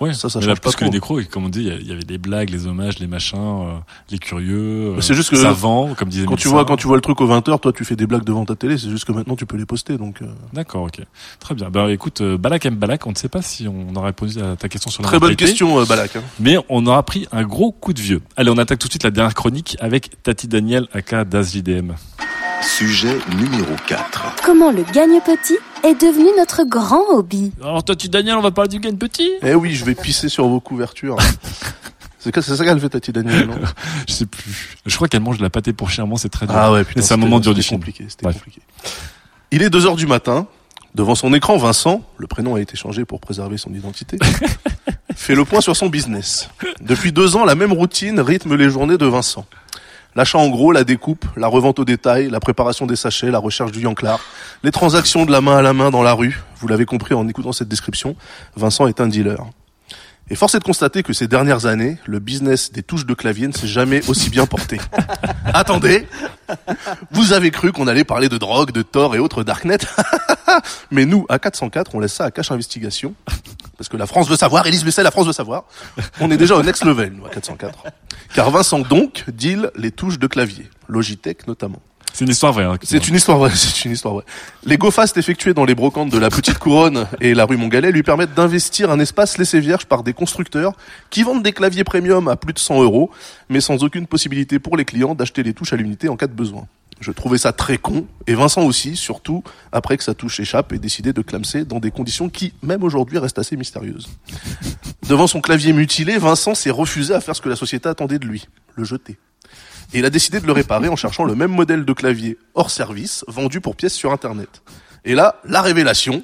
Ouais. ça, ça Mais là, change pas plus que les nécros, comme on dit, il y a- avait des blagues, les hommages, les machins, euh, les curieux, euh, c'est juste que- savants, comme disait Quand tu vois quand tu vois le truc aux 20 heures, toi tu fais des blagues devant ta télé. C'est juste que maintenant tu peux les poster. Donc euh, D'accord, ok. Très bien. Ben écoute, euh, Balak aime Balak, on ne sait pas si on aura répondu à ta question sur la très bonne question, Balak. hein. Mais on aura pris un gros coup de vieux. Allez, on attaque tout de suite la dernière chronique avec Tati Daniel, aka Das Sujet numéro 4. Comment le gagne-petit est devenu notre grand hobby Alors Tati Daniel, on va parler du gain petit Eh oui, je vais pisser sur vos couvertures. c'est ça qu'elle fait, Tati Daniel. Non? Je sais plus. Je crois qu'elle mange de la pâté pour chien, c'est très dur. Ah ouais, putain. C'est un moment dur du c'était film. compliqué, c'était compliqué. Il est 2 heures du matin. Devant son écran, Vincent, le prénom a été changé pour préserver son identité, fait le point sur son business. Depuis deux ans, la même routine rythme les journées de Vincent. L'achat en gros, la découpe, la revente au détail, la préparation des sachets, la recherche du yanclar, les transactions de la main à la main dans la rue. Vous l'avez compris en écoutant cette description, Vincent est un dealer. Et force est de constater que ces dernières années, le business des touches de clavier ne s'est jamais aussi bien porté. Attendez, vous avez cru qu'on allait parler de drogue, de tort et autres darknet Mais nous, à 404, on laisse ça à cache investigation. parce que la France veut savoir, Élise Lucet, la France veut savoir. On est déjà au next level, nous, à 404. Car Vincent donc deal les touches de clavier, Logitech notamment. C'est une histoire vraie. Hein, C'est une histoire vraie, c'est une histoire vraie. Les go fast effectués dans les brocantes de la Petite Couronne et la rue Montgalet lui permettent d'investir un espace laissé vierge par des constructeurs qui vendent des claviers premium à plus de 100 euros, mais sans aucune possibilité pour les clients d'acheter les touches à l'unité en cas de besoin. Je trouvais ça très con, et Vincent aussi, surtout après que sa touche échappe et décidé de clamser dans des conditions qui, même aujourd'hui, restent assez mystérieuses. Devant son clavier mutilé, Vincent s'est refusé à faire ce que la société attendait de lui, le jeter. Et il a décidé de le réparer en cherchant le même modèle de clavier hors service, vendu pour pièces sur Internet. Et là, la révélation,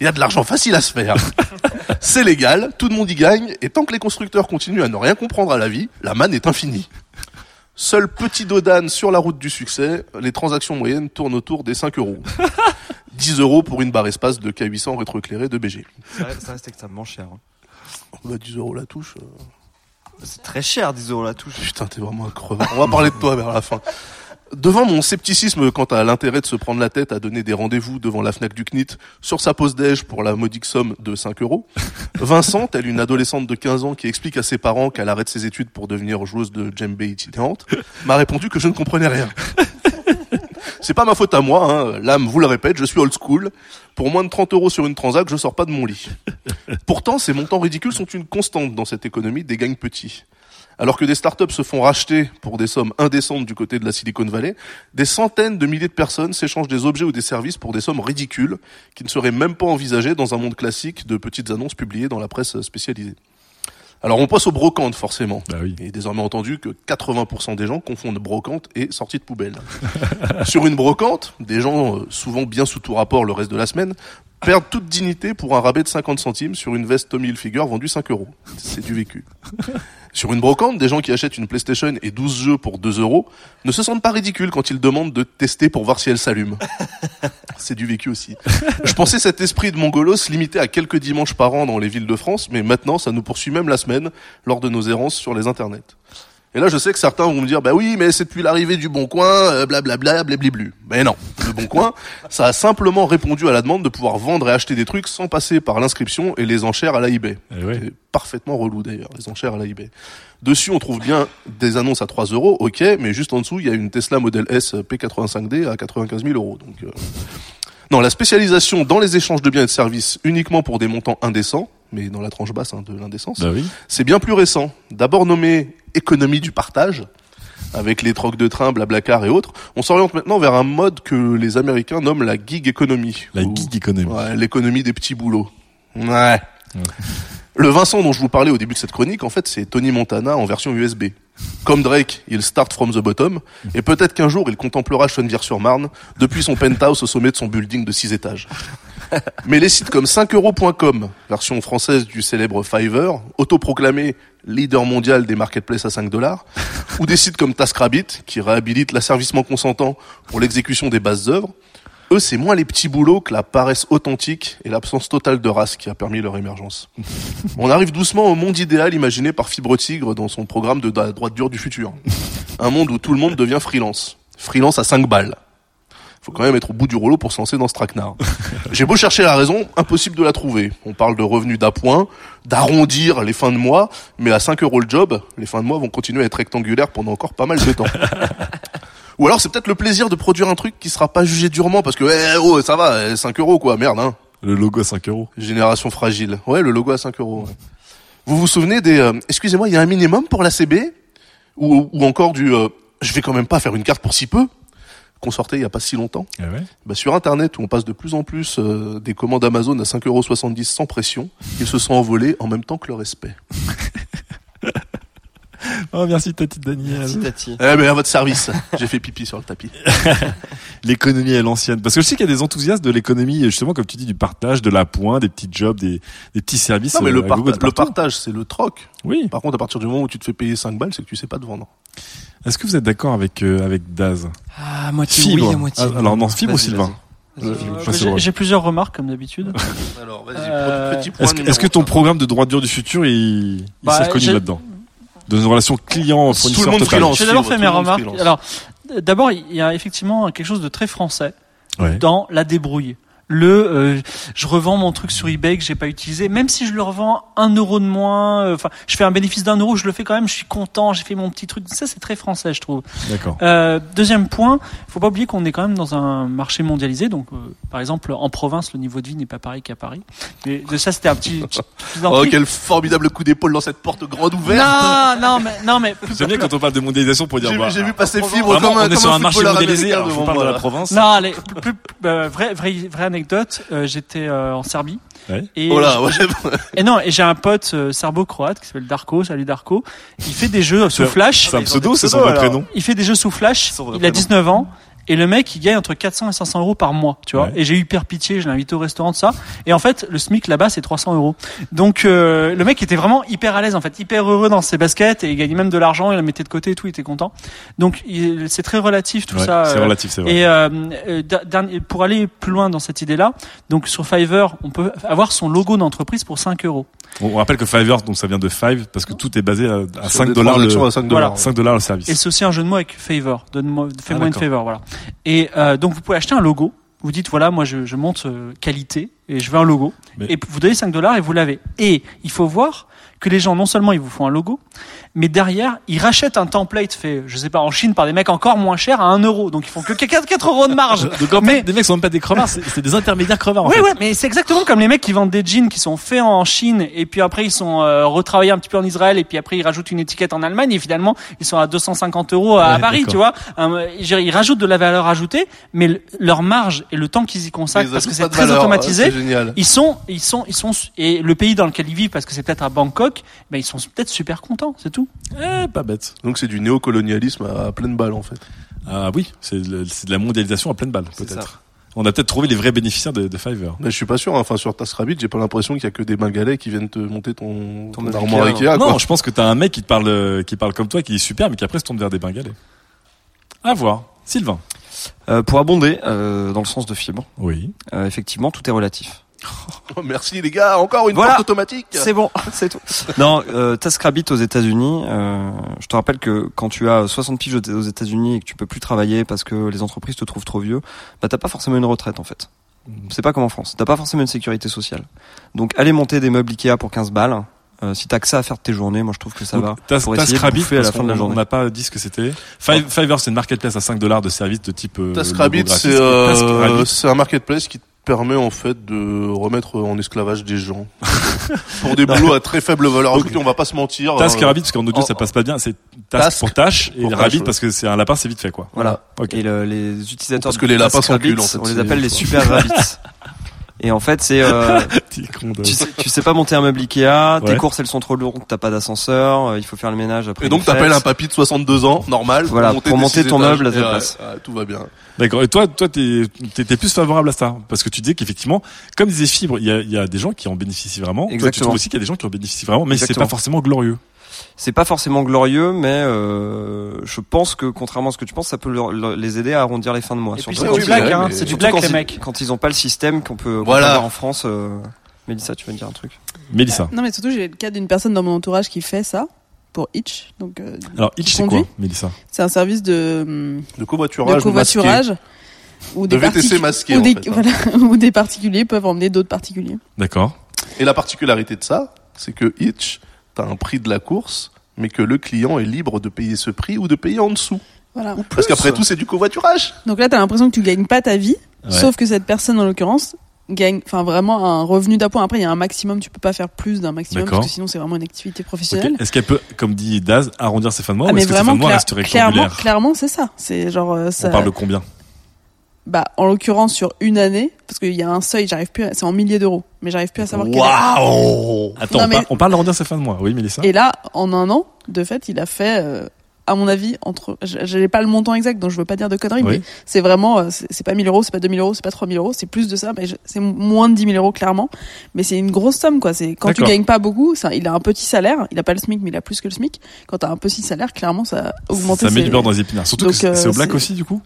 il y a de l'argent facile à se faire. C'est légal, tout le monde y gagne, et tant que les constructeurs continuent à ne rien comprendre à la vie, la manne est infinie. Seul petit dodane sur la route du succès, les transactions moyennes tournent autour des 5 euros. 10 euros pour une barre espace de K800 rétroéclairée de BG. Ça reste, ça reste extrêmement cher. hein. Bah, 10 euros la touche. euh. C'est très cher, 10 euros la touche. Putain, t'es vraiment crevard. On va parler de toi vers la fin. Devant mon scepticisme quant à l'intérêt de se prendre la tête à donner des rendez-vous devant la FNAC du CNIT sur sa pause déj pour la modique somme de 5 euros, Vincent, telle une adolescente de 15 ans qui explique à ses parents qu'elle arrête ses études pour devenir joueuse de djembé itinérante, m'a répondu que je ne comprenais rien. C'est pas ma faute à moi, hein. l'âme vous le répète, je suis old school. Pour moins de 30 euros sur une transac, je sors pas de mon lit. Pourtant, ces montants ridicules sont une constante dans cette économie des gains petits. Alors que des startups se font racheter pour des sommes indécentes du côté de la Silicon Valley, des centaines de milliers de personnes s'échangent des objets ou des services pour des sommes ridicules qui ne seraient même pas envisagées dans un monde classique de petites annonces publiées dans la presse spécialisée. Alors on passe aux brocantes forcément. Et désormais entendu que 80% des gens confondent brocante et sortie de poubelle. Sur une brocante, des gens euh, souvent bien sous tout rapport le reste de la semaine perdent toute dignité pour un rabais de 50 centimes sur une veste Tommy Hilfiger vendue 5 euros. C'est du vécu. Sur une brocante, des gens qui achètent une PlayStation et 12 jeux pour 2 euros ne se sentent pas ridicules quand ils demandent de tester pour voir si elle s'allume. C'est du vécu aussi. Je pensais cet esprit de mongolos se limiter à quelques dimanches par an dans les villes de France, mais maintenant ça nous poursuit même la semaine lors de nos errances sur les internets. Et là, je sais que certains vont me dire, bah oui, mais c'est depuis l'arrivée du Bon Coin, euh, blablabla, blablablu. Mais non, le Bon Coin, ça a simplement répondu à la demande de pouvoir vendre et acheter des trucs sans passer par l'inscription et les enchères à la eBay. C'est parfaitement relou d'ailleurs, les enchères à la eBay. Dessus, on trouve bien des annonces à 3 euros, ok, mais juste en dessous, il y a une Tesla Model S P85D à 95 000 euros. Donc, euh, non, la spécialisation dans les échanges de biens et de services uniquement pour des montants indécents, mais dans la tranche basse hein, de l'indécence, Bah oui. c'est bien plus récent. D'abord nommé économie du partage, avec les trocs de train, blablacar et autres, on s'oriente maintenant vers un mode que les Américains nomment la gig economy. La Ou- gig economy. Ouais, l'économie des petits boulots. Ouais. Le Vincent dont je vous parlais au début de cette chronique, en fait, c'est Tony Montana en version USB. Comme Drake, il start from the bottom, et peut-être qu'un jour il contemplera Chenevière-sur-Marne depuis son penthouse au sommet de son building de 6 étages. Mais les sites comme 5euros.com, version française du célèbre Fiverr, autoproclamé leader mondial des marketplaces à 5 dollars, ou des sites comme TaskRabbit, qui réhabilitent l'asservissement consentant pour l'exécution des bases œuvres, eux, c'est moins les petits boulots que la paresse authentique et l'absence totale de race qui a permis leur émergence. On arrive doucement au monde idéal imaginé par Fibre Tigre dans son programme de la droite dure du futur. Un monde où tout le monde devient freelance. Freelance à 5 balles. Faut quand même être au bout du rouleau pour se lancer dans ce traquenard. J'ai beau chercher la raison, impossible de la trouver. On parle de revenus d'appoint, d'arrondir les fins de mois, mais à 5 euros le job, les fins de mois vont continuer à être rectangulaires pendant encore pas mal de temps. Ou alors c'est peut-être le plaisir de produire un truc qui sera pas jugé durement parce que eh, oh ça va eh, 5 euros quoi merde hein. Le logo à 5 euros. Génération fragile. Ouais le logo à 5 euros. ouais. Vous vous souvenez des euh, excusez-moi il y a un minimum pour la CB ou, ou encore du euh, je vais quand même pas faire une carte pour si peu? Qu'on sortait il y a pas si longtemps. Ah ouais Bah, sur internet où on passe de plus en plus euh, des commandes Amazon à 5,70€ sans pression, ils se sont envolés en même temps que le respect. Oh, merci Tati Daniel. Merci, Tati. Eh ben à votre service. J'ai fait pipi sur le tapis. l'économie à l'ancienne. Parce que je sais qu'il y a des enthousiastes de l'économie, justement, comme tu dis, du partage, de l'appoint, des petits jobs, des, des petits services. Non mais euh, le, partout. partage c'est le troc. Oui. Par contre à partir du moment où tu te fais payer 5 balles, c'est que tu sais pas te vendre. Est-ce que vous êtes d'accord avec, euh, avec Daz Ah, à moitié Fibre. oui, à moitié. Ah, alors non, fibre ou Vas-y, Sylvain vas-y. Euh, Euh, j'ai- plusieurs remarques comme d'habitude. Alors Euh, petit point Est-ce que, est-ce que ton programme de droite dure du futur, il, il Bah, s'est reconnu là-dedans De une relation client-fournisseur Tout le monde freelance. J'ai d'abord fait mes remarques. Alors, d'abord, il y a effectivement quelque chose de très français Ouais. dans la débrouille. Le euh, je revends mon truc sur eBay que j'ai pas utilisé, même si je le revends un euro de moins, euh, enfin je fais un bénéfice d'un euro, je le fais quand même, je suis content, j'ai fait mon petit truc. Ça c'est très français, je trouve. D'accord. Euh, deuxième point, faut pas oublier qu'on est quand même dans un marché mondialisé, donc euh, par exemple en province le niveau de vie n'est pas pareil qu'à Paris. Mais de ça c'était un petit. petit- petit Oh, quel formidable coup d'épaule dans cette porte grande ouverte. non, non, mais non, mais J'aime bien quand on parle de mondialisation pour dire. J'ai bah, vu- vu passer fibre Vraiment, comme un- on est comme sur un marché mondialisé. Alors, je vous devant parle de la province. Non, allez, plus, plus- euh, vraie, vraie, vraie anecdote. Euh, J'étais euh, en Serbie. Ouais. Et, Oh là, ouais. et non, et j'ai un pote euh, serbo-croate qui s'appelle Darko. Salut Darko. Il fait des jeux sous Flash. C'est un pseudo, c'est son vrai prénom. Il fait des jeux sous Flash. Il a prénom. 19 ans. Et le mec, il gagne entre 400 et 500 euros par mois, tu vois. Ouais. Et j'ai eu hyper pitié, je l'ai invité au restaurant de ça. Et en fait, le SMIC là-bas, c'est 300 euros. Donc, euh, le mec était vraiment hyper à l'aise, en fait, hyper heureux dans ses baskets et il gagnait même de l'argent, il le mettait de côté et tout, il était content. Donc, il- c'est très relatif tout Ouais, ça. C'est euh, relatif, c'est vrai. et euh, euh, pour aller plus loin dans cette idée-là, donc sur Fiverr, on peut avoir son logo d'entreprise pour 5 euros. On rappelle que Fiverr, donc ça vient de Five parce que tout est basé à, à Sur 5 des dollars le, transactions à 5 dollars. 5 dollars le service. Et c'est aussi un jeu de mots avec favor. Donne-moi, fais-moi Ah, une favor, voilà. Et euh, donc vous pouvez acheter un logo. Vous dites voilà, moi je, je monte euh, qualité et je veux un logo. Mais- Et vous donnez 5 dollars et vous l'avez. Et il faut voir que les gens non seulement ils vous font un logo, mais derrière ils rachètent un template fait, je sais pas, en Chine par des mecs encore moins chers à 1 euro. Donc ils font que 4, 4 euros de marge. Donc en Mais- fait, des mecs sont même pas des crevards, c'est des intermédiaires crevards en fait. ouais, mais c'est exactement comme les mecs qui vendent des jeans qui sont faits en Chine et puis après ils sont euh, retravaillés un petit peu en Israël et puis après ils rajoutent une étiquette en Allemagne et finalement ils sont à 250 euros à Ouais, Paris, tu vois. Euh, je veux dire, ils rajoutent de la valeur ajoutée, mais le- leur marge et le temps qu'ils y consacrent parce que c'est très valeur, automatisé. Ils sont, ils sont, ils sont, et le pays dans lequel ils vivent, parce que c'est peut-être à Bangkok, ben ils sont peut-être super contents, c'est tout. Eh, pas bête. Donc c'est du néocolonialisme à pleine balle en fait. Ah oui, c'est de, la mondialisation à pleine balle, peut-être. On a peut-être trouvé les vrais bénéficiaires de, de Fiverr. Mais je suis pas sûr. hein. Enfin sur TaskRabbit, j'ai pas l'impression qu'il y a que des Bengalais qui viennent te monter ton, Ton armoire non. Ikea. non, quoi. je pense que t'as un mec qui te parle, qui parle comme toi, qui est super, mais qui après se tourne vers des Bengalais. À voir. Sylvain. Euh, pour abonder euh, dans le sens de fibre, Oui. euh, effectivement, tout est relatif. Oh, merci les gars, encore une Voilà. porte automatique. C'est bon, c'est tout. Non, euh, TaskRabbit aux États-Unis. euh, je te rappelle que quand tu as 60 piges aux États-Unis et que tu peux plus travailler parce que les entreprises te trouvent trop vieux, bah t'as pas forcément une retraite en fait. C'est pas comme en France. T'as pas forcément une sécurité sociale. Donc aller monter des meubles Ikea pour 15 balles. euh, si t'as que ça à faire de tes journées, moi je trouve que ça va. Tas- à la fin de la journée. On n'a pas dit ce que c'était. Five- Fiverr, c'est une marketplace à 5 dollars de services de type. euh, TaskRabbit, c'est euh, TaskRabbit, c'est un marketplace qui te permet en fait de remettre en esclavage des gens pour des boulots à très faible valeur ajoutée. On va pas se mentir. Task Euh, Rabbit, parce qu'en audio en- ça passe pas bien, c'est task, Task pour tâche et Rabbit parce que c'est un lapin, c'est vite fait quoi. Voilà. Et le- les utilisateurs Parce que les lapins en fait, on les appelle les super rabbits. Et en fait, c'est euh, tu, sais, tu sais pas monter un meuble Ikea, tes courses elles sont trop lourdes, t'as pas d'ascenseur, euh, il faut faire le ménage après. Et donc t'appelles un papy de 62 ans, normal, Voilà, pour monter ton meuble à ta place. euh, tout va bien. D'accord. Et toi, toi, t'es, t'es, t'es plus favorable à ça parce que tu dis qu'effectivement, comme disait Fibre, il y a, il y a des gens qui en bénéficient vraiment. Toi, tu Exactement. trouves aussi qu'il y a des gens qui en bénéficient vraiment, mais c'est Exactement. pas forcément glorieux. C'est pas forcément glorieux, mais euh, je pense que contrairement à ce que tu penses, ça peut leur- leur- les aider à arrondir les fins de mois. Et puis Surtout c'est du black, hein, c'est du black quand les ils- mecs. Quand ils ont pas le système qu'on peut, Voilà. peut avoir en France. Euh... Mélissa, tu veux dire un truc? Mélissa. Non, mais surtout, j'ai le cas d'une personne dans mon entourage qui fait ça pour Itch. Donc, euh, Alors, Itch, c'est quoi. Mélissa? C'est un service de, De de covoiturage, covoiturage. Où De VTC en des, fait, hein. voilà, où des particuliers peuvent emmener d'autres particuliers. D'accord. Et la particularité de ça, c'est que T'as un prix de la course, mais que le client est libre de payer ce prix ou de payer en dessous. Voilà. Parce qu'après tout, c'est du covoiturage. Donc là, t'as l'impression que tu gagnes pas ta vie, Ouais. sauf que cette personne, en l'occurrence, gagne, enfin vraiment un revenu d'appoint. Après, il y a un maximum, tu peux pas faire plus d'un maximum, parce que sinon c'est vraiment une activité professionnelle. Est-ce qu'elle peut, comme dit Daz, arrondir ses fins de mois Ah, ou mais est-ce que ses fins vraiment, de mois clair- resteraient clairement, clairement, c'est ça. C'est genre, euh, ça, On parle de combien bah, en l'occurrence, sur une année, parce qu'il y a un seuil, j'arrive plus, à- c'est en milliers d'euros, mais j'arrive plus à savoir quel est. Waouh Attends, Non, on, mais- par- on parle d'arrondir ses fins de mois. Oui, Mélissa. Et là, en un an, de fait, il a fait, euh, à mon avis, entre, j'ai pas le montant exact, donc je veux pas dire de conneries, Oui. mais c'est vraiment, euh, c'est pas 1000 euros, c'est pas 2000 euros, c'est pas 3000 euros, c'est plus de ça, mais je- c'est moins de 10 000 euros clairement. Mais c'est une grosse somme, quoi. C'est quand tu gagnes pas beaucoup, ça, il a un petit salaire, il a pas le SMIC, mais il a plus que le SMIC. Quand t'as un petit salaire, clairement, ça augmente. Ça met du beurre dans les épinards. Surtout Donc, que c'est c'est euh, au black aussi, du coup.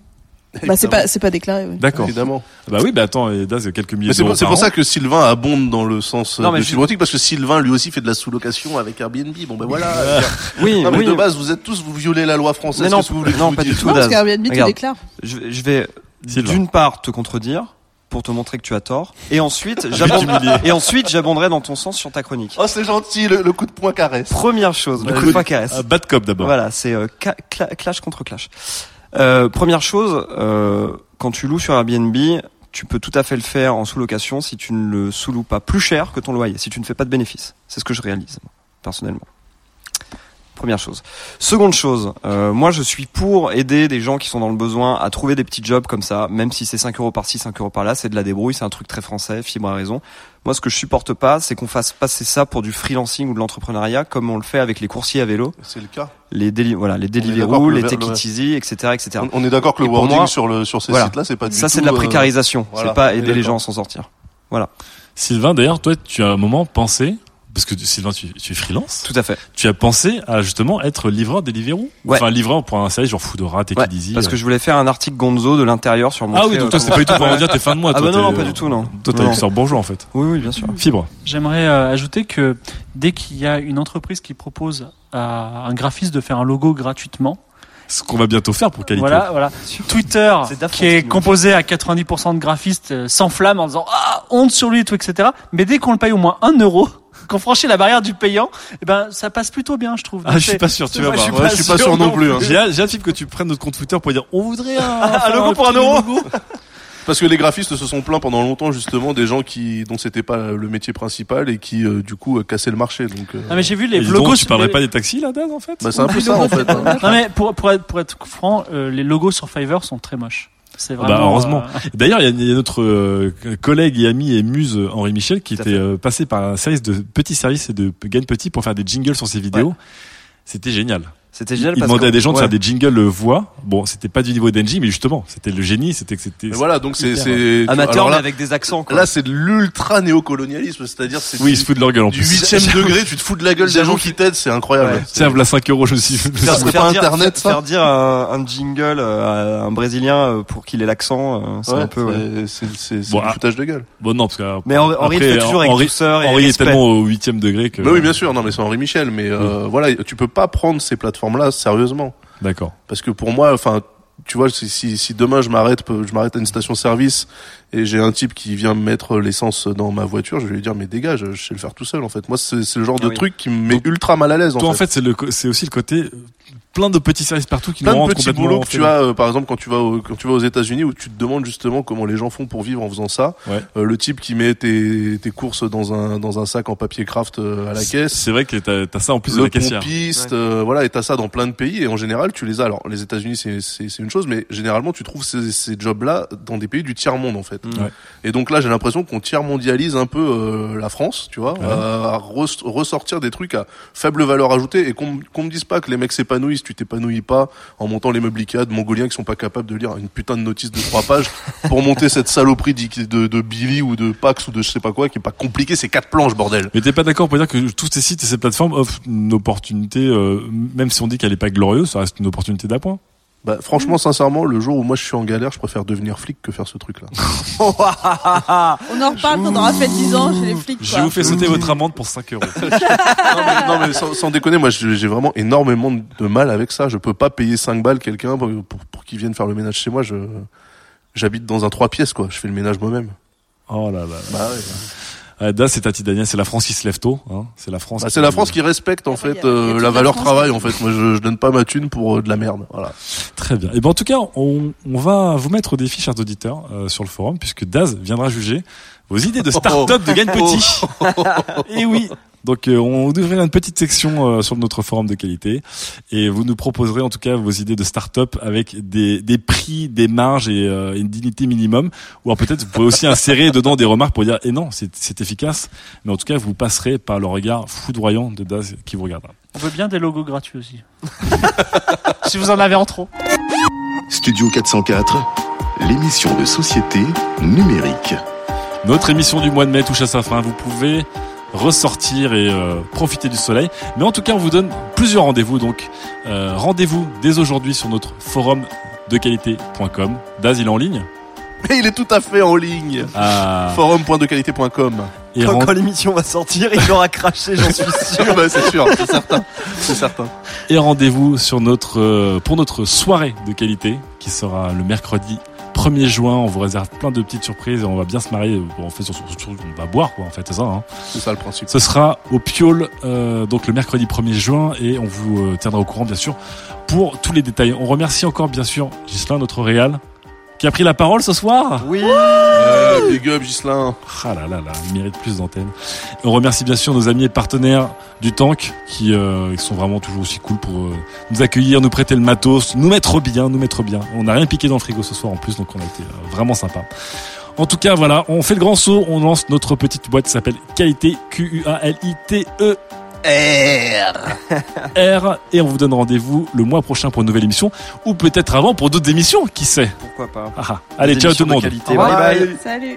Bah, c'est pas, c'est pas déclaré, oui. D'accord. Évidemment. Bah oui, bah attends, et Daz, quelques milliers c'est d'euros pour, c'est pour ça que Sylvain abonde dans le sens euh, Non, mais de je- fibrotique parce que Sylvain lui aussi fait de la sous-location avec Airbnb. Bon ben voilà. Oui, non, mais oui. de base, vous êtes tous, vous violez la loi française. Mais non, que vous voulez non, pas du tout. Non, parce qu'Airbnb, tu déclares. Je, vais- je vais d'une part te contredire pour te montrer que tu as tort. Et ensuite, j'abonderai, et ensuite, j'abonderai dans ton sens sur ta chronique. Oh, c'est gentil, le, le coup de poing caresse. Première chose, le Euh, coup de poing caresse. euh, bad cop d'abord. Voilà, c'est euh, clash contre clash. Euh, première chose, euh, quand tu loues sur Airbnb, tu peux tout à fait le faire en sous-location si tu ne le sous-loues pas plus cher que ton loyer, si tu ne fais pas de bénéfice. C'est ce que je réalise, personnellement. Première chose. Seconde chose, euh, moi je suis pour aider des gens qui sont dans le besoin à trouver des petits jobs comme ça, même si c'est 5 euros par-ci, 5 euros par-là, c'est de la débrouille, c'est un truc très français, Fibre a raison. Moi ce que je supporte pas, c'est qu'on fasse passer ça pour du freelancing ou de l'entrepreneuriat comme on le fait avec les coursiers à vélo C'est le cas. les déli voilà les Deliveroo, les Take le- It Easy, etc., etc. On, on est d'accord que le wording moi, sur le sur ces voilà. sites-là, c'est pas du ça, tout. c'est de la euh, précarisation. voilà. C'est pas aider les gens à s'en sortir. Voilà. Sylvain, d'ailleurs, toi, tu as un moment pensé, parce que Sylvain, tu, tu es freelance. Tout à fait. Tu as pensé à justement être livreur Deliveroo? Ouais. Enfin, livreur pour un service genre Foodora, Take Ouais, parce euh. que je voulais faire un article Gonzo de l'intérieur sur mon. Ah oui, donc toi, c'est pas du tout pour dire t'es fin de mois. Ah toi, bah non, non, pas du tout, non. Toi, t'as une sœur bourgeois, en fait. Oui, oui, bien sûr. Fibre. J'aimerais euh, ajouter que dès qu'il y a une entreprise qui propose à un graphiste de faire un logo gratuitement, Ce qu'on va bientôt faire pour qualité. voilà, voilà. Twitter, qui est composé à 90% de graphistes, euh, s'enflamme en disant ah honte sur lui et tout, etc. Mais dès qu'on le paye au moins un euro, qu'on franchit la barrière du payant, eh ben ça passe plutôt bien, je trouve. Ah, je suis pas sûr, tu vas voir. Ouais, je suis pas sûr non plus. hein. J'ai hâte, que tu prennes notre compte Twitter pour dire on voudrait un, Un logo pour un euro. logo. Parce que les graphistes se sont plaints pendant longtemps justement des gens qui dont c'était pas le métier principal et qui euh, du coup euh, cassaient le marché. Donc euh, Ah mais j'ai vu les logos. donc, tu les- pas des taxis, là, Daz, en fait? Bah, c'est un peu ça en fait. hein. Non mais pour pour être pour être franc, euh, les logos sur Fiverr sont très moches. C'est Bah, vraiment. heureusement. euh, D'ailleurs, il y a- il y, a notre euh, collègue et ami et muse Henri Michel qui était fait. euh, passé par un service de petits services et de gagne petit pour faire des jingles sur ses vidéos. C'était génial. C'était Il génial parce demandait à des gens de faire des jingles voix. Bon, c'était pas du niveau d'Engie, mais justement, c'était le génie, c'était que c'était. Voilà, donc c'est c'est Amateur alors mais là, avec des accents. Quoi. là c'est de l'ultra néocolonialisme, c'est-à-dire c'est Oui, ils du, se foutent de leur gueule en du plus. huitième degré, tu te fous de la gueule des gens qui t'aident, c'est incroyable. Ouais. C'est- Tiens, voilà 5 euros, je me suis. je me suis- Ça serait pas dire, Internet, faire, ça faire dire un, un jingle euh, à un Brésilien euh, pour qu'il ait l'accent, euh, c'est Ouais, un peu. c'est c'est c'est c'est Bon, du ah. foutage de gueule. Bon, non, parce que. Mais Henri, fait toujours avec douceur et Henri est tellement au huitième degré que. Bah oui, bien sûr, non mais c'est Henri Michel, mais voilà, tu peux pas prendre ces plateformes-là sérieusement. D'accord. Parce que pour moi, enfin, tu vois, si, si, si demain je m'arrête, je m'arrête à une station-service et j'ai un type qui vient me mettre l'essence dans ma voiture, je vais lui dire mais dégage, je sais le faire tout seul en fait. Moi, c'est le genre Ah de oui. truc qui me met Donc, ultra mal à l'aise. Toi, en fait, c'est le, co- c'est aussi le côté plein de petits services partout qui plein nous de rendent petits boulots que tu as, euh, par exemple, quand tu vas au, quand tu vas aux États-Unis où tu te demandes justement comment les gens font pour vivre en faisant ça. Ouais. Euh, le type qui met tes, tes courses dans un dans un sac en papier craft euh, à la caisse. C'est vrai que t'as as ça en plus de le la caissière. pompiste, euh, voilà, et t'as ça dans plein de pays, et en général, tu les as. Alors, les États-Unis, c'est c'est c'est une chose, mais généralement, tu trouves ces, ces jobs-là dans des pays du tiers monde, en fait. Ouais. Et donc là, j'ai l'impression qu'on tiers mondialise un peu euh, la France, tu vois, Ouais. à, à res- ressortir des trucs à faible valeur ajoutée, et qu'on me- qu'on me dise pas que les mecs s'épanouissent, tu t'épanouis pas en montant les meubles Ikea de mongoliens qui sont pas capables de lire une putain de notice de trois pages pour monter cette saloperie d'Ikea- de, de Billy ou de Pax ou de je sais pas quoi, qui est pas compliqué, c'est quatre planches, bordel. Mais t'es pas d'accord pour dire que tous ces sites et ces plateformes offrent une opportunité, euh, même si on dit qu'elle est pas glorieuse, ça reste une opportunité d'appoint. Bah, franchement, sincèrement, le jour où moi je suis en galère, je préfère devenir flic que faire ce truc-là. On en reparle quand on aura fait 10 ans chez les flics. Je quoi. vous fais sauter votre amende pour 5 euros. non mais, non, mais sans, sans déconner, moi j'ai vraiment énormément de mal avec ça. Je peux pas payer 5 balles quelqu'un pour, pour, pour qu'il vienne faire le ménage chez moi. Je j'habite dans un trois pièces quoi. Je fais le ménage moi-même. Oh là là. Bah, ouais. Da, c'est Tati Daniel, c'est la France qui se lève tôt. Hein. C'est la France. Bah, c'est la France qui respecte en Après, fait y a- y a euh, la la valeur France travail en fait. Moi je, je donne pas ma thune pour euh, de la merde. Voilà. Très bien. Et ben en tout cas, on, on va vous mettre au défi, chers auditeurs, euh, sur le forum, puisque Daz viendra juger vos idées de start-up de gagne petit. Et oui. Donc euh, on ouvrira une petite section euh, sur notre forum de qualité et vous nous proposerez en tout cas vos idées de start-up avec des, des prix, des marges et euh, une dignité minimum. Ou alors peut-être vous pouvez aussi insérer dedans des remarques pour dire et non c'est c'est efficace. Mais en tout cas vous passerez par le regard foudroyant de Daz qui vous regardera. On veut bien des logos gratuits aussi. si vous en avez en trop. Studio 404, l'émission de société numérique. Notre émission du mois de mai touche à sa fin. Vous pouvez ressortir et euh, profiter du soleil. Mais en tout cas, on vous donne plusieurs rendez-vous. Donc, euh, rendez-vous dès aujourd'hui sur notre forum de qualité.com. Daz, il est en ligne. Mais il est tout à fait en ligne. Ah, Forum.dequalité.com. et Quand, rend- quand l'émission va sortir, il aura craché, j'en suis sûr. bah, c'est sûr, c'est certain, c'est certain. et rendez-vous sur notre euh, pour notre soirée de qualité qui sera le mercredi 1er juin. On vous réserve plein de petites surprises et on va bien se marier. On fait surtout, surtout on va boire quoi en fait, c'est ça. Hein. C'est ça le principe. Ce sera au Piole euh, donc le mercredi 1er juin et on vous euh, tiendra au courant bien sûr pour tous les détails. On remercie encore bien sûr Gislain, notre réal, qui a pris la parole ce soir. Oui. Ouais, big up Gislain. Ah là là là, il mérite plus d'antenne. On remercie bien sûr nos amis et partenaires du Tank qui, euh, sont vraiment toujours aussi cool pour euh, nous accueillir, nous prêter le matos, nous mettre bien, nous mettre bien. On n'a rien piqué dans le frigo ce soir en plus, donc on a été euh, vraiment sympa. En tout cas, voilà, on fait le grand saut, on lance notre petite boîte qui s'appelle Qualité Q-U-A-L-I-T-E R. R. Et on vous donne rendez-vous le mois prochain pour une nouvelle émission, ou peut-être avant pour d'autres émissions, qui sait? Pourquoi pas Ah, ah. Allez, ciao tout le monde. qualité. Bye bye. Salut.